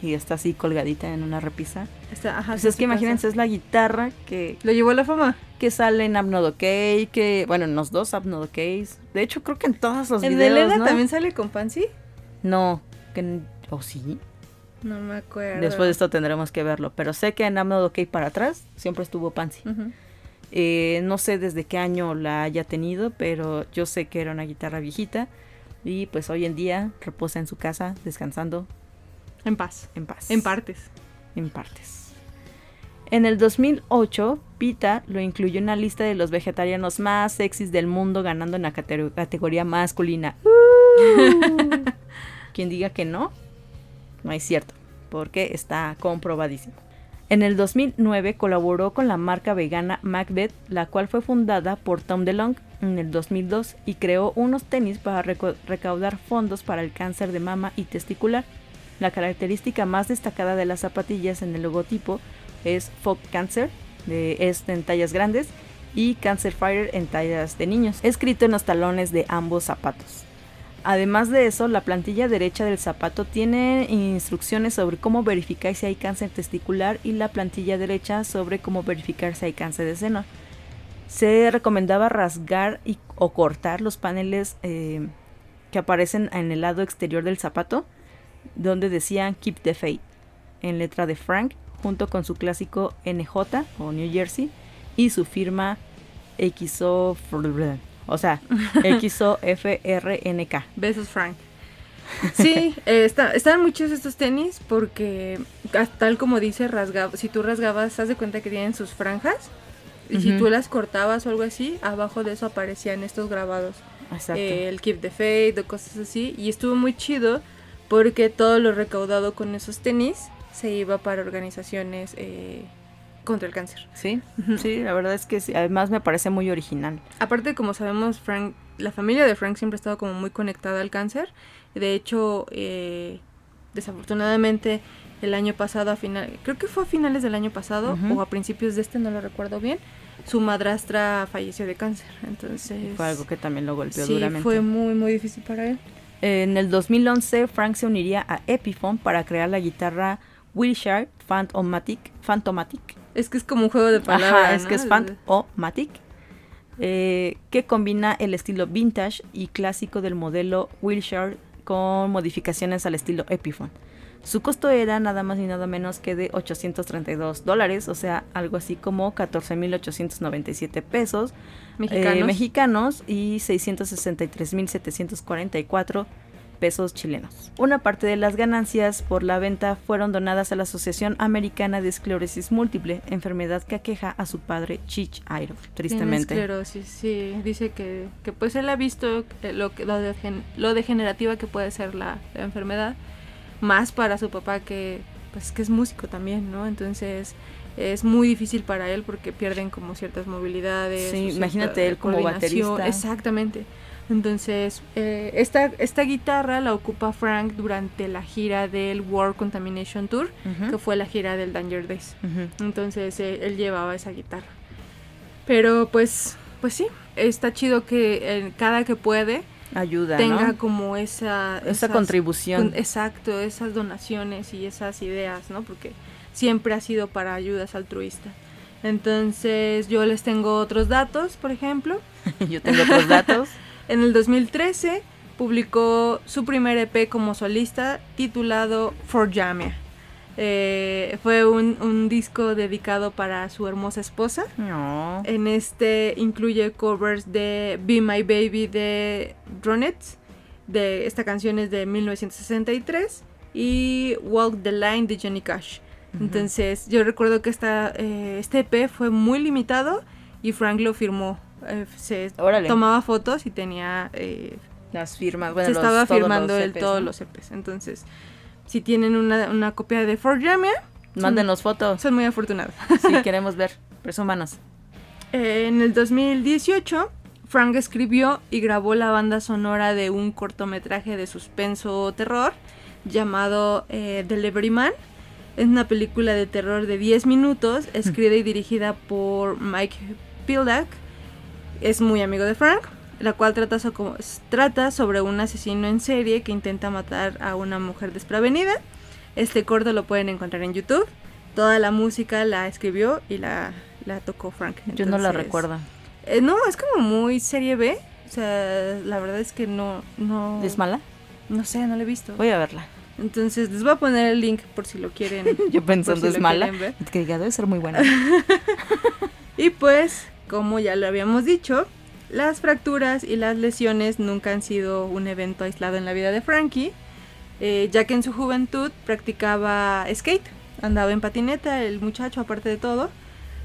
y está así colgadita en una repisa. Está, ajá, Pues sí, es sí que pasa. imagínense, es la guitarra que, Lo llevó a la fama. que sale en Abnodokey, que, bueno, en los dos Abnodokeys. De hecho, creo que en todos los ¿El de videos, Elena ¿no? también sale con Pansy? No, que en- o sí. No me acuerdo. Después de esto tendremos que verlo. Pero sé que en Abnodokey para atrás siempre estuvo Pansy. Eh, no sé desde qué año la haya tenido, pero yo sé que era una guitarra viejita. Y pues hoy en día reposa en su casa, descansando En paz. en paz. En partes. en partes. En el 2008, Pita lo incluyó en la lista de los vegetarianos más sexys del mundo, ganando en la cate- categoría masculina. Uh. (laughs) Quien diga que no, no es cierto, porque está comprobadísimo. En el 2009 colaboró con la marca vegana Macbeth, la cual fue fundada por Tom DeLonge en el 2002 y creó unos tenis para recaudar fondos para el cáncer de mama y testicular. La característica más destacada de las zapatillas en el logotipo es Folk Cancer, de, es en tallas grandes, y Cancer Fire en tallas de niños, escrito en los talones de ambos zapatos. Además de eso, la plantilla derecha del zapato tiene instrucciones sobre cómo verificar si hay cáncer testicular y la plantilla derecha sobre cómo verificar si hay cáncer de seno. Se recomendaba rasgar o cortar los paneles eh, que aparecen en el lado exterior del zapato, donde decían Keep the Faith, en letra de Frank, junto con su clásico NJ o New Jersey y su firma XO, o sea, XOFRNK. (laughs) Besos, Frank. Sí, eh, está- están muchos estos tenis porque, tal como dice, rasgaba, si tú rasgabas, haz de cuenta que tienen sus franjas. Y si tú las cortabas o algo así, abajo de eso aparecían estos grabados. Exacto. Eh, el Keep the Faith o cosas así. Y estuvo muy chido porque todo lo recaudado con esos tenis se iba para organizaciones eh, contra el cáncer. Sí, sí, la verdad es que sí. además me parece muy original. Aparte, como sabemos, Frank, la familia de Frank siempre ha estado como muy conectada al cáncer. De hecho, eh, desafortunadamente el año pasado, a final, creo que fue a finales del año pasado o a principios de este, no lo recuerdo bien, su madrastra falleció de cáncer. Entonces, Fue algo que también lo golpeó sí, duramente. fue muy, muy difícil para él. En el 2011, Frank se uniría a Epiphone para crear la guitarra Wilshire Phantomatic. Phantomatic. Es que es como un juego de palabras. Ajá, es ¿no? que es Phantomatic. eh, que combina el estilo vintage y clásico del modelo Wilshire con modificaciones al estilo Epiphone. Su costo era nada más y nada menos que de 832 dólares, o sea, algo así como 14.897 pesos Mexicanos. eh, mexicanos y 663.744 pesos chilenos. Una parte de las ganancias por la venta fueron donadas a la Asociación Americana de Esclerosis Múltiple, enfermedad que aqueja a su padre Chich Airo, Tiene tristemente. esclerosis, sí. Dice que, que pues él ha visto eh, lo, que- lo, degen- lo degenerativa que puede ser la, la enfermedad. Más para su papá que pues que es músico también, ¿no? Entonces es muy difícil para él porque pierden como ciertas movilidades. Sí, imagínate él como baterista. Exactamente. Entonces, eh, esta, esta guitarra la ocupa Frank durante la gira del World Contamination Tour, que fue la gira del Danger Days. Entonces eh, él llevaba esa guitarra. Pero pues, pues sí, está chido que eh, cada que puede Ayuda, tenga ¿no? como esa... Esa esas- contribución. con- exacto, esas donaciones y esas ideas, ¿no? Porque siempre ha sido para ayudas altruistas. Entonces yo les tengo otros datos, por ejemplo. (laughs) Yo tengo otros datos. (laughs) En el 2013 publicó su primer EP como solista titulado For Jamia. Eh, fue un, un disco dedicado para su hermosa esposa. No. En este incluye covers de Be My Baby de Ronettes. De, esta canción es de 1963. Y Walk the Line de Johnny Cash. Entonces yo recuerdo que esta, eh, este EP fue muy limitado y Frank lo firmó. Eh, se Órale. tomaba fotos y tenía... eh, Las firmas, bueno, se los- estaba firmando él EPs, todos los EPs. Entonces, si tienen una, una copia de For Jamia, Mándenos fotos. son muy afortunados. Si queremos ver. Presúmanos. Eh, en el 2018, Frank escribió y grabó la banda sonora de un cortometraje de suspenso terror llamado eh, Delivery Man. Es una película de terror de 10 minutos, escrita y dirigida por Mike Pildak. Es muy amigo de Frank, la cual trata, so- trata sobre un asesino en serie que intenta matar a una mujer desprevenida. Este corto lo pueden encontrar en YouTube. Toda la música la escribió y la, la tocó Frank. Yo no la recuerdo. eh, no, es como muy serie B. O sea, la verdad es que no, no, ¿Es mala? no sé, no la he visto. Voy a verla. Entonces les voy a poner el link por si lo quieren. (laughs) Yo pensando si es mala. Que debe ser muy buena. (laughs) Y pues, como ya lo habíamos dicho, las fracturas y las lesiones nunca han sido un evento aislado en la vida de Frankie, eh, ya que en su juventud practicaba skate, andaba en patineta el muchacho aparte de todo,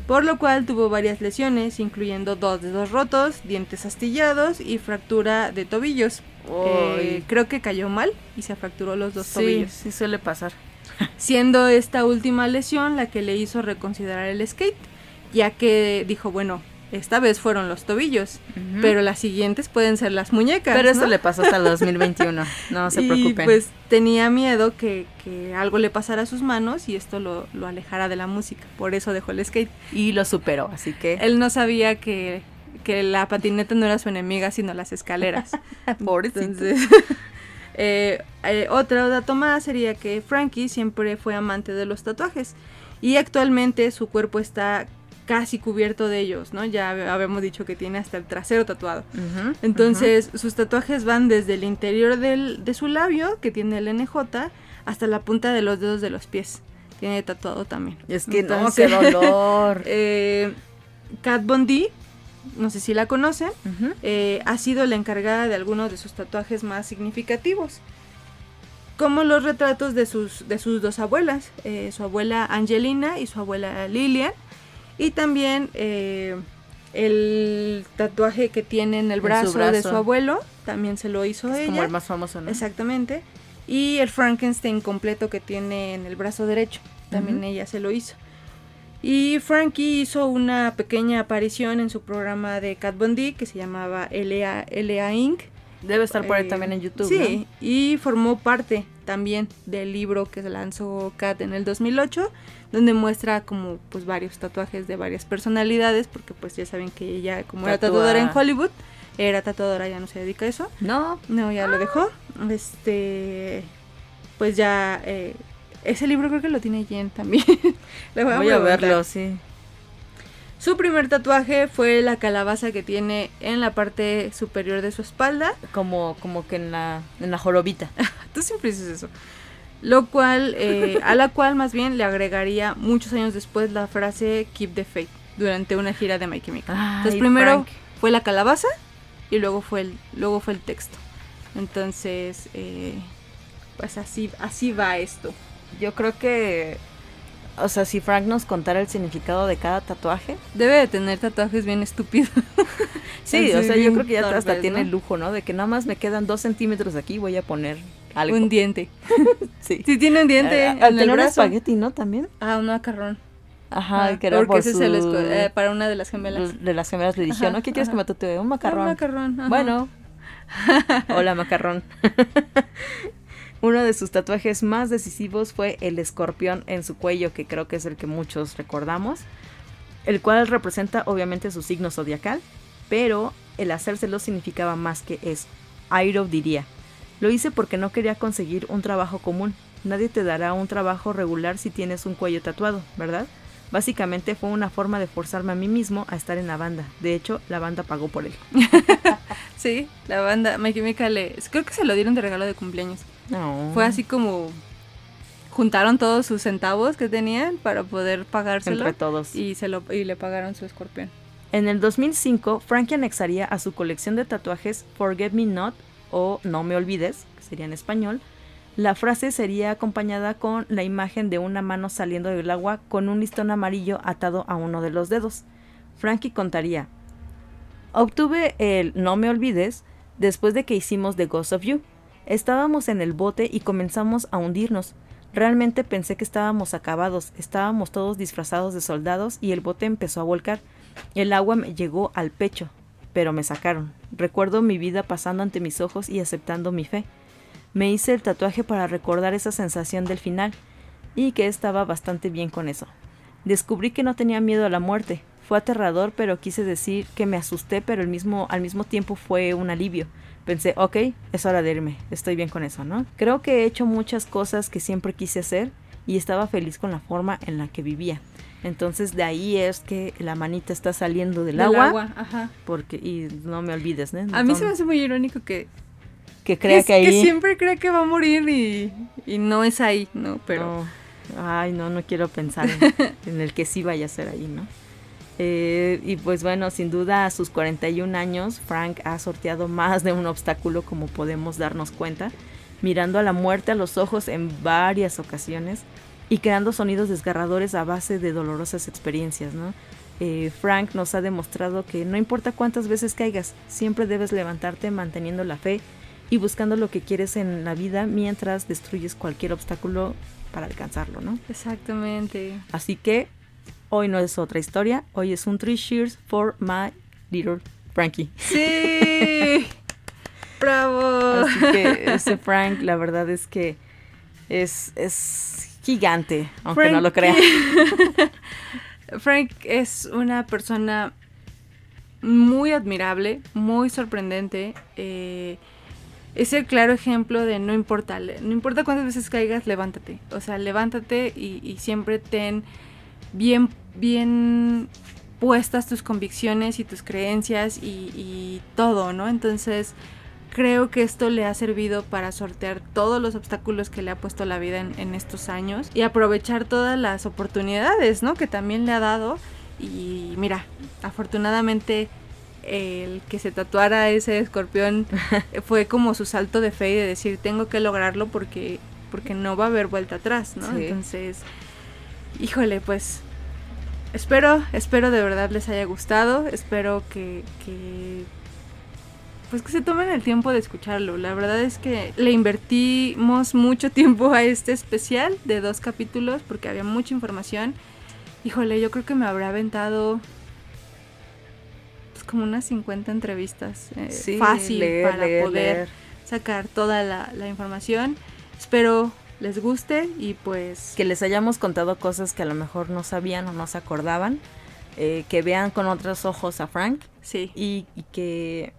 por lo cual tuvo varias lesiones, incluyendo dos dedos rotos, dientes astillados y fractura de tobillos. Eh, creo que cayó mal y se fracturó los dos sí, tobillos. sí suele pasar. (laughs) Siendo esta última lesión la que le hizo reconsiderar el skate, ya que dijo, bueno, esta vez fueron los tobillos, pero las siguientes pueden ser las muñecas. Pero eso ¿no? le pasó hasta el 2021. (laughs) No se y preocupen. pues tenía miedo que, que algo le pasara a sus manos y esto lo, lo alejara de la música, por eso dejó el skate. y lo superó, así que. Él no sabía que, que la patineta no era su enemiga, sino las escaleras. (laughs) Pobrecito. Entonces, (laughs) eh, eh, otro dato más sería que Frankie siempre fue amante de los tatuajes y actualmente su cuerpo está casi cubierto de ellos, ¿no? Ya hab- habíamos dicho que tiene hasta el trasero tatuado. Entonces, sus tatuajes van desde el interior del, de su labio, que tiene el NJ, hasta la punta de los dedos de los pies. Tiene tatuado también. Es que Entonces, no, qué dolor. (laughs) eh, Kat Von D, no sé si la conocen, eh, ha sido la encargada de algunos de sus tatuajes más significativos. Como los retratos de sus, de sus dos abuelas, eh, su abuela Angelina y su abuela Lilian. Y también eh, el tatuaje que tiene en el En su brazo, de su abuelo, también se lo hizo Es ella. como el más famoso, ¿no? Exactamente. Y el Frankenstein completo que tiene en el brazo derecho, también ella se lo hizo. Y Frankie hizo una pequeña aparición en su programa de Cat Von D que se llamaba LA, LA Inc. Debe estar por ahí Eh, también en YouTube. Sí, y formó parte también del libro que se lanzó Kat en el 2008, donde muestra como pues varios tatuajes de varias personalidades, porque pues ya saben que ella como era tatuadora en Hollywood, era tatuadora, ya no se dedica a eso. ¿no? No, ya lo dejó. Este, pues ya, eh, ese libro creo que lo tiene Jen también. (laughs) Le voy a, voy a preguntar. verlo, sí. Su primer tatuaje fue la calabaza que tiene en la parte superior de su espalda. Como, como que en la, en la jorobita. (laughs) Tú siempre dices eso. Lo cual, eh, a la cual más bien le agregaría muchos años después la frase Keep the Faith durante una gira de My Chemical. Entonces Ay, primero Frank. fue la calabaza y luego fue el, luego fue el texto. Entonces, eh, pues así, así va esto. Yo creo que. O sea, si Frank nos contara el significado de cada tatuaje. Debe de tener tatuajes bien estúpidos. (laughs) Sí, o sea, yo creo que ya hasta tiene ¿no? el lujo, ¿no? De que nada más me quedan dos centímetros aquí voy a poner algo. Un diente. (laughs) sí. Sí, tiene un diente en al tener un espagueti, ¿no? También. Ah, un macarrón. Ajá, Ah, que era porque por ese su... se lo esco- eh, para una de las gemelas. de las gemelas le dijeron, ¿no? ¿Qué quieres ajá. que me tatúe? Un macarrón. Un macarrón. ajá. Bueno. (laughs) Hola, macarrón. Uno de sus tatuajes más decisivos fue el escorpión en su cuello, que creo que es el que muchos recordamos, el cual representa obviamente su signo zodiacal, pero el hacérselo significaba más que eso. Airo diría, lo hice porque no quería conseguir un trabajo común. Nadie te dará un trabajo regular si tienes un cuello tatuado, ¿verdad? Básicamente fue una forma de forzarme a mí mismo a estar en la banda. De hecho, la banda pagó por él. (laughs) Sí, la banda My Chemical creo que se lo dieron de regalo de cumpleaños. No. Fue así como juntaron todos sus centavos que tenían para poder pagárselo entre todos. y se lo y le pagaron su escorpión. En el 2005, Frankie anexaría a su colección de tatuajes Forget Me Not o No Me Olvides, que sería en español. La frase sería acompañada con la imagen de una mano saliendo del agua con un listón amarillo atado a uno de los dedos. Frankie contaría, obtuve el No Me Olvides después de que hicimos The Ghost of You. Estábamos en el bote y comenzamos a hundirnos. Realmente pensé que estábamos acabados, estábamos todos disfrazados de soldados y el bote empezó a volcar. El agua me llegó al pecho, pero me sacaron. Recuerdo mi vida pasando ante mis ojos y aceptando mi fe. Me hice el tatuaje para recordar esa sensación del final y que estaba bastante bien con eso. Descubrí que no tenía miedo a la muerte. Fue aterrador, pero quise decir que me asusté, pero el mismo, al mismo tiempo fue un alivio. Pensé, ok, es hora de irme, estoy bien con eso, ¿no? Creo que he hecho muchas cosas que siempre quise hacer y estaba feliz con la forma en la que vivía. Entonces de ahí es que la manita está saliendo del, Del agua, ajá. porque y no me olvides, ¿no? A mí se me hace muy irónico que que crea es que ahí siempre cree que va a morir y, y no es ahí, ¿no? Pero. Ay, no, no quiero pensar en, (laughs) en el que sí vaya a ser ahí, ¿no? Eh, y pues bueno, sin duda a sus 41 años, Frank ha sorteado más de un obstáculo como podemos darnos cuenta, mirando a la muerte a los ojos en varias ocasiones y creando sonidos desgarradores a base de dolorosas experiencias, ¿no? Eh, Frank nos ha demostrado que no importa cuántas veces caigas, siempre debes levantarte manteniendo la fe y buscando lo que quieres en la vida mientras destruyes cualquier obstáculo para alcanzarlo, ¿no? exactamente. Así que hoy no es otra historia, hoy es un Three Cheers for my little Frankie. Sí. (laughs) Bravo. Así que ese Frank, la verdad es que es, es gigante, aunque no lo crea. (laughs) Frank es una persona muy admirable, muy sorprendente. eh, es el claro ejemplo de no importa, no importa cuántas veces caigas, levántate. O sea, levántate y, siempre ten bien, bien puestas tus convicciones y tus creencias y, todo, ¿no? Entonces, creo que esto le ha servido para sortear todos los obstáculos que le ha puesto la vida en estos años y aprovechar todas las oportunidades, ¿no? Que también le ha dado. Y mira, afortunadamente el que se tatuara ese escorpión (laughs) fue como su salto de fe y de decir tengo que lograrlo porque porque no va a haber vuelta atrás, ¿no? Sí. Entonces, híjole, pues espero, espero de verdad les haya gustado, espero que, que pues que se tomen el tiempo de escucharlo. La verdad es que le invertimos mucho tiempo a este especial de dos capítulos porque había mucha información. Híjole, yo creo que me habrá aventado como unas 50 entrevistas eh, Sí, fácil leer, para leer, poder leer. sacar toda la, la información. Espero les guste y pues Que les hayamos contado cosas que a lo mejor no sabían o no se acordaban. eh, que vean con otros ojos a Frank. sí, Y, y que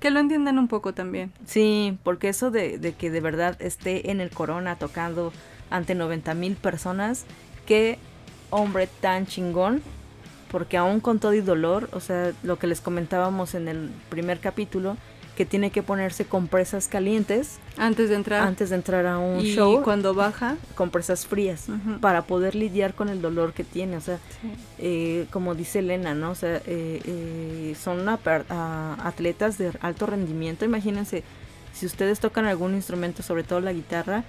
que lo entiendan un poco también. Sí, porque eso de, de que de verdad esté en el Corona tocando ante 90 mil personas, qué hombre tan chingón, porque aún con todo y dolor, o sea, lo que les comentábamos en el primer capítulo, que tiene que ponerse compresas calientes Antes de entrar antes de entrar a un y show, cuando baja, compresas frías, para poder lidiar con el dolor que tiene, o sea, sí. eh, como dice Elena, ¿no? O sea, eh, eh, son a- atletas de alto rendimiento. Imagínense, si ustedes tocan algún instrumento, sobre todo la guitarra,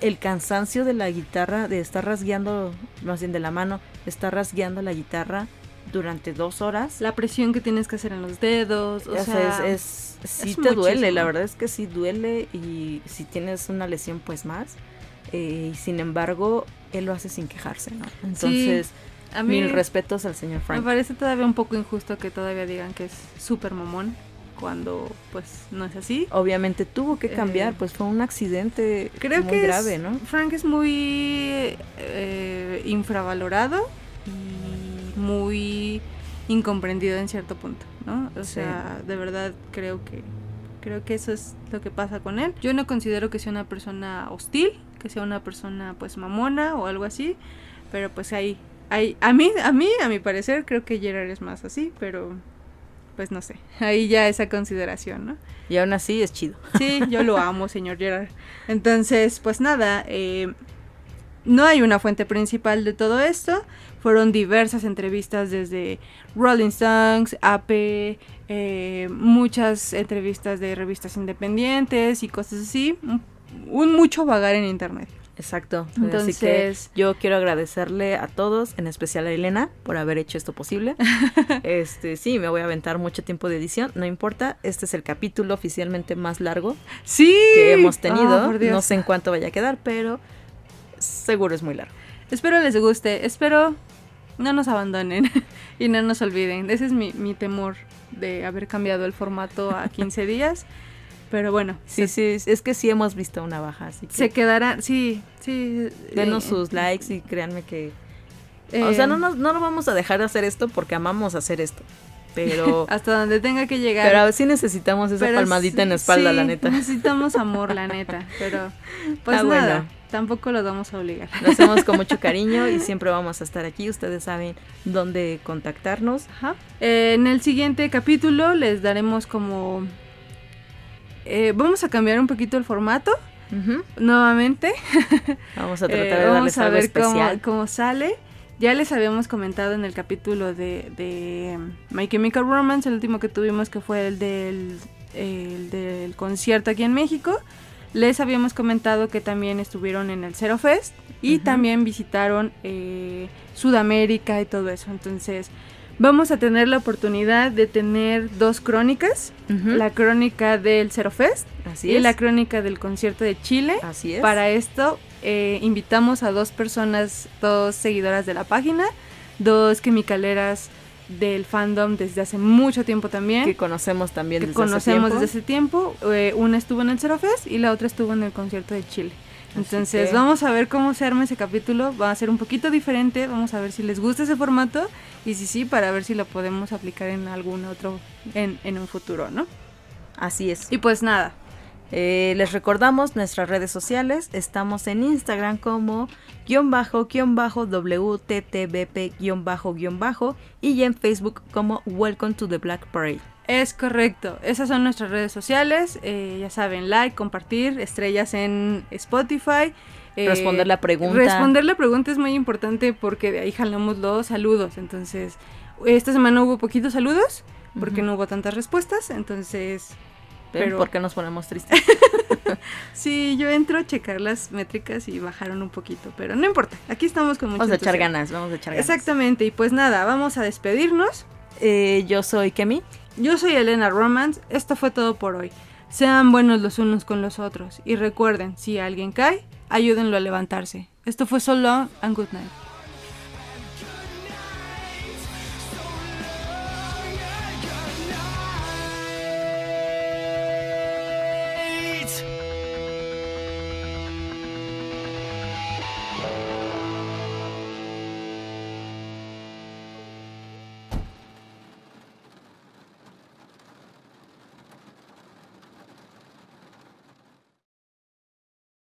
el cansancio de la guitarra, de estar rasgueando, más bien de la mano, estar rasgueando la guitarra durante dos horas. la presión que tienes que hacer en los dedos, o o sea, sea, es, es- sí es te duele, la verdad es que sí duele y si tienes una lesión pues más. Eh, y sin embargo, él lo hace sin quejarse, ¿no? Entonces, a mí mil respetos al señor me Frank. parece todavía un poco injusto que todavía digan que es súper mamón cuando pues no es así. obviamente tuvo que cambiar, Eh, pues fue un accidente Creo muy que es- grave, ¿no? Frank es muy eh, infravalorado y muy incomprendido en cierto punto, ¿no? O Sí. sea, de verdad creo que creo que eso es lo que pasa con él. Yo no considero que sea una persona hostil, que sea una persona pues mamona o algo así, pero pues ahí hay a mí a mí a mi parecer creo que Gerard es más así, pero pues no sé. (laughs) Ahí ya esa consideración, ¿no? Y aún así es chido. Sí, yo lo amo, (laughs) señor Gerard. Entonces, pues nada, eh, no hay una fuente principal de todo esto. Fueron diversas entrevistas desde Rolling Stones, AP, eh, muchas entrevistas de revistas independientes y cosas así. Un, un mucho vagar en internet. Exacto. Así que Entonces, yo quiero agradecerle a todos, en especial a Elena, por haber hecho esto posible. (laughs) este, sí, me voy a aventar mucho tiempo de edición, no importa. Este es el capítulo oficialmente más largo sí. que hemos tenido. Oh, no sé en cuánto vaya a quedar, pero seguro es muy largo. Espero les guste, espero no nos abandonen (laughs) y no nos olviden. Ese es mi, mi temor de haber cambiado el formato a 15 (laughs) días. Pero bueno, Sí, se, sí, es que sí hemos visto una baja, así que se quedará, sí, sí. denos eh, sus likes y créanme que... eh, o sea, no, nos- no lo vamos a dejar de hacer esto porque amamos hacer esto. Pero, (laughs) Hasta donde tenga que llegar. pero sí necesitamos esa Pero palmadita en la espalda, sí, la neta. Necesitamos amor, la neta. Pero (laughs) pues Ah, nada, bueno. tampoco los vamos a obligar. Lo hacemos con mucho (laughs) cariño y siempre vamos a estar aquí. Ustedes saben dónde contactarnos. Ajá. Eh, en el siguiente capítulo les daremos como... eh, vamos a cambiar un poquito el formato nuevamente. Vamos a (laughs) tratar Eh, de darles vamos a algo ver cómo, cómo sale. Ya les habíamos comentado en el capítulo de, de um, My Chemical Romance, el último que tuvimos que fue el del, el del concierto aquí en México. Les habíamos comentado que también estuvieron en el Zero Fest y también visitaron eh, Sudamérica y todo eso. Entonces vamos a tener la oportunidad de tener dos crónicas. La crónica del Zero Fest Así y es. la crónica del concierto de Chile. Así es. Para esto eh, invitamos a dos personas, dos seguidoras de la página, dos quimicaleras del fandom desde hace mucho tiempo también, que que, conocemos también desde conocemos hace desde tiempo. ese tiempo. Eh, una estuvo en el Zero Fest y la otra estuvo en el concierto de Chile. Entonces que- vamos a ver cómo se arma ese capítulo, va a ser un poquito diferente, vamos a ver si les gusta ese formato y si sí, para ver si lo podemos aplicar en algún otro, en, en un futuro, ¿no? Así es. Y pues nada, Eh, les recordamos nuestras redes sociales. Estamos en Instagram como guion bajo, guion bajo, WTTBP guion bajo, guion bajo. Y en Facebook como Welcome to the Black Parade. Es correcto, esas son nuestras redes sociales, eh, ya saben, like, compartir, estrellas en Spotify. Eh, Responder la pregunta. Responder la pregunta es muy importante porque de ahí jalamos los saludos. Entonces, esta semana hubo poquitos saludos porque no hubo tantas respuestas. Entonces, ¿Ven pero- por qué nos ponemos tristes? (laughs) sí, yo entro a checar las métricas y bajaron un poquito, pero no importa, aquí estamos con mucho Vamos a echar ganas, vamos a echar ganas. Exactamente, y pues nada, vamos a despedirnos. Eh, yo soy Kemi. Yo soy Elena Romance. Esto fue todo por hoy. Sean buenos los unos con los otros. Y recuerden, si alguien cae, ayúdenlo a levantarse. Esto fue So Long and Good Night.